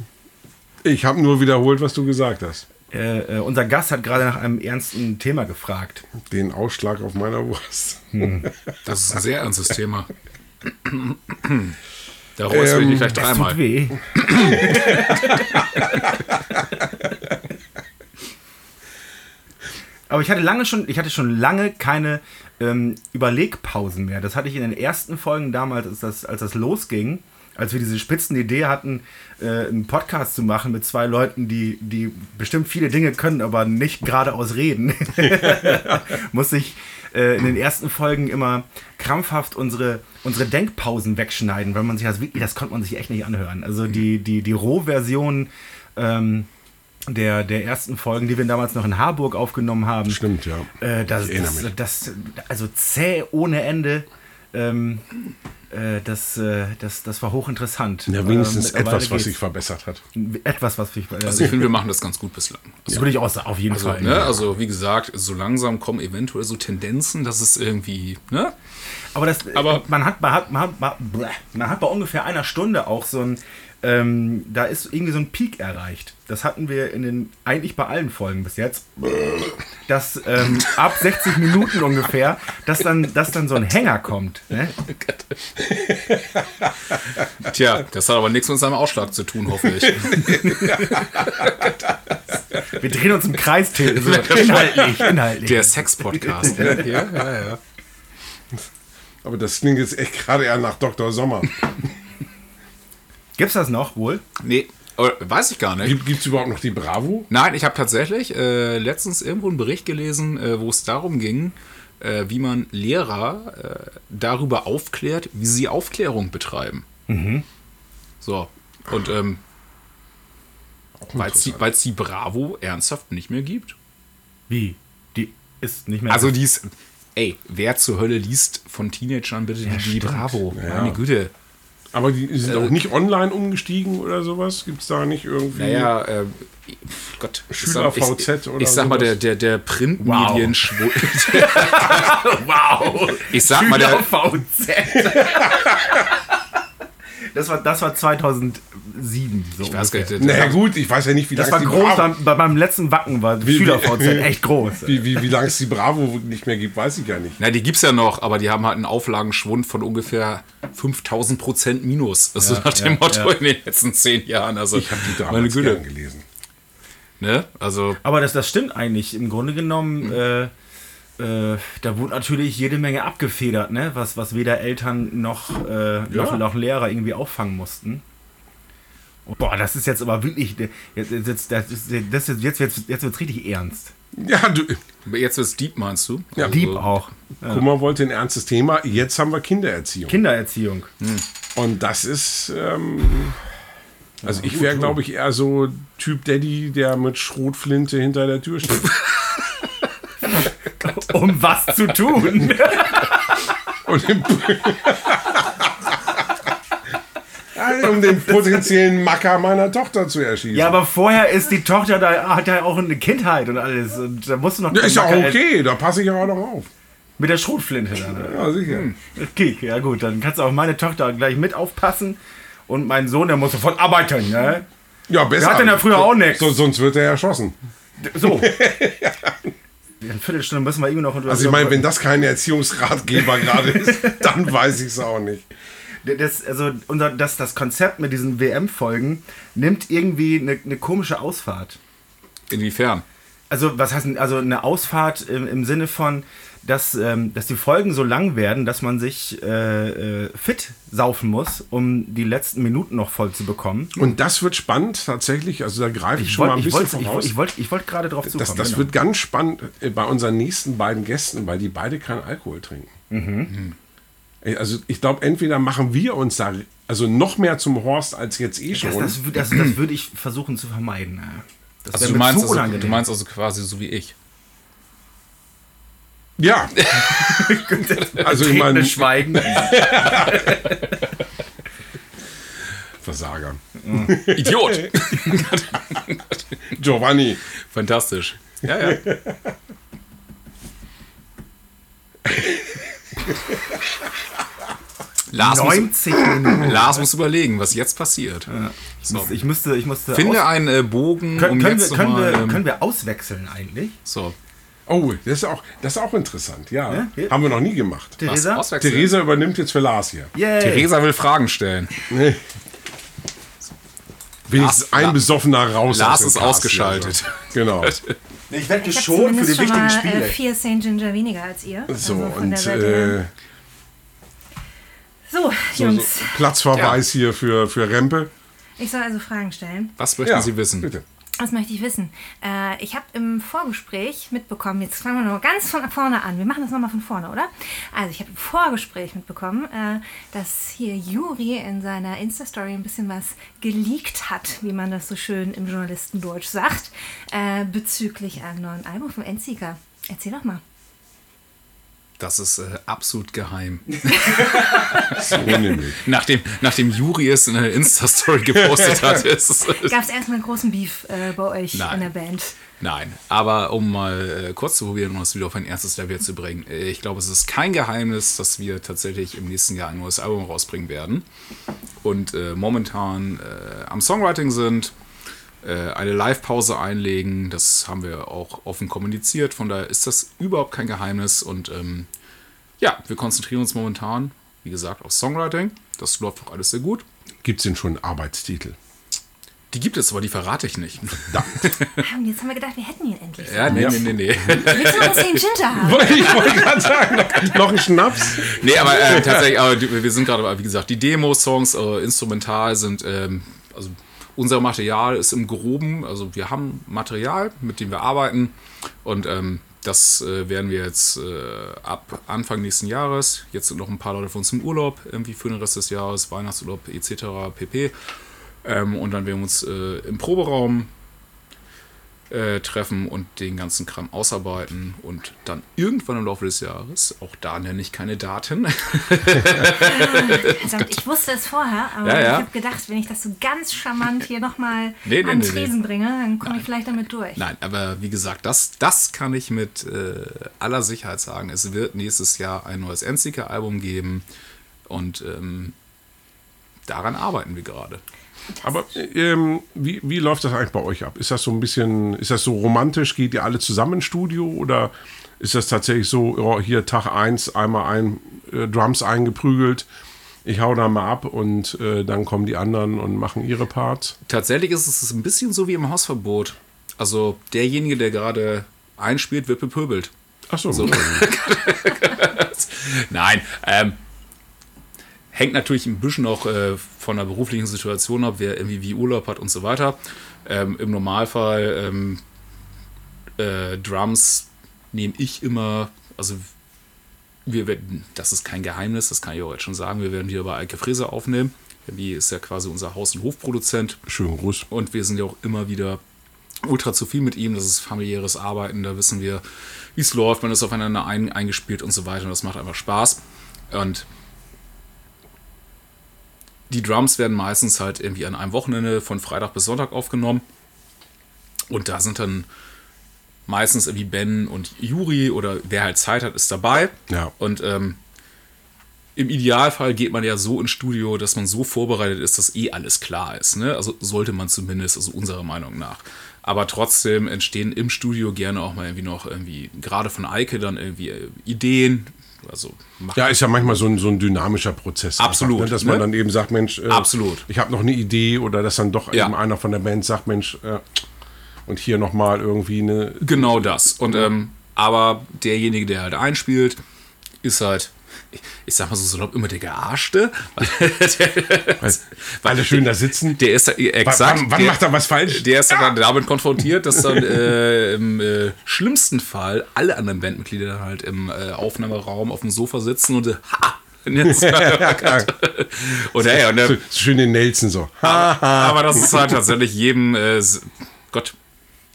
[SPEAKER 4] Ich habe nur wiederholt, was du gesagt hast.
[SPEAKER 2] Äh, äh, unser Gast hat gerade nach einem ernsten Thema gefragt.
[SPEAKER 4] Den Ausschlag auf meiner Wurst.
[SPEAKER 1] Das ist ein sehr ernstes Thema. Da räuspere ich
[SPEAKER 4] Ähm,
[SPEAKER 1] mich gleich
[SPEAKER 2] Das
[SPEAKER 1] dreimal.
[SPEAKER 2] tut weh. (laughs) Aber ich hatte lange schon, ich hatte schon lange keine ähm, Überlegpausen mehr. Das hatte ich in den ersten Folgen damals, als das, als das losging, als wir diese spitzen Idee hatten, äh, einen Podcast zu machen mit zwei Leuten, die, die bestimmt viele Dinge können, aber nicht geradeaus reden, (laughs) muss ich äh, in den ersten Folgen immer krampfhaft unsere, unsere Denkpausen wegschneiden, weil man sich das wirklich, das konnte man sich echt nicht anhören. Also die, die, die Rohversion ähm, der, der ersten Folgen, die wir damals noch in Harburg aufgenommen haben.
[SPEAKER 4] Stimmt, ja.
[SPEAKER 2] Äh, das, das, das, also zäh ohne Ende. Ähm, äh, das, äh, das, das war hochinteressant.
[SPEAKER 4] Ja, wenigstens
[SPEAKER 2] Ähm,
[SPEAKER 4] etwas, was sich verbessert hat.
[SPEAKER 2] Etwas, was sich. Äh,
[SPEAKER 1] Also ich finde, wir machen das ganz gut bislang.
[SPEAKER 2] das würde ich auch sagen, auf jeden
[SPEAKER 1] Also,
[SPEAKER 2] Fall.
[SPEAKER 1] ne, also wie gesagt, so langsam kommen eventuell so Tendenzen, dass es irgendwie, ne?
[SPEAKER 2] Aber, das,
[SPEAKER 1] Aber-
[SPEAKER 2] man, hat, man, hat, man, hat, man hat bei ungefähr einer Stunde auch so ein, ähm, da ist irgendwie so ein Peak erreicht. Das hatten wir in den, eigentlich bei allen Folgen bis jetzt, dass ähm, ab 60 Minuten ungefähr, dass dann, dass dann so ein Hänger kommt. Ne?
[SPEAKER 1] Tja, das hat aber nichts mit seinem Ausschlag zu tun, hoffe ich.
[SPEAKER 2] Wir drehen uns im Kreis, Till. So, inhaltlich, inhaltlich.
[SPEAKER 1] Der Sex-Podcast. ja, ja, ja.
[SPEAKER 4] Aber das klingt jetzt echt gerade eher nach Dr. Sommer.
[SPEAKER 2] Gibt's das noch wohl?
[SPEAKER 1] Nee, äh, weiß ich gar nicht.
[SPEAKER 4] Gibt es überhaupt noch die Bravo?
[SPEAKER 1] Nein, ich habe tatsächlich äh, letztens irgendwo einen Bericht gelesen, äh, wo es darum ging, äh, wie man Lehrer äh, darüber aufklärt, wie sie Aufklärung betreiben. So, und ähm, weil es die, weil's die Bravo ernsthaft nicht mehr gibt.
[SPEAKER 2] Wie? Die ist nicht mehr.
[SPEAKER 1] Also die ist, ey, wer zur Hölle liest von Teenagern bitte die, die Bravo?
[SPEAKER 4] Ja.
[SPEAKER 1] Meine Güte.
[SPEAKER 4] Aber die sind auch nicht online umgestiegen oder sowas? Gibt es da nicht irgendwie?
[SPEAKER 1] Naja, äh, Gott. ich
[SPEAKER 4] Schüler
[SPEAKER 1] sag- ich,
[SPEAKER 4] VZ oder
[SPEAKER 1] Ich sag mal, der, der, der Printmedien
[SPEAKER 2] wow! (laughs)
[SPEAKER 1] Ich sag mal, der,
[SPEAKER 2] VZ. (laughs) das, war, das war 2007. So
[SPEAKER 1] ich weiß gar nicht, der,
[SPEAKER 4] Naja gut, ich weiß ja nicht, wie
[SPEAKER 2] Das
[SPEAKER 4] lange
[SPEAKER 2] war
[SPEAKER 4] es die
[SPEAKER 2] groß,
[SPEAKER 4] Bravo,
[SPEAKER 2] bei meinem letzten Wacken war
[SPEAKER 4] Wie-
[SPEAKER 2] Schüler
[SPEAKER 4] wie-
[SPEAKER 2] VZ echt groß.
[SPEAKER 4] wie, wie, wie lange es die Bravo nicht mehr gibt, weiß ich ja nicht.
[SPEAKER 1] na, die gibt's ja noch, aber die haben halt einen Auflagenschwund von ungefähr 5000 Prozent minus. Also nach dem
[SPEAKER 2] ja,
[SPEAKER 1] Motto
[SPEAKER 2] ja.
[SPEAKER 1] in den letzten zehn Jahren. Also,
[SPEAKER 4] Ich habe die
[SPEAKER 1] meine
[SPEAKER 4] damals
[SPEAKER 1] Güte.
[SPEAKER 4] gern gelesen.
[SPEAKER 1] Ne? Also,
[SPEAKER 2] Aber das, das stimmt eigentlich. Im Grunde genommen, äh, äh, da wurde natürlich jede Menge abgefedert, ne? was, was weder Eltern noch, äh, noch, noch Lehrer irgendwie auffangen mussten. Boah, das ist jetzt aber wirklich. Jetzt, jetzt, das ist, das ist, jetzt, jetzt, jetzt wird es richtig ernst.
[SPEAKER 4] Ja, du,
[SPEAKER 1] jetzt wird's deep, meinst du?
[SPEAKER 4] Ja,
[SPEAKER 1] also,
[SPEAKER 2] Dieb auch.
[SPEAKER 4] Kummer wollte ein ernstes Thema. Jetzt haben wir Kindererziehung.
[SPEAKER 2] Kindererziehung.
[SPEAKER 4] Und das ist. Ähm, also, ich wäre, glaube ich, eher so Typ Daddy, der mit Schrotflinte hinter der Tür steht. (laughs)
[SPEAKER 2] Um was zu tun? (laughs)
[SPEAKER 4] Und im, (laughs) (laughs) um den potenziellen Macker meiner Tochter zu erschießen.
[SPEAKER 2] ja, aber vorher ist die Tochter, da hat ja auch eine Kindheit und alles. Und da musst du noch.
[SPEAKER 4] Ja, ist ja auch okay, da passe ich aber noch auf.
[SPEAKER 2] Mit der Schrotflinte dann.
[SPEAKER 4] Ja, sicher.
[SPEAKER 2] Okay, ja gut, dann kannst du auf meine Tochter gleich mit aufpassen. Und mein Sohn, der muss sofort arbeiten, ne?
[SPEAKER 4] Ja, besser.
[SPEAKER 2] Der hat denn ja früher auch nichts.
[SPEAKER 4] So, sonst wird er erschossen.
[SPEAKER 2] So. (laughs) In einer Viertelstunde müssen wir irgendwie noch...
[SPEAKER 4] Also ich meine, wenn das kein Erziehungsratgeber (laughs) gerade ist, dann weiß ich es auch nicht.
[SPEAKER 2] Das, also unser, das, das Konzept mit diesen WM-Folgen nimmt irgendwie eine, eine komische Ausfahrt.
[SPEAKER 1] Inwiefern?
[SPEAKER 2] Also was heißt also eine Ausfahrt im, im Sinne von, dass, ähm, dass die Folgen so lang werden, dass man sich äh, äh, fit saufen muss, um die letzten Minuten noch voll zu bekommen.
[SPEAKER 4] Und das wird spannend tatsächlich. Also da greife ich, schon mal ein
[SPEAKER 2] ich
[SPEAKER 4] bisschen
[SPEAKER 2] wollte ich
[SPEAKER 4] voraus.
[SPEAKER 2] wollt, ich wollt, ich wollt gerade drauf zukommen.
[SPEAKER 4] das das
[SPEAKER 2] genau.
[SPEAKER 4] wird ganz spannend äh, bei unseren nächsten beiden Gästen, weil die beide keinen Alkohol trinken.
[SPEAKER 2] Mhm.
[SPEAKER 4] Ey, Also ich glaube, entweder machen wir uns da also noch mehr zum Horst als jetzt eh schon.
[SPEAKER 2] das, das, das, das würde ich versuchen zu vermeiden.
[SPEAKER 1] Also
[SPEAKER 2] wär
[SPEAKER 1] du meinst,
[SPEAKER 2] zu
[SPEAKER 1] also, du meinst also quasi so wie ich.
[SPEAKER 4] ja, (laughs) also ich meine,
[SPEAKER 2] Schweigen. (laughs)
[SPEAKER 4] Versager.
[SPEAKER 1] Idiot! (laughs)
[SPEAKER 4] Giovanni,
[SPEAKER 1] Fantastisch. Ja, ja. Lars muss,
[SPEAKER 2] 90 Minuten.
[SPEAKER 1] Lars muss überlegen, was jetzt passiert. So.
[SPEAKER 2] Ich müsste, ich müsste
[SPEAKER 1] Finde einen äh, Bogen,
[SPEAKER 2] können,
[SPEAKER 1] um
[SPEAKER 2] können,
[SPEAKER 1] jetzt
[SPEAKER 2] wir, können,
[SPEAKER 1] nochmal...
[SPEAKER 2] wir,
[SPEAKER 1] Ähm,
[SPEAKER 2] können wir auswechseln eigentlich?
[SPEAKER 1] so,
[SPEAKER 4] oh, das ist auch, das ist auch interessant. Ja,
[SPEAKER 2] Ja,
[SPEAKER 4] haben wir noch nie gemacht.
[SPEAKER 2] Theresa?
[SPEAKER 4] Theresa übernimmt jetzt für Lars hier.
[SPEAKER 2] Yay.
[SPEAKER 1] Theresa will Fragen stellen.
[SPEAKER 4] Wenigstens
[SPEAKER 1] Lars-
[SPEAKER 4] ein besoffener raus.
[SPEAKER 1] Lars
[SPEAKER 4] aus dem
[SPEAKER 1] ist
[SPEAKER 4] Cast
[SPEAKER 1] ausgeschaltet.
[SPEAKER 4] hier, also. Genau. (laughs)
[SPEAKER 2] Ich werde
[SPEAKER 3] Ich
[SPEAKER 2] schon für die wichtigen
[SPEAKER 3] mal
[SPEAKER 2] Spiele.
[SPEAKER 3] äh, vier St. Ginger weniger als ihr.
[SPEAKER 4] So,
[SPEAKER 3] Also
[SPEAKER 4] und äh,
[SPEAKER 3] so,
[SPEAKER 4] so, so
[SPEAKER 3] Jungs,
[SPEAKER 4] Platzverweis hier für, für Rempe.
[SPEAKER 3] ich soll also Fragen stellen.
[SPEAKER 1] Was möchten Sie wissen?
[SPEAKER 4] Bitte.
[SPEAKER 3] Was möchte ich wissen? Äh, ich habe im Vorgespräch mitbekommen, jetzt fangen wir noch ganz von vorne an. Wir machen das nochmal von vorne, oder? Also ich habe im Vorgespräch mitbekommen, äh, dass hier Juri in seiner Insta-Story ein bisschen was geleakt hat, wie man das so schön im Journalistendeutsch sagt, äh, bezüglich einem neuen Album von Enziger. Erzähl doch mal.
[SPEAKER 1] Das ist äh, absolut geheim. (laughs)
[SPEAKER 4] So nämlich.
[SPEAKER 1] Nachdem, nachdem Juri es in der Insta-Story gepostet hat, (laughs) ist es.
[SPEAKER 3] Gab es erstmal einen großen Beef äh, bei euch
[SPEAKER 1] Nein.
[SPEAKER 3] in der Band?
[SPEAKER 1] Nein, aber um mal äh, kurz zu probieren, um das wieder auf ein erstes Level zu bringen. Äh, ich glaube, es ist kein Geheimnis, dass wir tatsächlich im nächsten Jahr ein neues Album rausbringen werden. Und äh, momentan äh, am Songwriting sind, eine Live-Pause einlegen. Das haben wir auch offen kommuniziert. Von daher ist das überhaupt kein Geheimnis. Und ähm, ja, wir konzentrieren uns momentan, wie gesagt, auf Songwriting. Das läuft auch alles sehr gut.
[SPEAKER 4] Gibt es denn schon einen Arbeitstitel?
[SPEAKER 1] Die gibt es, aber die verrate ich nicht. (laughs)
[SPEAKER 3] Und jetzt haben wir gedacht, wir hätten ihn endlich.
[SPEAKER 1] Ja, nee, nee, nee, nee.
[SPEAKER 3] Willst du noch St. Ginger haben?
[SPEAKER 4] Ich wollte gerade sagen, noch, noch ein Schnaps.
[SPEAKER 1] Nee, aber äh, tatsächlich, aber wir sind gerade, wie gesagt, die Demo-Songs äh, instrumental sind, ähm, also unser Material ist im Groben, also wir haben Material, mit dem wir arbeiten und ähm, das äh, werden wir jetzt äh, ab Anfang nächsten Jahres, jetzt sind noch ein paar Leute von uns im Urlaub, irgendwie für den Rest des Jahres, Weihnachtsurlaub etc. pp. Ähm, und dann werden wir uns äh, im Proberaum äh, treffen und den ganzen Kram ausarbeiten und dann irgendwann im Laufe des Jahres, auch da nenne ich keine Daten, (laughs) (laughs)
[SPEAKER 3] ich wusste es vorher, aber
[SPEAKER 1] Ja, ja.
[SPEAKER 3] ich habe gedacht, wenn ich das so ganz charmant hier nochmal
[SPEAKER 1] Nee, nee,
[SPEAKER 3] an
[SPEAKER 1] nee,
[SPEAKER 3] den Tresen bringe, dann komme ich vielleicht damit durch.
[SPEAKER 1] Nein, aber wie gesagt, das, das kann ich mit äh, aller Sicherheit sagen. Es wird nächstes Jahr ein neues Endseeker-Album geben und ähm, daran arbeiten wir gerade.
[SPEAKER 4] Aber ähm, wie, wie läuft das eigentlich bei euch ab? Ist das so ein bisschen, ist das so romantisch? Geht ihr alle zusammen ins Studio oder ist das tatsächlich so, ja, hier Tag 1 einmal ein äh, Drums eingeprügelt, ich hau da mal ab und äh, dann kommen die anderen und machen ihre Parts?
[SPEAKER 1] Tatsächlich ist es ein bisschen so wie im Hausverbot. Also derjenige, der gerade einspielt, wird bepöbelt.
[SPEAKER 4] Ach so. (laughs) (laughs)
[SPEAKER 1] Nein, ähm, hängt natürlich ein bisschen auch äh, von der beruflichen Situation ab, wer irgendwie wie Urlaub hat und so weiter. Ähm, Im Normalfall ähm, äh, Drums nehme ich immer, also wir werden, das ist kein Geheimnis, das kann ich auch jetzt schon sagen, wir werden wieder bei Eike Fräse aufnehmen. Wie ist ja quasi unser Haus- und Hofproduzent.
[SPEAKER 4] Schönen Gruß.
[SPEAKER 1] Und wir sind ja auch immer wieder ultra zu viel mit ihm. Das ist familiäres Arbeiten. Da wissen wir, wie es läuft. Man ist aufeinander ein, eingespielt und so weiter. Und das macht einfach Spaß. Und die Drums werden meistens halt irgendwie an einem Wochenende von Freitag bis Sonntag aufgenommen. Und da sind dann meistens irgendwie Ben und Juri oder wer halt Zeit hat, ist dabei.
[SPEAKER 4] Ja.
[SPEAKER 1] Und ähm, im Idealfall geht man ja so ins Studio, dass man so vorbereitet ist, dass eh alles klar ist. Ne? Also sollte man zumindest, also unserer Meinung nach. Aber trotzdem entstehen im Studio gerne auch mal irgendwie noch irgendwie, gerade von Eike dann irgendwie äh, Ideen. Also
[SPEAKER 4] Ja, ist ja manchmal so ein, so ein dynamischer Prozess.
[SPEAKER 1] Absolut,
[SPEAKER 4] ne? Dass man
[SPEAKER 1] ne?
[SPEAKER 4] dann eben sagt, Mensch, äh,
[SPEAKER 1] Absolut.
[SPEAKER 4] ich habe noch eine Idee oder dass dann doch
[SPEAKER 1] Ja.
[SPEAKER 4] eben einer von der Band sagt, Mensch, äh, und hier nochmal irgendwie eine.
[SPEAKER 1] Genau das. Und ähm, aber derjenige, der halt einspielt, ist halt, ich, sag mal so salopp, immer der Gearschte. (laughs)
[SPEAKER 4] Weil alle schön da sitzen.
[SPEAKER 1] Der ist da, exakt.
[SPEAKER 4] wann wann
[SPEAKER 1] der,
[SPEAKER 4] macht er was falsch?
[SPEAKER 1] Der ist dann damit konfrontiert, dass dann (laughs) äh, im äh, schlimmsten Fall alle anderen Bandmitglieder dann halt im äh, Aufnahmeraum auf dem Sofa sitzen und äh, ha! (laughs) Und, jetzt, und, äh,
[SPEAKER 4] schön den Nelson so.
[SPEAKER 1] aber, aber das ist halt tatsächlich jedem, äh, Gott,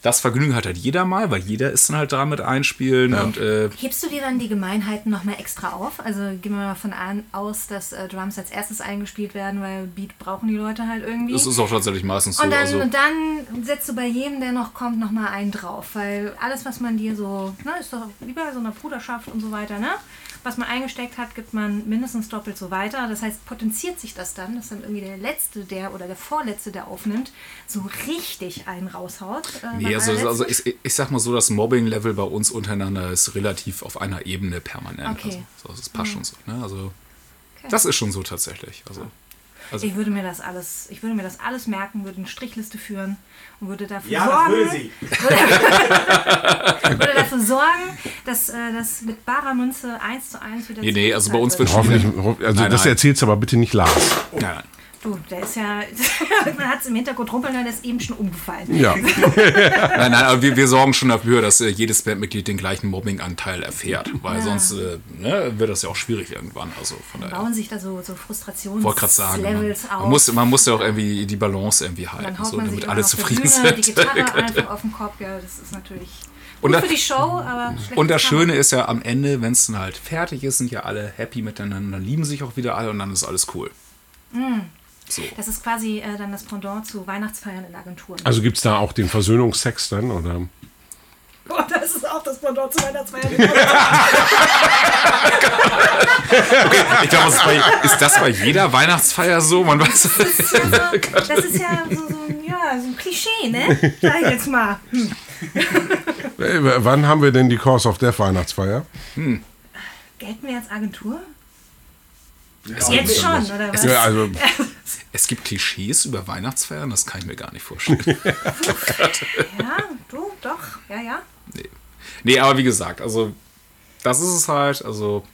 [SPEAKER 1] das Vergnügen hat halt jeder mal, weil jeder ist dann halt da mit einspielen und äh,
[SPEAKER 3] Hebst du dir dann die Gemeinheiten nochmal extra auf? Also gehen wir mal von an, aus, dass äh, Drums als erstes eingespielt werden, weil Beat brauchen die Leute halt irgendwie.
[SPEAKER 1] das ist auch tatsächlich meistens so.
[SPEAKER 3] und dann,
[SPEAKER 1] Also,
[SPEAKER 3] dann setzt du bei jedem, der noch kommt, nochmal einen drauf. Weil alles, was man dir so, ne, ist doch wie bei so einer Bruderschaft und so weiter, ne? Was man eingesteckt hat, gibt man mindestens doppelt so weiter. Das heißt, potenziert sich das dann, dass dann irgendwie der Letzte, der oder der Vorletzte, der aufnimmt, so richtig einen raushaut. Äh,
[SPEAKER 1] nee, also, also ich, ich sag mal so, das Mobbing-Level bei uns untereinander ist relativ auf einer Ebene permanent.
[SPEAKER 3] Okay.
[SPEAKER 1] Also, so, das passt schon so. Ne? Also, das ist schon so tatsächlich. Also, Also-
[SPEAKER 3] ich würde mir das alles, ich würde mir das alles merken, würde eine Strichliste führen und würde dafür
[SPEAKER 2] Ja, das
[SPEAKER 3] sorgen,
[SPEAKER 2] würde sie. (laughs)
[SPEAKER 3] würde dafür sorgen, dass äh, das mit barer Münze eins zu eins wieder
[SPEAKER 1] Nee, nee, also bei uns wird
[SPEAKER 4] Hoffentlich, also
[SPEAKER 1] Nein,
[SPEAKER 4] das
[SPEAKER 1] nein.
[SPEAKER 4] erzählst du aber bitte nicht Lars.
[SPEAKER 1] Nein, nein.
[SPEAKER 3] Du, der ist ja, (laughs) man hat es im Hintergrund rumpeln der ist eben schon umgefallen.
[SPEAKER 4] Ja, (laughs) (laughs)
[SPEAKER 1] Nein, nein, aber wir, wir sorgen schon dafür, dass äh, jedes Bandmitglied den gleichen Mobbing-Anteil erfährt. Weil
[SPEAKER 3] Ja.
[SPEAKER 1] sonst äh, ne, wird das ja auch schwierig irgendwann. Also von daher.
[SPEAKER 3] Bauen sich da so, so Frustrations
[SPEAKER 1] wollte gerade sagen, man,
[SPEAKER 3] Levels auf.
[SPEAKER 1] man, muss, man muss ja auch irgendwie die Balance irgendwie halten,
[SPEAKER 3] dann
[SPEAKER 1] so, damit alle zufrieden
[SPEAKER 3] Bühne,
[SPEAKER 1] sind.
[SPEAKER 3] die Gitarre einfach auf den Kopf, ja, das ist natürlich
[SPEAKER 1] Und da-
[SPEAKER 3] für die Show, aber schlecht
[SPEAKER 1] Und das Schöne ist ja am Ende, wenn es dann halt fertig ist, sind ja alle happy miteinander, lieben sich auch wieder alle und dann ist alles cool. So.
[SPEAKER 3] Das ist quasi äh, dann das Pendant zu Weihnachtsfeiern in Agenturen.
[SPEAKER 4] also gibt es da auch den Versöhnungsex dann? Oder?
[SPEAKER 3] Oh, das ist auch das Pendant zu Weihnachtsfeiern. (laughs)
[SPEAKER 1] Ich glaube, ist, ist das bei jeder Weihnachtsfeier so? Man weiß, (laughs)
[SPEAKER 3] das ist ja so, so, ein- ja, so ein Klischee, ne? Sag ich jetzt mal. Hm.
[SPEAKER 4] Äh, wann haben wir denn die Cause of Death Weihnachtsfeier?
[SPEAKER 3] Gelten wir als Agentur? Jetzt schon, oder was?
[SPEAKER 4] Ja, also, (laughs)
[SPEAKER 1] es gibt Klischees über Weihnachtsfeiern, das kann ich mir gar nicht vorstellen. (laughs)
[SPEAKER 3] Ja, du, doch, ja, ja.
[SPEAKER 1] Nee, aber wie gesagt, also das ist es halt. Also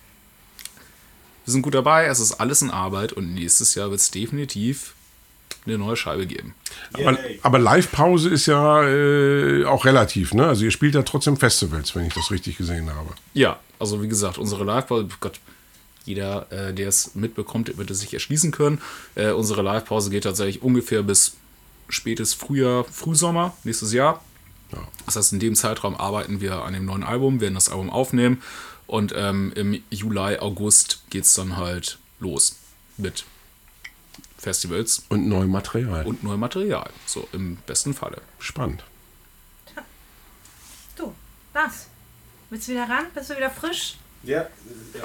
[SPEAKER 1] wir sind gut dabei, es ist alles in Arbeit und nächstes Jahr wird es definitiv eine neue Scheibe geben.
[SPEAKER 4] aber, aber Live-Pause ist ja äh, auch relativ, ne? Also ihr spielt ja trotzdem Festivals, wenn ich das richtig gesehen habe.
[SPEAKER 1] Ja, also wie gesagt, unsere Live-Pause, Gott, jeder, äh, der es mitbekommt, wird es sich erschließen können. Äh, unsere Live-Pause geht tatsächlich ungefähr bis spätes Frühjahr, Frühsommer nächstes Jahr. Das heißt, in dem Zeitraum arbeiten wir an dem neuen Album, werden das Album aufnehmen und ähm, im Juli, August geht es dann halt los mit Festivals
[SPEAKER 4] Und neuem Material.
[SPEAKER 1] und neuem Material. So im besten Falle.
[SPEAKER 4] Spannend.
[SPEAKER 3] Du, Lars, willst du wieder ran? Bist du wieder frisch?
[SPEAKER 2] Ja,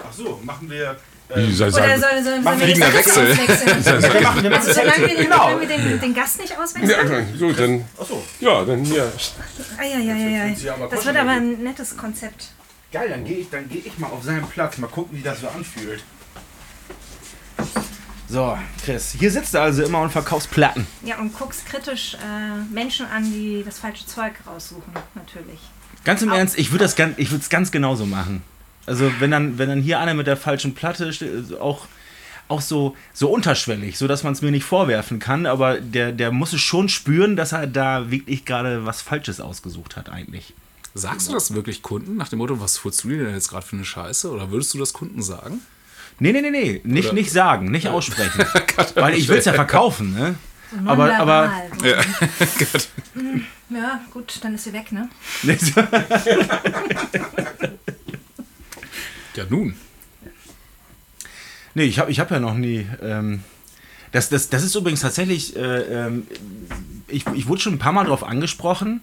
[SPEAKER 2] ach so, machen wir.
[SPEAKER 4] Sei,
[SPEAKER 3] Oder
[SPEAKER 4] sei,
[SPEAKER 3] soll, soll,
[SPEAKER 2] Machen (laughs)
[SPEAKER 3] sollen wir
[SPEAKER 1] wir
[SPEAKER 3] das
[SPEAKER 1] Wechsel.
[SPEAKER 3] auswechseln?
[SPEAKER 2] wir machen, wir machen
[SPEAKER 3] Also solange wir, den,
[SPEAKER 2] genau.
[SPEAKER 3] solange wir den, den Gast nicht auswechseln?
[SPEAKER 4] ja, so, dann,
[SPEAKER 2] Ach so,
[SPEAKER 4] ja, dann hier.
[SPEAKER 2] Sie aber
[SPEAKER 3] Das wird aber ein nettes Konzept.
[SPEAKER 2] geil, dann gehe ich, dann geh ich mal auf seinen Platz, mal gucken, wie das so anfühlt. So, Chris, hier sitzt du also immer und verkaufst Platten.
[SPEAKER 3] Ja, und guckst kritisch äh, Menschen an, die das falsche Zeug raussuchen, natürlich.
[SPEAKER 2] Ganz im Ernst, ich würde das ganz, ich würde es ganz genauso machen. Also wenn dann, wenn dann hier einer mit der falschen Platte steht, auch, auch so, so unterschwellig, so dass man es mir nicht vorwerfen kann, aber der, der muss es schon spüren, dass er da wirklich gerade was Falsches ausgesucht hat eigentlich.
[SPEAKER 1] Sagst du das wirklich Kunden nach dem Motto, was holst du dir denn jetzt gerade für eine Scheiße? Oder würdest du das Kunden sagen?
[SPEAKER 2] Nee, nee, nee, nee, nicht,
[SPEAKER 1] Oder-
[SPEAKER 2] nicht sagen, nicht aussprechen. (laughs) Weil ich will es ja verkaufen, ne?
[SPEAKER 3] So
[SPEAKER 2] Aber- aber-
[SPEAKER 3] so.
[SPEAKER 1] Ja. (laughs)
[SPEAKER 3] Hm, ja, gut, dann ist sie weg, ne? (laughs)
[SPEAKER 1] ja, nun.
[SPEAKER 2] Nee, ich habe ich hab ja noch nie. Ähm, das, das, das ist übrigens tatsächlich. Äh, ähm, ich, ich wurde schon ein paar Mal darauf angesprochen,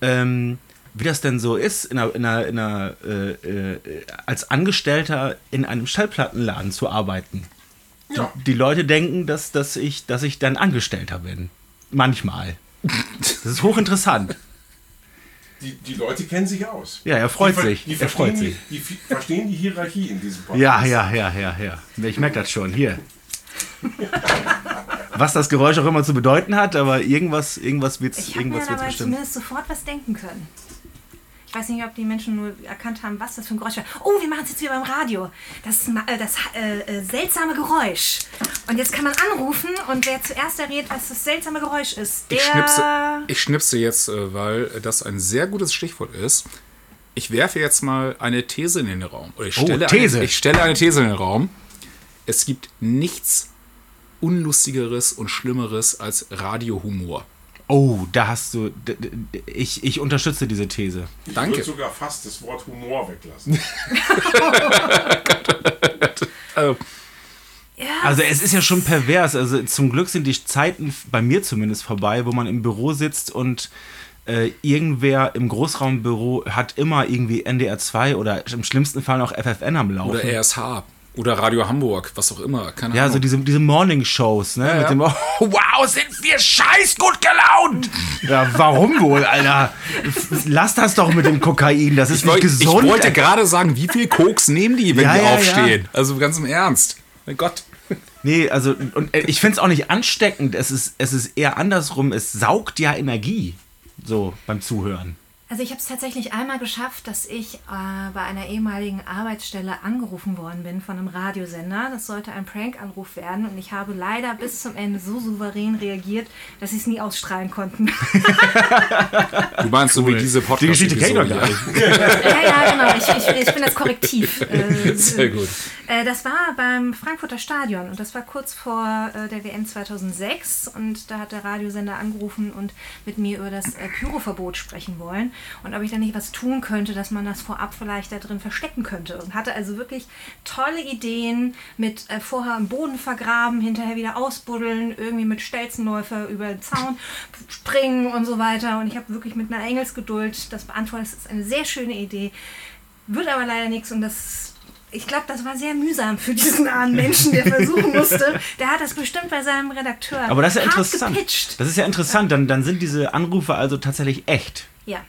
[SPEAKER 2] ähm, wie das denn so ist, in einer, in einer, in einer, äh, äh, als Angestellter in einem Schallplattenladen zu arbeiten.
[SPEAKER 4] Ja.
[SPEAKER 2] Die Leute denken, dass, dass, ich, dass ich dann Angestellter bin. Manchmal. (laughs) Das ist hochinteressant.
[SPEAKER 4] Die, die Leute kennen sich aus.
[SPEAKER 2] Ja, er freut
[SPEAKER 4] die,
[SPEAKER 2] sich.
[SPEAKER 4] Die
[SPEAKER 2] er freut
[SPEAKER 4] verstehen,
[SPEAKER 2] sich.
[SPEAKER 4] Die, die verstehen die Hierarchie in diesem Podcast.
[SPEAKER 2] Ja, ja, ja, ja, ja. Ich merke das schon. Hier. (laughs) Was das Geräusch auch immer zu bedeuten hat, aber irgendwas, irgendwas wird es
[SPEAKER 3] Ich habe mir
[SPEAKER 2] irgendwas wird's
[SPEAKER 3] dabei
[SPEAKER 2] bestimmt.
[SPEAKER 3] zumindest sofort was denken können. Ich weiß nicht, ob die Menschen nur erkannt haben, was das für ein Geräusch war. Oh, wir machen es jetzt wie beim Radio. Das, äh, das äh, äh, seltsame Geräusch. Und jetzt kann man anrufen und wer zuerst errät, was das seltsame Geräusch ist, der...
[SPEAKER 1] Ich schnipse, ich schnipse jetzt, äh, weil das ein sehr gutes Stichwort ist. Ich werfe jetzt mal eine These in den Raum. Oder ich
[SPEAKER 2] Oh,
[SPEAKER 1] stelle,
[SPEAKER 2] These.
[SPEAKER 1] Eine, ich stelle eine These in den Raum. Es gibt nichts Unlustigeres und Schlimmeres als Radiohumor.
[SPEAKER 2] Oh, da hast du. Ich, ich unterstütze diese These.
[SPEAKER 4] Ich
[SPEAKER 1] Danke.
[SPEAKER 4] würde sogar fast das Wort Humor weglassen. (laughs) (laughs)
[SPEAKER 1] Äh,
[SPEAKER 3] ja,
[SPEAKER 2] Also es ist ja schon pervers. Also zum Glück sind die Zeiten bei mir zumindest vorbei, wo man im Büro sitzt und äh, irgendwer im Großraumbüro hat immer irgendwie NDR 2 oder im schlimmsten Fall noch FFN am Laufen.
[SPEAKER 1] oder RSH. Oder Radio Hamburg, was auch immer. Keine
[SPEAKER 2] Ja,
[SPEAKER 1] Ahnung.
[SPEAKER 2] so diese, diese Morning-Shows, ne?
[SPEAKER 1] Ja,
[SPEAKER 2] Mit
[SPEAKER 1] ja.
[SPEAKER 2] dem, oh, (laughs) wow, sind wir scheiß gut gelaunt! Ja, warum wohl, Alter? Lass das doch mit dem Kokain, das ist
[SPEAKER 1] ich,
[SPEAKER 2] nicht
[SPEAKER 1] wollt-
[SPEAKER 2] gesund.
[SPEAKER 1] ich wollte gerade sagen, wie viel Koks nehmen die, wenn
[SPEAKER 2] Ja,
[SPEAKER 1] die aufstehen? Also ganz im Ernst. Mein Gott.
[SPEAKER 2] Nee, also, und äh, ich finde es auch nicht ansteckend. Es ist, es ist eher andersrum. Es saugt ja Energie. So beim Zuhören.
[SPEAKER 3] Also ich habe es tatsächlich einmal geschafft, dass ich äh, bei einer ehemaligen Arbeitsstelle angerufen worden bin von einem Radiosender. Das sollte ein Prank-Anruf werden und ich habe leider bis zum Ende so souverän reagiert, dass sie es nie ausstrahlen konnten. (laughs)
[SPEAKER 1] Du meinst so wie diese podcast
[SPEAKER 2] Die Geschichte kennt ihr doch gar nicht.
[SPEAKER 3] ja, ja, genau. Ich, ich, ich bin das Korrektiv. (laughs) Äh,
[SPEAKER 1] Sehr gut.
[SPEAKER 3] Äh, das war beim Frankfurter Stadion und das war kurz vor äh, der WM 2006 und da hat der Radiosender angerufen und mit mir über das äh, Pyroverbot sprechen wollen und ob ich da nicht was tun könnte, dass man das vorab vielleicht da drin verstecken könnte und hatte also wirklich tolle Ideen mit äh, vorher im Boden vergraben, hinterher wieder ausbuddeln, irgendwie mit Stelzenläufer über den Zaun springen und so weiter und ich habe wirklich mit einer Engelsgeduld das beantwortet. Das ist eine sehr schöne Idee, wird aber leider nichts und das ich glaube, das war sehr mühsam für diesen armen Menschen, der versuchen musste. Der hat das bestimmt bei seinem Redakteur.
[SPEAKER 2] Aber das ist ja interessant.
[SPEAKER 3] Gepitcht.
[SPEAKER 2] Das ist ja interessant. Dann, dann sind diese Anrufe also tatsächlich echt.
[SPEAKER 3] Ja.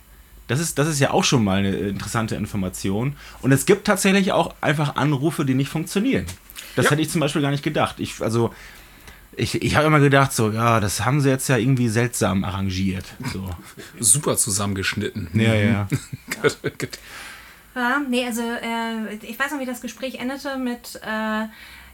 [SPEAKER 2] Das ist, das ist ja auch schon mal eine interessante Information. Und es gibt tatsächlich auch einfach Anrufe, die nicht funktionieren. Das
[SPEAKER 1] Ja.
[SPEAKER 2] hätte ich zum Beispiel gar nicht gedacht. Ich, also, ich, ich habe immer gedacht, so, ja, das haben sie jetzt ja irgendwie seltsam arrangiert. So. (laughs)
[SPEAKER 1] Super zusammengeschnitten.
[SPEAKER 2] Ja, ja. (laughs)
[SPEAKER 3] Ja, nee, also äh, ich weiß noch, wie das Gespräch endete mit, äh,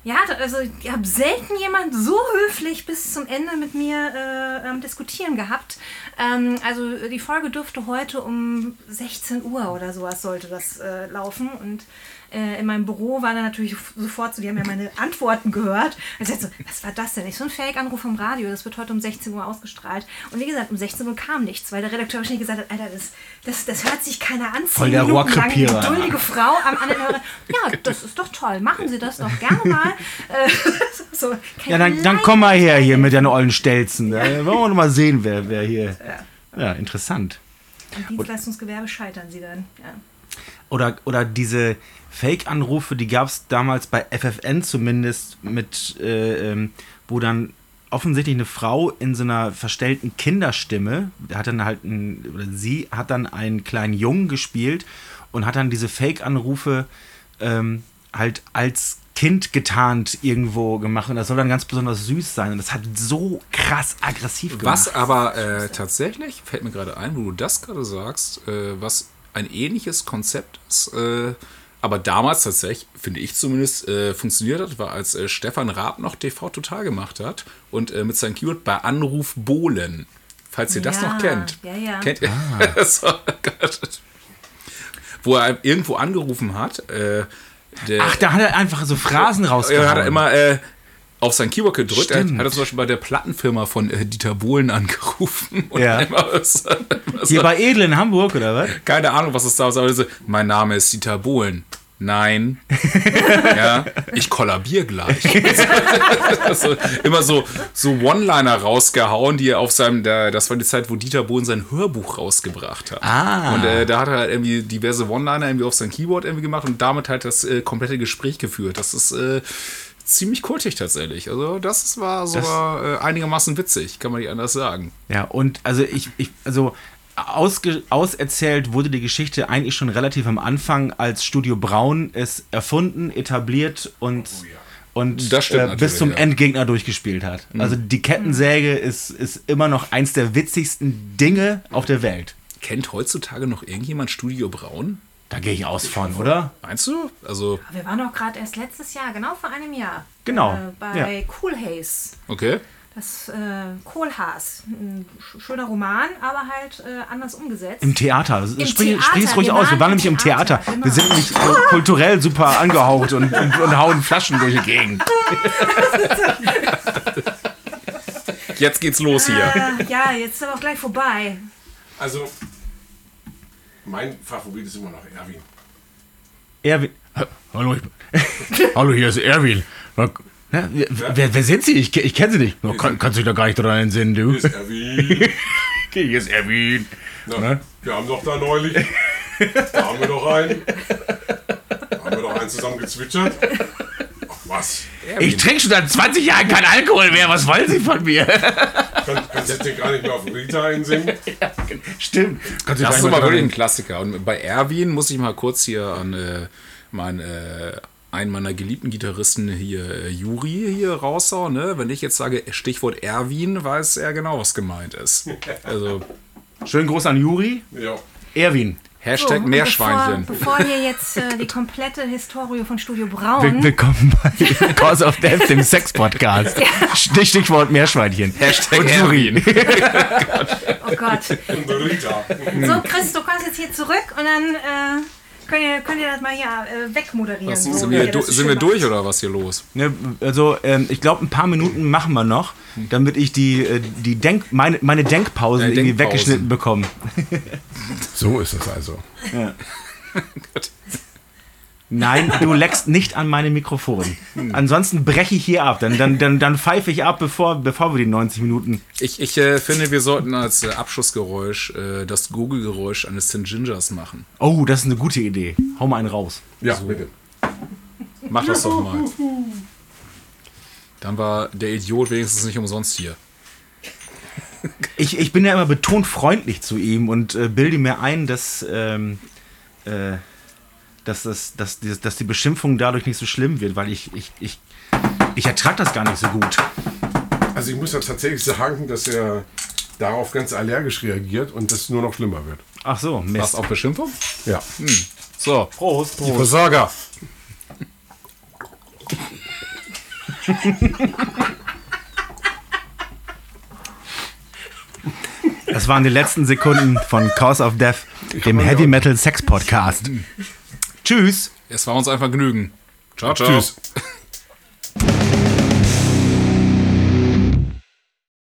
[SPEAKER 3] ja, also ich habe selten jemand so höflich bis zum Ende mit mir äh, am Diskutieren gehabt. Ähm, also die Folge dürfte heute um 16 Uhr oder sowas sollte das äh, laufen und äh, in meinem Büro war dann natürlich sofort so, die haben ja meine Antworten gehört. Und ich so, was war das denn? Ich so ein Fake-Anruf vom Radio, das wird heute um 16 Uhr ausgestrahlt. Und wie gesagt, um 16 Uhr kam nichts, weil der Redakteur wahrscheinlich gesagt hat, Alter, das, das, das hört sich keiner an.
[SPEAKER 2] Voll der Rohrkrepierer.
[SPEAKER 3] eine geduldige Frau am anderen Hörer. Ja, das ist doch toll. Machen Sie das doch gerne mal. Äh, (laughs) so,
[SPEAKER 2] Ja, dann, dann komm mal her hier mit deinen ollen Stelzen. Da wollen wir noch mal sehen, wer, wer hier. Ja, interessant.
[SPEAKER 3] Im Dienstleistungsgewerbe scheitern Sie dann. Ja.
[SPEAKER 2] Oder, oder diese Fake-Anrufe, die gab es damals bei FFN zumindest, mit, äh, ähm, wo dann offensichtlich eine Frau in so einer verstellten Kinderstimme, der hat dann halt ein, oder sie hat dann einen kleinen Jungen gespielt und hat dann diese Fake-Anrufe ähm, halt als Kind getarnt irgendwo gemacht und das soll dann ganz besonders süß sein und das hat so krass aggressiv gemacht.
[SPEAKER 1] Was aber äh, tatsächlich, fällt mir gerade ein, wo du das gerade sagst, äh, was ein ähnliches Konzept ist, äh, aber damals tatsächlich, finde ich zumindest, äh, funktioniert hat, war als äh, Stefan Raab noch TV Total gemacht hat und äh, mit seinem Keyword bei Anruf Bohlen. Falls ihr das
[SPEAKER 3] Ja,
[SPEAKER 1] noch kennt.
[SPEAKER 3] ja, ja.
[SPEAKER 1] Kennt ihr? (laughs) so, Gott. Wo er irgendwo angerufen hat. Äh, der,
[SPEAKER 2] Ach, da hat er einfach so Phrasen
[SPEAKER 1] er
[SPEAKER 2] rausgehauen.
[SPEAKER 1] hat er immer äh, auf sein Keyword gedrückt. Er
[SPEAKER 2] Stimmt.
[SPEAKER 1] hat er zum Beispiel bei der Plattenfirma von äh, Dieter Bohlen angerufen.
[SPEAKER 2] Ja.
[SPEAKER 1] so, immer
[SPEAKER 2] Hier bei Edel in Hamburg, oder was?
[SPEAKER 1] keine Ahnung, was es da ist, aber so, mein Name ist Dieter Bohlen. Nein. (laughs) ja, ich kollabier gleich. (laughs) so, immer so, so One-Liner rausgehauen, die er auf seinem, der, das war die Zeit, wo Dieter Bohlen sein Hörbuch rausgebracht hat.
[SPEAKER 2] Ah.
[SPEAKER 1] Und äh, da hat er halt irgendwie diverse One-Liner irgendwie auf sein Keyboard irgendwie gemacht und damit halt das äh, komplette Gespräch geführt. Das ist äh, ziemlich kultig tatsächlich. Also das war sogar äh, einigermaßen witzig, kann man nicht anders sagen.
[SPEAKER 2] Ja, und also ich, ich also ausge, auserzählt wurde die Geschichte eigentlich schon relativ am Anfang, als Studio Braun es erfunden, etabliert und, und
[SPEAKER 1] Das stimmt
[SPEAKER 2] äh, bis zum
[SPEAKER 1] ja.
[SPEAKER 2] Endgegner durchgespielt hat. Also die Kettensäge ist, ist immer noch eins der witzigsten Dinge auf der Welt.
[SPEAKER 1] Kennt heutzutage noch irgendjemand Studio Braun?
[SPEAKER 2] Da gehe ich aus von, oder?
[SPEAKER 1] Meinst du? Also,
[SPEAKER 3] Wir waren doch gerade erst letztes Jahr, genau vor einem Jahr.
[SPEAKER 2] Genau,
[SPEAKER 3] Äh, bei Cool Haze.
[SPEAKER 1] okay.
[SPEAKER 3] Das äh, Kohlhaas. Ein sch- schöner Roman, aber halt äh, anders umgesetzt.
[SPEAKER 2] Im Theater. Sprich
[SPEAKER 3] Theater,
[SPEAKER 2] es ruhig aus. Wir
[SPEAKER 3] waren
[SPEAKER 2] nämlich im Theater.
[SPEAKER 3] Theater, genau.
[SPEAKER 2] Wir sind nämlich äh, kulturell super angehaucht und, und, und hauen Flaschen durch die Gegend.
[SPEAKER 1] Jetzt geht's los hier.
[SPEAKER 3] Äh, ja, jetzt ist aber auch gleich vorbei.
[SPEAKER 4] Also, mein Favorit ist immer noch Erwin.
[SPEAKER 2] Erwin. Hallo, ich, (laughs) Hallo, hier ist Erwin. Na, wer, wer, wer sind Sie? Ich, ich kenne Sie nicht. Na, kann, kannst du dich da gar nicht dran entsinnen, du?
[SPEAKER 4] Hier ist Erwin.
[SPEAKER 2] Okay, (laughs) hier ist Erwin.
[SPEAKER 4] Na? Wir haben doch da neulich. (laughs) Da haben wir doch einen. Da haben wir doch einen zusammen gezwitschert. Was.
[SPEAKER 2] Ich trinke schon seit 20 Jahren kein Alkohol mehr. Was wollen Sie von mir?
[SPEAKER 4] Kann, kannst du den gar nicht mehr auf Rita einsingen? (laughs)
[SPEAKER 2] Stimmt. Kannst du
[SPEAKER 1] Das ist
[SPEAKER 2] gar
[SPEAKER 1] wirklich ein Klassiker. Und bei Erwin muss ich mal kurz hier an äh, mein äh, einen meiner geliebten Gitarristen hier, äh, Juri, hier raushau, ne? Wenn ich jetzt sage Stichwort Erwin, weiß er genau, was gemeint ist. Also (laughs)
[SPEAKER 2] Schönen Gruß an Juri.
[SPEAKER 4] Ja.
[SPEAKER 2] Erwin.
[SPEAKER 1] Hashtag
[SPEAKER 3] und
[SPEAKER 1] Meerschweinchen.
[SPEAKER 3] Bevor, bevor hier jetzt äh, die komplette Historie von Studio Braun.
[SPEAKER 2] Will willkommen bei (laughs) Cause of Death, dem Sex-Podcast. Stich- Stichwort Meerschweinchen.
[SPEAKER 1] Hashtag
[SPEAKER 2] Und.
[SPEAKER 1] Erwin. (laughs) (laughs)
[SPEAKER 3] Oh Gott.
[SPEAKER 4] Und Rita.
[SPEAKER 3] So, Chris, du kommst jetzt hier zurück und dann äh, könnt, ihr, könnt ihr das mal hier äh, wegmoderieren.
[SPEAKER 1] Was,
[SPEAKER 3] so,
[SPEAKER 1] sind wir, du, sind wir durch oder was hier los?
[SPEAKER 2] Ne, also, ähm, ich glaube, ein paar Minuten machen wir noch, damit ich die, äh, die Denk meine, meine Denkpausen
[SPEAKER 1] Deine
[SPEAKER 2] irgendwie
[SPEAKER 1] Denkpausen.
[SPEAKER 2] weggeschnitten bekomme.
[SPEAKER 4] So ist es also. (laughs)
[SPEAKER 2] Nein, du leckst nicht an meine Mikrofon. Ansonsten breche ich hier ab. Dann, dann, dann, dann pfeife ich ab, bevor, bevor wir die 90 Minuten.
[SPEAKER 1] Ich, ich äh, finde, wir sollten als äh, Abschlussgeräusch äh, das Google-Geräusch eines St. Gingers machen.
[SPEAKER 2] Oh, das ist eine gute Idee. Hau mal einen raus.
[SPEAKER 4] Ja, bitte.
[SPEAKER 1] Mach das doch mal. Dann war der Idiot wenigstens nicht umsonst hier.
[SPEAKER 2] Ich, ich bin ja immer betont freundlich zu ihm und äh, bilde mir ein, dass, ähm, äh, dass, das, dass, die- dass die Beschimpfung dadurch nicht so schlimm wird, weil ich, ich, ich, ich ertrage das gar nicht so gut.
[SPEAKER 4] Also ich muss ja tatsächlich sagen, dass er darauf ganz allergisch reagiert und das nur noch schlimmer wird.
[SPEAKER 2] Ach so,
[SPEAKER 1] Was
[SPEAKER 2] Mist.
[SPEAKER 1] auf Beschimpfung?
[SPEAKER 4] Ja.
[SPEAKER 1] So,
[SPEAKER 2] Prost,
[SPEAKER 1] die Versorger.
[SPEAKER 2] Das waren die letzten Sekunden von Cause of Death, dem Heavy Metal Sex Podcast. Tschüss.
[SPEAKER 1] Es war uns ein Vergnügen. Ciao, ciao.
[SPEAKER 4] Tschüss.